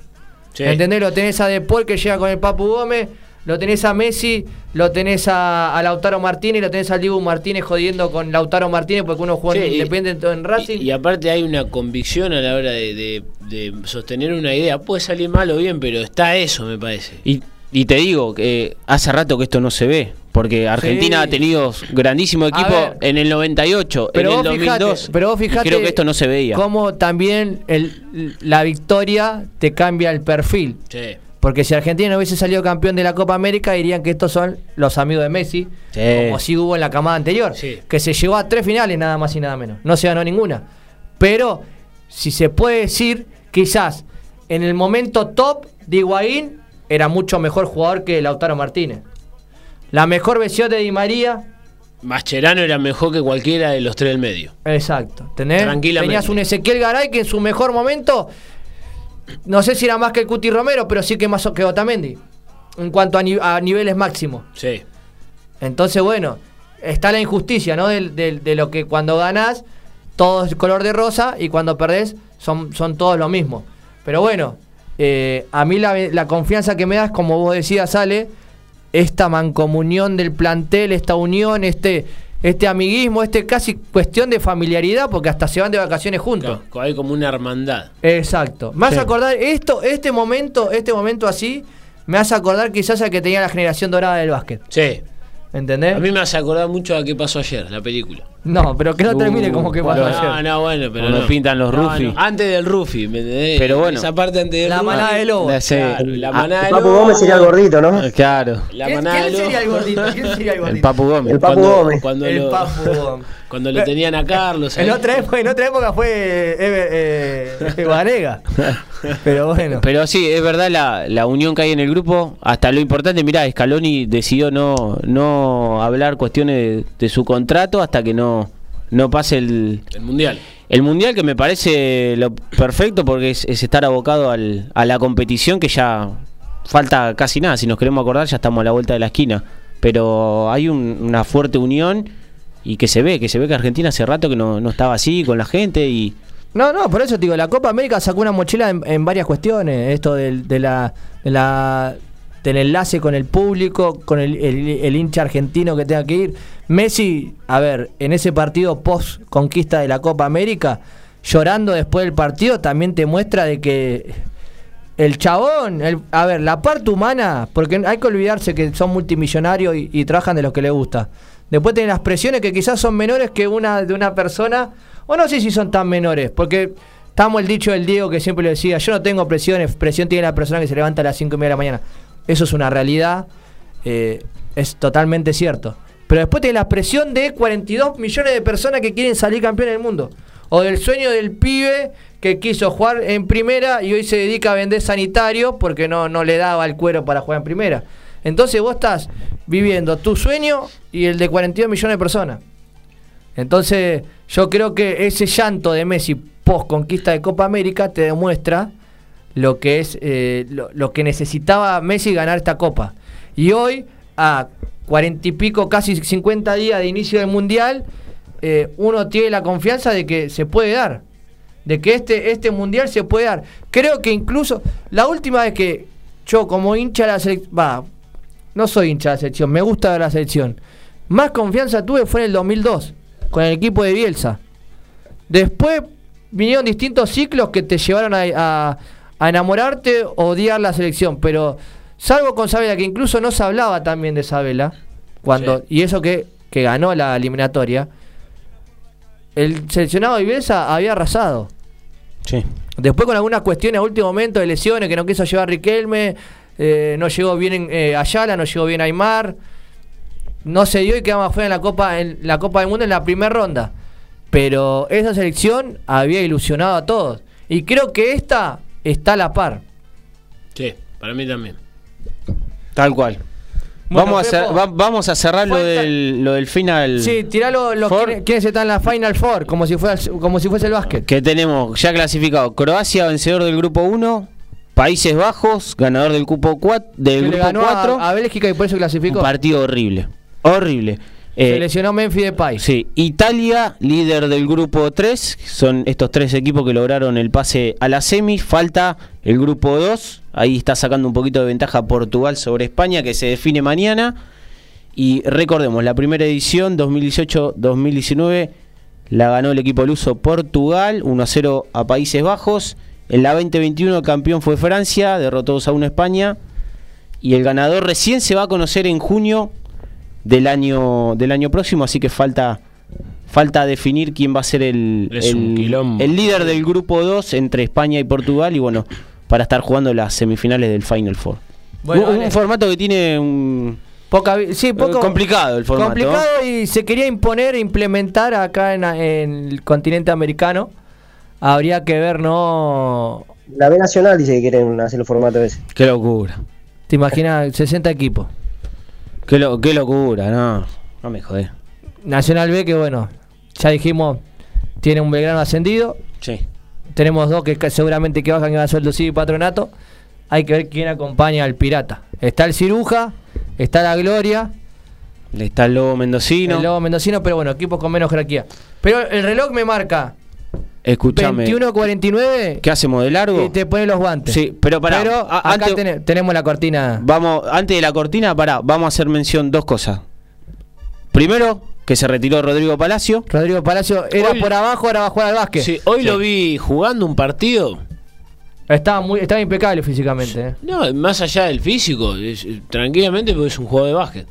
sí. ¿Entendés? Lo tenés a De Paul que llega con el Papu Gómez, lo tenés a Messi, lo tenés a, a Lautaro Martínez, lo tenés al Dibu Martínez jodiendo con Lautaro Martínez porque uno juega Sí, en Independiente en Racing. Y, y aparte hay una convicción a la hora de, de- de sostener una idea. Puede salir mal o bien, pero está eso, me parece. Y, y te digo que hace rato que esto no se ve. Porque Argentina Sí. ha tenido grandísimo equipo ver. en el 98, pero en el vos fijate, 2002. pero vos fijate creo que esto no se veía. cómo también el- la victoria te cambia el perfil. Sí. Porque si Argentina no hubiese salido campeón de la Copa América, dirían que estos son los amigos de Messi, Sí. como si hubo en la camada anterior, que se llegó a tres finales nada más y nada menos. No se ganó ninguna. Pero, si se puede decir, quizás en el momento top de Higuaín era mucho mejor jugador que Lautaro Martínez. La mejor versión de Di María, Mascherano era mejor que cualquiera de los tres del medio. exacto. ¿tenés? Tranquilamente. Tenías un Ezequiel Garay que en su mejor momento, no sé si era más que el Cuti Romero, pero sí que más que Otamendi. En cuanto a, ni- a niveles máximos. Sí. Entonces, bueno, está la injusticia, ¿no? Del- de, lo que cuando ganás, todo es color de rosa y cuando perdés, son, son todos lo mismo. Pero bueno, eh, a mí la, la confianza que me das, como vos decías, sale esta mancomunión del plantel, esta unión, este, este amiguismo, este casi cuestión de familiaridad, porque hasta se van de vacaciones juntos. Claro, hay como una hermandad. Exacto. Me hace Sí. acordar esto, este momento, este momento así, me hace acordar quizás al que tenía la generación dorada del básquet. Sí. ¿Entendés? A mí me hace acordar mucho a qué pasó ayer, la película. No, pero que no termine Uh, como que pasó No, ayer. no, bueno, pero Cuando no. pintan los No, Rufi. no, Antes del Rufi, ¿me entendés? Pero bueno. Esa parte antes del La Rufi. manada de lobos. Sí. Claro, la Ah, manada de Papu lobos. Gómez sería el gordito, ¿no? Claro. La ¿Quién, manada de quién sería el gordito? ¿Quién sería el gordito? El Papu Gómez. El Papu Cuando, Gómez. cuando El lo, Papu Gómez. cuando lo tenían a Carlos. En otra época, en otra época fue eh, eh. Pero bueno. Pero sí, es verdad la, la unión que hay en el grupo. Hasta lo importante, mirá, Scaloni decidió no, no hablar cuestiones de, de su contrato hasta que no, no pase el, El mundial. el Mundial, que me parece lo perfecto porque es, es estar abocado al- a la competición que ya falta casi nada. Si nos queremos acordar, ya estamos a la vuelta de la esquina. Pero hay un- una fuerte unión y que se ve, que se ve que Argentina hace rato que no, no estaba así con la gente y... No, no, por eso te digo, la Copa América sacó una mochila en, en varias cuestiones. Esto del, de la, de la- del enlace con el público, con el, hincha argentino que tenga que ir. Messi, a ver, en ese partido post conquista de la Copa América, llorando después del partido, también te muestra de que el chabón, el- a ver, la parte humana, porque hay que olvidarse que son multimillonarios y, y trabajan de lo que les gusta. Después tienen las presiones que quizás son menores que una de una persona, o no sé si son tan menores, porque estamos el dicho del Diego que siempre le decía, yo no tengo presiones, presión tiene la persona que se levanta a las 5 y media de la mañana. Eso es una realidad, eh, es totalmente cierto. Pero después tenés la presión de 42 millones de personas que quieren salir campeón del mundo. O del sueño del pibe que quiso jugar en primera y hoy se dedica a vender sanitario porque no, no le daba el cuero para jugar en primera. Entonces vos estás viviendo tu sueño y el de 42 millones de personas. Entonces yo creo que ese llanto de Messi post conquista de Copa América te demuestra lo que es eh, lo, que necesitaba Messi ganar esta copa. Y hoy, a cuarenta y pico, casi 50 días de inicio del Mundial, eh, uno tiene la confianza de que se puede dar. De que este, este Mundial se puede dar. Creo que incluso la última vez que yo como hincha de la selección, va, no soy hincha de la selección, me gusta ver la selección. Más confianza tuve fue en el 2002, con el equipo de Bielsa. Después vinieron distintos ciclos que te llevaron a- a enamorarte o odiar la selección, pero salvo con Sabela, que incluso no se hablaba también de Sabela, cuando, y eso que, que ganó la eliminatoria, el seleccionado de Bielsa había arrasado. Sí. Después con algunas cuestiones a último momento de lesiones que no quiso llevar Riquelme, eh, no llegó bien en, eh, Ayala, no llegó bien Aymar, no se dio y quedamos afuera en la Copa, en la Copa del Mundo en la primera ronda. Pero esa selección había ilusionado a todos. Y creo que esta está a la par. Sí, para mí también. Tal cual. Bueno, vamos, a cer- Pepo, va- vamos a cerrar lo del, lo del final. Sí, tiralo los quiénes, quiénes están en la Final Four, como si, fuera, como si fuese el básquet. Que tenemos ya clasificado Croacia, vencedor del grupo 1. Países Bajos, ganador del grupo 4. Del Que le grupo ganó a- 4. a, Bélgica y por eso Un clasificó. partido horrible. Horrible. Eh, Se lesionó Memphis Depay. Sí, Italia, líder del grupo 3, son estos tres equipos que lograron el pase a la semi, falta el grupo 2, ahí está sacando un poquito de ventaja Portugal sobre España, que se define mañana, y recordemos, la primera edición 2018-2019 la ganó el equipo luso Portugal, 1 a 0 a Países Bajos, en la 2021 el campeón fue Francia, derrotó 2 a 1 a España, y el ganador recién se va a conocer en junio del año del año próximo, así que falta falta definir quién va a ser el, el, líder del grupo 2 entre España y Portugal y bueno, para estar jugando las semifinales del Final Four. Bueno, un, un dale. formato que tiene un Poca, sí, poco, Eh, complicado el formato. Complicado y se quería imponer, implementar acá en, en el continente americano. Habría que ver, ¿no? La B Nacional dice que quieren hacer el formato ese. Qué locura. Te imaginas 60 equipos. Qué, lo- qué locura, no. No me jodés. Nacional B, que bueno, ya dijimos, tiene un Belgrano ascendido. Sí. Tenemos dos que seguramente que bajan a sueldo sí y patronato. Hay que ver quién acompaña al pirata. Está el Ciruja, está la Gloria, Está el Lobo Mendocino. el Lobo Mendocino, pero bueno, equipos con menos jerarquía. Pero el reloj me marca Escúchame. 21.49 ¿Qué hacemos de largo? y te pone los guantes. Sí, pero pará, Pero a- acá antes- tenemos la cortina. Vamos, antes de la cortina, pará, vamos a hacer mención dos cosas. Primero, que se retiró Rodrigo Palacio. Rodrigo Palacio era Hoy- por abajo, ahora va a jugar al básquet. Sí, hoy lo vi jugando un partido. Estaba, muy, estaba impecable físicamente. eh. No, más allá del físico, es- tranquilamente porque es un juego de básquet.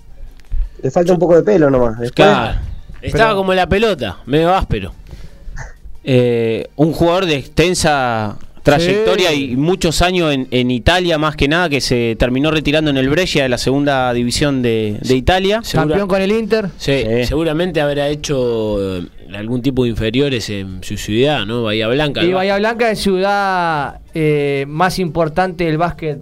Le falta un poco de pelo nomás. Después, Claro. Estaba Pero- como la pelota, medio áspero. Eh, un jugador de extensa trayectoria Sí. y muchos años en, en Italia, más que nada, que se terminó retirando en el Brescia de la segunda división de, de Italia. Segura- Campeón con el Inter. Sí, Sí. seguramente habrá hecho eh, algún tipo de inferiores en su ciudad, ¿no? Bahía Blanca. Y. Bahía Blanca es ciudad eh, más importante del básquet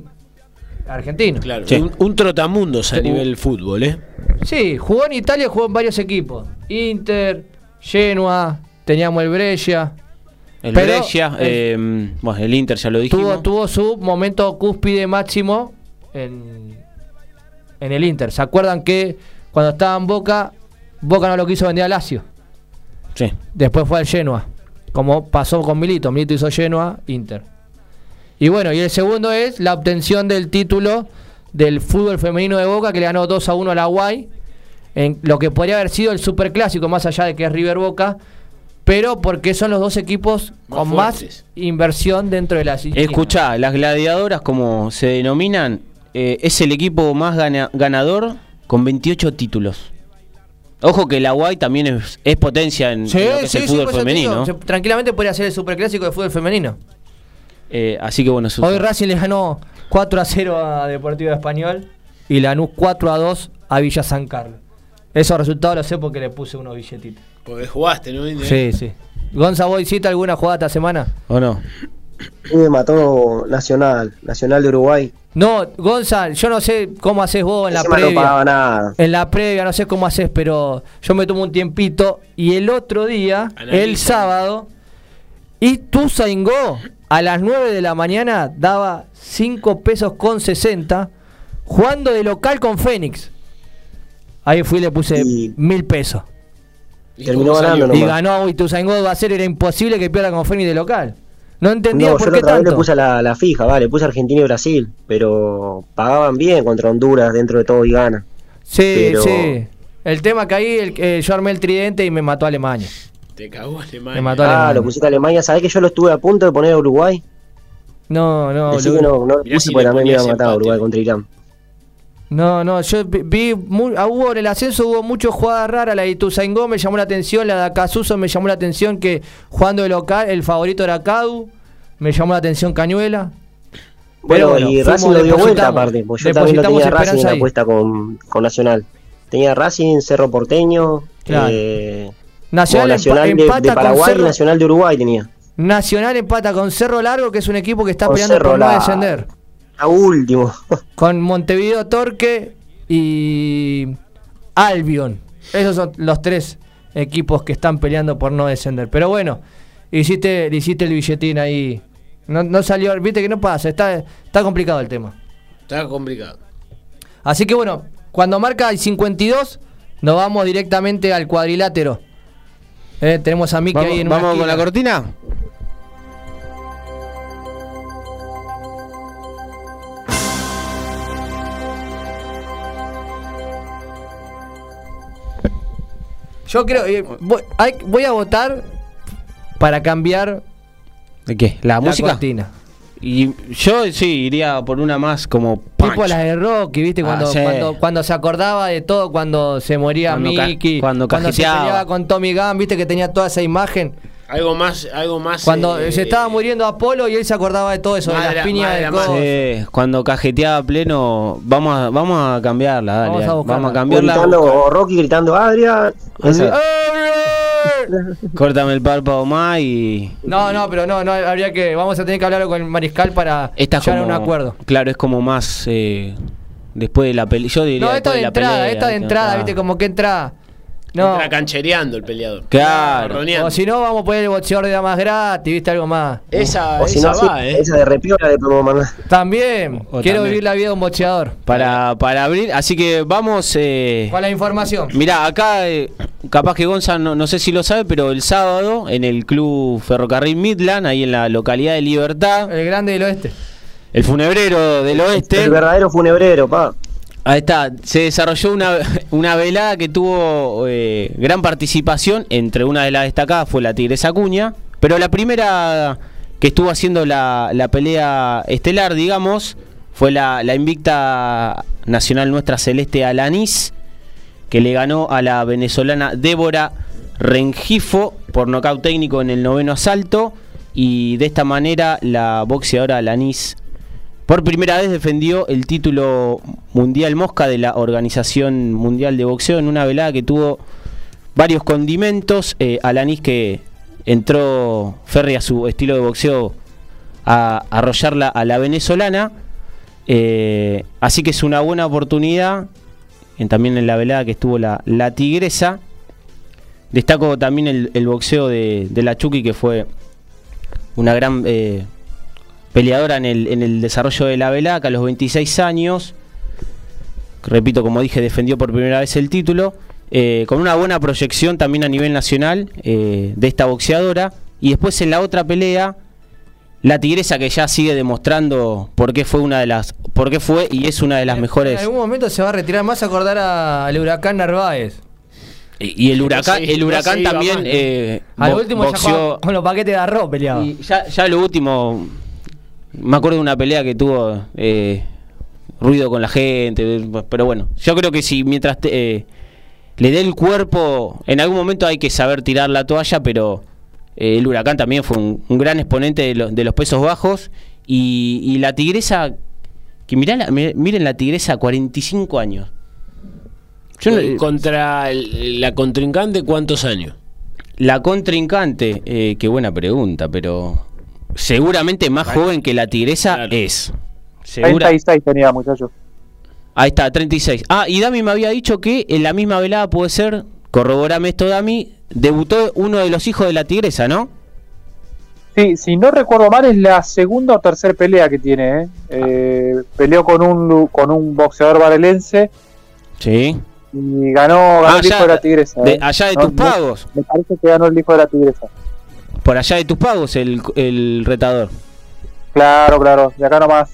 argentino. Claro, Sí. un, un trotamundos a Sí. nivel fútbol, ¿eh? Sí, jugó en Italia, jugó en varios equipos. Inter, Genoa, teníamos el Brescia. El Pero, Brescia, eh, bueno, el Inter ya lo dijimos. Tuvo, tuvo su momento cúspide máximo en, en el Inter. ¿Se acuerdan que cuando estaba en Boca, Boca no lo quiso vender a Lazio? Sí. Después fue al Genoa. Como pasó con Milito. Milito hizo Genoa, Inter. Y bueno, y el segundo es la obtención del título del fútbol femenino de Boca que le ganó 2 a 1 a la Guay. En lo que podría haber sido el superclásico, más allá de que es River Boca. Pero porque son los dos equipos Más con más inversión dentro de la Escuchá, las gladiadoras, como se denominan, eh, es el equipo más gana- ganador con 28 títulos. Ojo que la Guay también es, es potencia en, Sí, en lo que es el fútbol te femenino. digo, tranquilamente podría ser el superclásico de fútbol femenino. Eh, así que bueno, eso- Hoy Racing le ganó 4 a 0 a Deportivo Español y Lanús 4 a 2 a Villa San Carlos. Esos resultados los sé porque le puse unos billetitos. Porque jugaste, ¿no? Sí, sí. Gonza, ¿vos hiciste alguna jugada esta semana? ¿O no? Y me mató Nacional, Nacional de Uruguay. No, Gonza, yo no sé cómo haces vos en la no previa. pagaba nada. En la previa, no sé cómo haces, pero yo me tomo un tiempito y el otro día, el sábado, y tu Zaingó a las 9 de la mañana daba 5 pesos con 60 jugando de local con Fénix. Ahí fui y le puse Y- mil pesos. ¿Y Terminó ganando Y ganó y tu Zaingó va a ser, era imposible que pierda con Fénix de local. No entendía No, por yo qué otra vez le tanto. puse la, la fija, vale, le puse Argentina y Brasil, pero pagaban bien contra Honduras dentro de todo y gana. Sí, pero- sí. El tema que ahí el- eh, yo armé el tridente y me mató Alemania. Te cagó Alemania. Me mató Ah, Alemania. lo pusiste a Alemania, ¿sabés que yo lo estuve a punto de poner a Uruguay? No, no, Decí que no, no lo puse si porque también me iba a matar a. Uruguay contra Irán. No, no, yo vi, vi mu- ah, hubo en el ascenso hubo muchas jugadas raras, la de Ituzaingó me llamó la atención, la de Acasuso me llamó la atención que jugando de local el favorito era Cadu, me llamó la atención Cañuela. Bueno, Pero y Racing lo dio vuelta aparte, porque yo también lo tenía Racing en la apuesta con, con Nacional. Tenía Racing, Cerro Porteño, Claro. eh, Nacional, Nacional de, empata de con Paraguay y Nacional de Uruguay tenía. Nacional empata con Cerro Largo, que es un equipo que está Con peleando Cerro por no descender. A último. Con Montevideo Torque y Albion. Esos son los tres equipos que están peleando por no descender. Pero bueno, hiciste, le hiciste el billetín ahí. No, no salió, viste que no pasa, está, está complicado el tema. Está complicado. Así que bueno, cuando marca el 52, nos vamos directamente al cuadrilátero. Eh, tenemos a Miki Vamos, ahí en una vamos con la cortina. Yo creo, eh, voy, hay- voy a votar para cambiar ¿De qué? ¿La, la música? cortina. Y yo sí iría por una más como punch. Tipo la de Rocky, ¿viste? Ah, Cuando, sí. cuando, cuando se acordaba de todo, cuando se moría Cuando Mickey, cuando se cajeteaba. peleaba con Tommy Gunn, ¿viste? Que tenía toda esa imagen. Algo más, algo más. Cuando eh, se estaba muriendo Apolo y él se acordaba de todo eso, de Madre- las piñas madre de. Sí, cuando cajeteaba a pleno, vamos a, vamos a cambiarla, dale. Vamos a buscarla. Vamos a cambiarla. gritando, o Rocky gritando Adria. Córtame el párpado más y. No, no, pero no, no, habría que, vamos a tener que hablar con el mariscal para Esta llegar a como, un acuerdo. Claro, es como más eh, después de la pelea. Yo diría No, esta de entrada, pelea, esta de ¿viste? entrada, Ah. ¿viste? Como que entra. No. Entra canchereando el peleador. Claro. O si no, vamos a poner el boxeador de damas gratis, ¿viste? Algo más. Esa, O si esa no, sí, va, ¿eh? esa de repiola le podemos mandar. También, O quiero también. vivir la vida de un boxeador. Para, para abrir, así que vamos. Eh, Con la información. Mirá, acá eh, capaz que Gonza no, no sé si lo sabe, pero el sábado en el club Ferrocarril Midland, ahí en la localidad de Libertad, El grande del oeste. el funebrero del oeste. El verdadero funebrero, pa. Ahí está, se desarrolló una, una velada que tuvo eh, gran participación, entre una de las destacadas fue la Tigresa Cuña, pero la primera que estuvo haciendo la, la pelea estelar, digamos, fue la, la invicta nacional nuestra Celeste Alanis, que le ganó a la venezolana Débora Rengifo por nocaut técnico en el noveno asalto, y de esta manera la boxeadora Alanis por primera vez defendió el título mundial mosca de la Organización Mundial de Boxeo en una velada que tuvo varios condimentos. Eh, Alanis que entró Ferry a su estilo de boxeo a arrollarla a la venezolana. Eh, así que es una buena oportunidad. También en la velada que estuvo la, tigresa. Destaco también el, boxeo de, de la Chucky que fue una gran eh, peleadora en el, en el desarrollo de la velaca a los 26 años. Repito, como dije, defendió por primera vez el título. eh, con una buena proyección también a nivel nacional eh, de esta boxeadora. Y después en la otra pelea, la tigresa que ya sigue demostrando por qué fue una de las. por qué fue y es una de las En mejores. algún momento se va a retirar más a acordar a- al huracán Narváez. Y, y el huracán, el huracán también eh, Al bo- último ya boxeó- jugaba con los paquetes de arroz peleaba. Y ya, ya lo último, me acuerdo de una pelea que tuvo eh, ruido con la gente, pero bueno, yo creo que si mientras te, eh, le dé el cuerpo, en algún momento hay que saber tirar la toalla, pero eh, el huracán también fue un, un gran exponente de, lo- de los pesos bajos y, y la tigresa, que mirá la- mi- miren la tigresa, 45 años. Yo no- Contra el- la contrincante, ¿cuántos años? La contrincante, eh, qué buena pregunta, pero seguramente más joven que la tigresa Claro. es. Segura. 36 tenía, muchachos. Ahí está, 36. Ah, y Dami me había dicho que en la misma velada puede ser, corroborame esto Dami, debutó uno de los hijos de la tigresa, ¿no? Sí, si no recuerdo mal, es la segunda o tercera pelea que tiene. ¿eh? Eh, peleó con un, con un boxeador varelense Sí. y ganó, ganó Ah, el hijo de la tigresa. de- ¿eh? allá de No- tus pagos. me parece que ganó el hijo de la tigresa. Por allá de tus pagos el, el retador. Claro, claro, de acá nomás.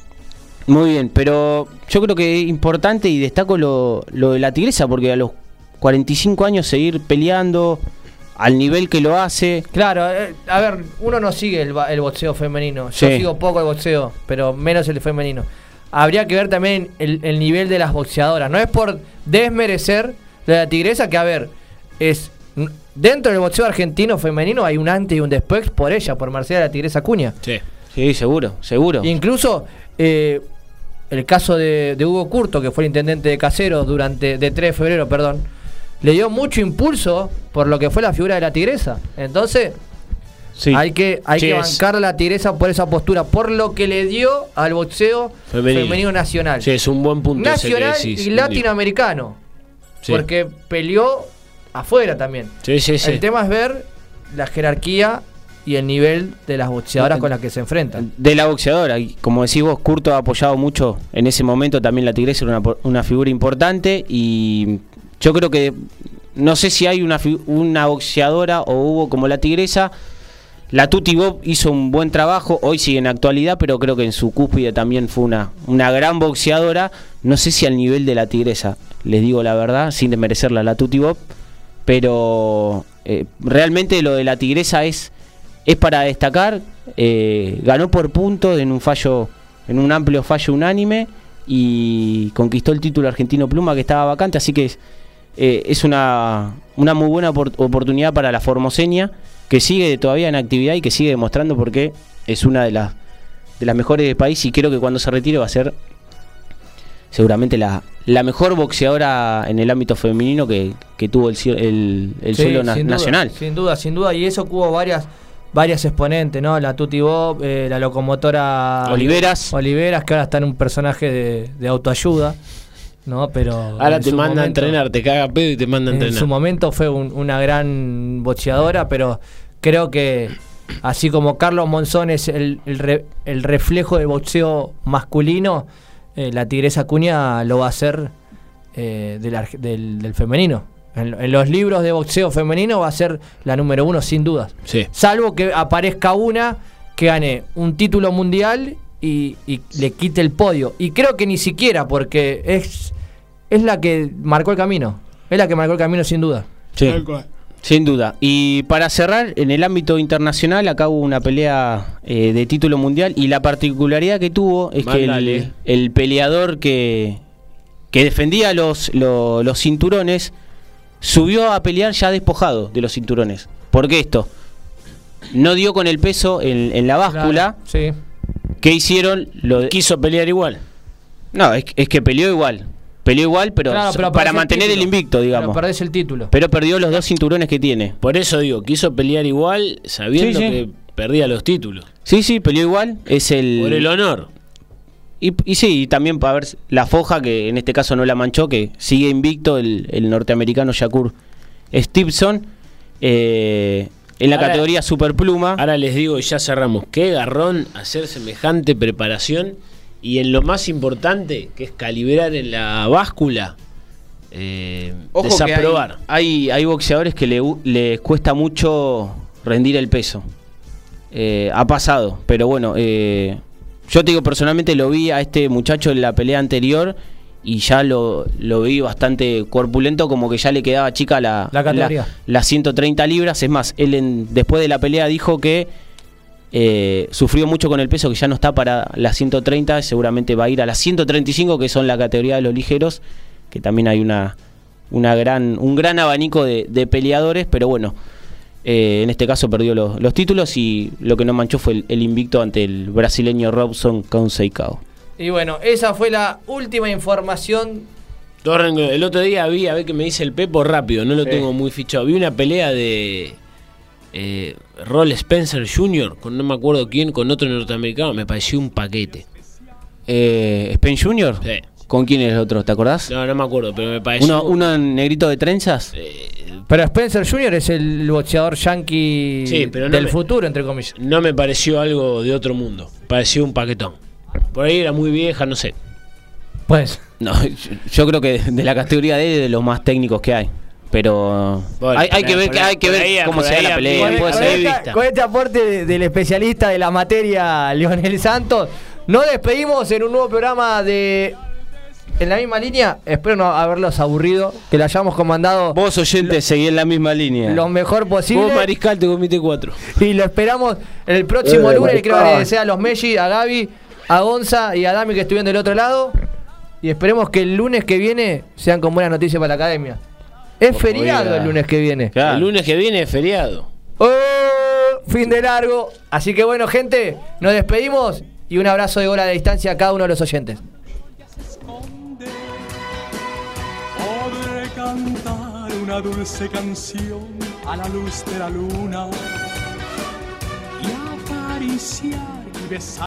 Muy bien, pero yo creo que es importante y destaco lo, lo de la tigresa porque a los 45 años seguir peleando al nivel que lo hace. Claro, eh, a ver, uno no sigue el, boxeo femenino. Yo Sí. sigo poco el boxeo, pero menos el femenino. Habría que ver también el, el nivel de las boxeadoras. No es por desmerecer de la tigresa, que a ver, es dentro del boxeo argentino femenino hay un antes y un después por ella, por Marcela la Tigresa Cuña. Sí. Sí, seguro, seguro. Incluso eh, el caso de, de Hugo Curto, que fue el intendente de Caseros durante, de 3 de febrero, perdón, le dio mucho impulso por lo que fue la figura de la tigresa. Entonces, Sí. hay que, hay Sí, que bancar a la tigresa por esa postura, por lo que le dio al boxeo Femenino. femenino, nacional. Sí, es un buen punto. ese que nacional decís, y latinoamericano. Sí. Porque peleó afuera también. Sí, sí, sí. El tema es ver la jerarquía y el nivel de las boxeadoras con las que se enfrentan. De la boxeadora, y como decís vos, Curto ha apoyado mucho en ese momento, también la Tigresa era una, una figura importante y yo creo que, no sé si hay una, una boxeadora o hubo como la Tigresa, la Tuti Bob hizo un buen trabajo, hoy sigue en actualidad, pero creo que en su cúspide también fue una, una gran boxeadora, no sé si al nivel de la Tigresa, les digo la verdad, sin desmerecerla la Tuti Bob, pero eh, realmente lo de la Tigresa es es para destacar. eh, ganó por puntos en un fallo, en un amplio fallo unánime y conquistó el título argentino pluma que estaba vacante. Así que es, eh, es una, una muy buena opor- oportunidad para la formoseña que sigue todavía en actividad y que sigue demostrando porque es una de las de las mejores del país y creo que cuando se retire va a ser seguramente la, la mejor boxeadora en el ámbito femenino que, que tuvo el, el, el Sí, suelo na- sin duda, nacional. sin duda, sin duda. Y eso hubo varias, varias exponentes, ¿no? La Tuti Bob, eh, la locomotora Oliveras. Oliveras, que ahora está en un personaje de, de autoayuda, ¿no? Pero. Ahora en te manda a momento- entrenar, te caga pedo y te manda a En entrenar. su momento fue un- una gran boxeadora, pero creo que así como Carlos Monzón es el, el re- el reflejo del boxeo masculino, eh, la Tigresa Cuña lo va a hacer eh, del, del- del femenino. En los libros de boxeo femenino va a ser la número uno, sin dudas. Sí. Salvo que aparezca una que gane un título mundial y, y le quite el podio. Y creo que ni siquiera, porque es, es la que marcó el camino. Es la que marcó el camino, sin duda. Sí, sin duda. Y para cerrar, en el ámbito internacional, acá hubo una pelea eh, de título mundial y la particularidad que tuvo es que el, el peleador que, que defendía los, lo- los cinturones subió a pelear ya despojado de los cinturones. ¿Por qué esto? No dio con el peso en, en la báscula. Sí. ¿Qué hicieron? Lo de- Quiso pelear igual. No, es, es que peleó igual. Peleó igual, pero, Claro, pero para mantener el, invicto, digamos. Pero perdés el título. Pero perdió los dos cinturones que tiene. Por eso digo, quiso pelear igual sabiendo Sí, sí. que perdía los títulos. Sí, sí, peleó igual. Es el. Por el honor. Y, y sí, y también para ver la foja, que en este caso no la manchó, que sigue invicto el, el norteamericano Shakur Stevenson. eh, en la Ahora- categoría superpluma. Ahora les digo, y ya cerramos, qué garrón hacer semejante preparación y en lo más importante, que es calibrar en la báscula, eh, Ojo que hay, desaprobar. hay, hay boxeadores que le, les cuesta mucho rendir el peso. Eh, ha pasado, pero bueno, eh, yo te digo personalmente lo vi a este muchacho en la pelea anterior y ya lo, lo vi bastante corpulento, como que ya le quedaba chica la, La categoría. las 130 libras. Es más, él en- después de la pelea dijo que eh, sufrió mucho con el peso, que ya no está para las 130, seguramente va a ir a las 135, que son la categoría de los ligeros, que también hay una, una gran, un gran abanico de, de peleadores, pero bueno, eh, en este caso perdió los, los títulos y lo que no manchó fue el, el invicto ante el brasileño Robson Conceicao. Y bueno, esa fue la última información. El otro día vi, a ver qué me dice el Pepo rápido, no lo Sí. tengo muy fichado. Vi una pelea de eh, Roll Spencer Jr., con no me acuerdo quién, con otro norteamericano, me pareció un paquete. Eh, ¿Spain Junior? Sí. ¿Con quién es el otro? ¿Te acordás? No, no me acuerdo, pero me pareció. Uno, uno negrito de trenzas. Pero Spencer Jr. es el boxeador yankee Sí, pero no del me- futuro, entre comillas. No me pareció algo de otro mundo. Pareció un paquetón. Por ahí era muy vieja, no sé. Pues. No, yo, yo creo que de la categoría de él es de los más técnicos que hay. Pero Bueno, hay, que ver, hay que ver ahí- cómo se da la pelea. esta- con este aporte de- del especialista de la materia, Leonel Santos, nos despedimos en un nuevo programa de. En la misma línea, espero no haberlos aburrido, que lo hayamos comandado Vos oyente seguí en la misma línea. lo mejor posible. Vos, Mariscal, te comiste cuatro. Y lo esperamos el próximo Eh, lunes. Quiero agradecer a los Messi, a Gaby, a Gonza y a Dami que estuvieron del otro lado. Y esperemos que el lunes que viene sean con buenas noticias para la academia. Es feriado oiga. el lunes que viene. Claro. El lunes que viene es feriado. ¡Oh! Fin de largo. Así que bueno, gente, nos despedimos y un abrazo de gol a la distancia a cada uno de los oyentes. Podré cantar una dulce canción a la luz de la luna y acariciar y besar.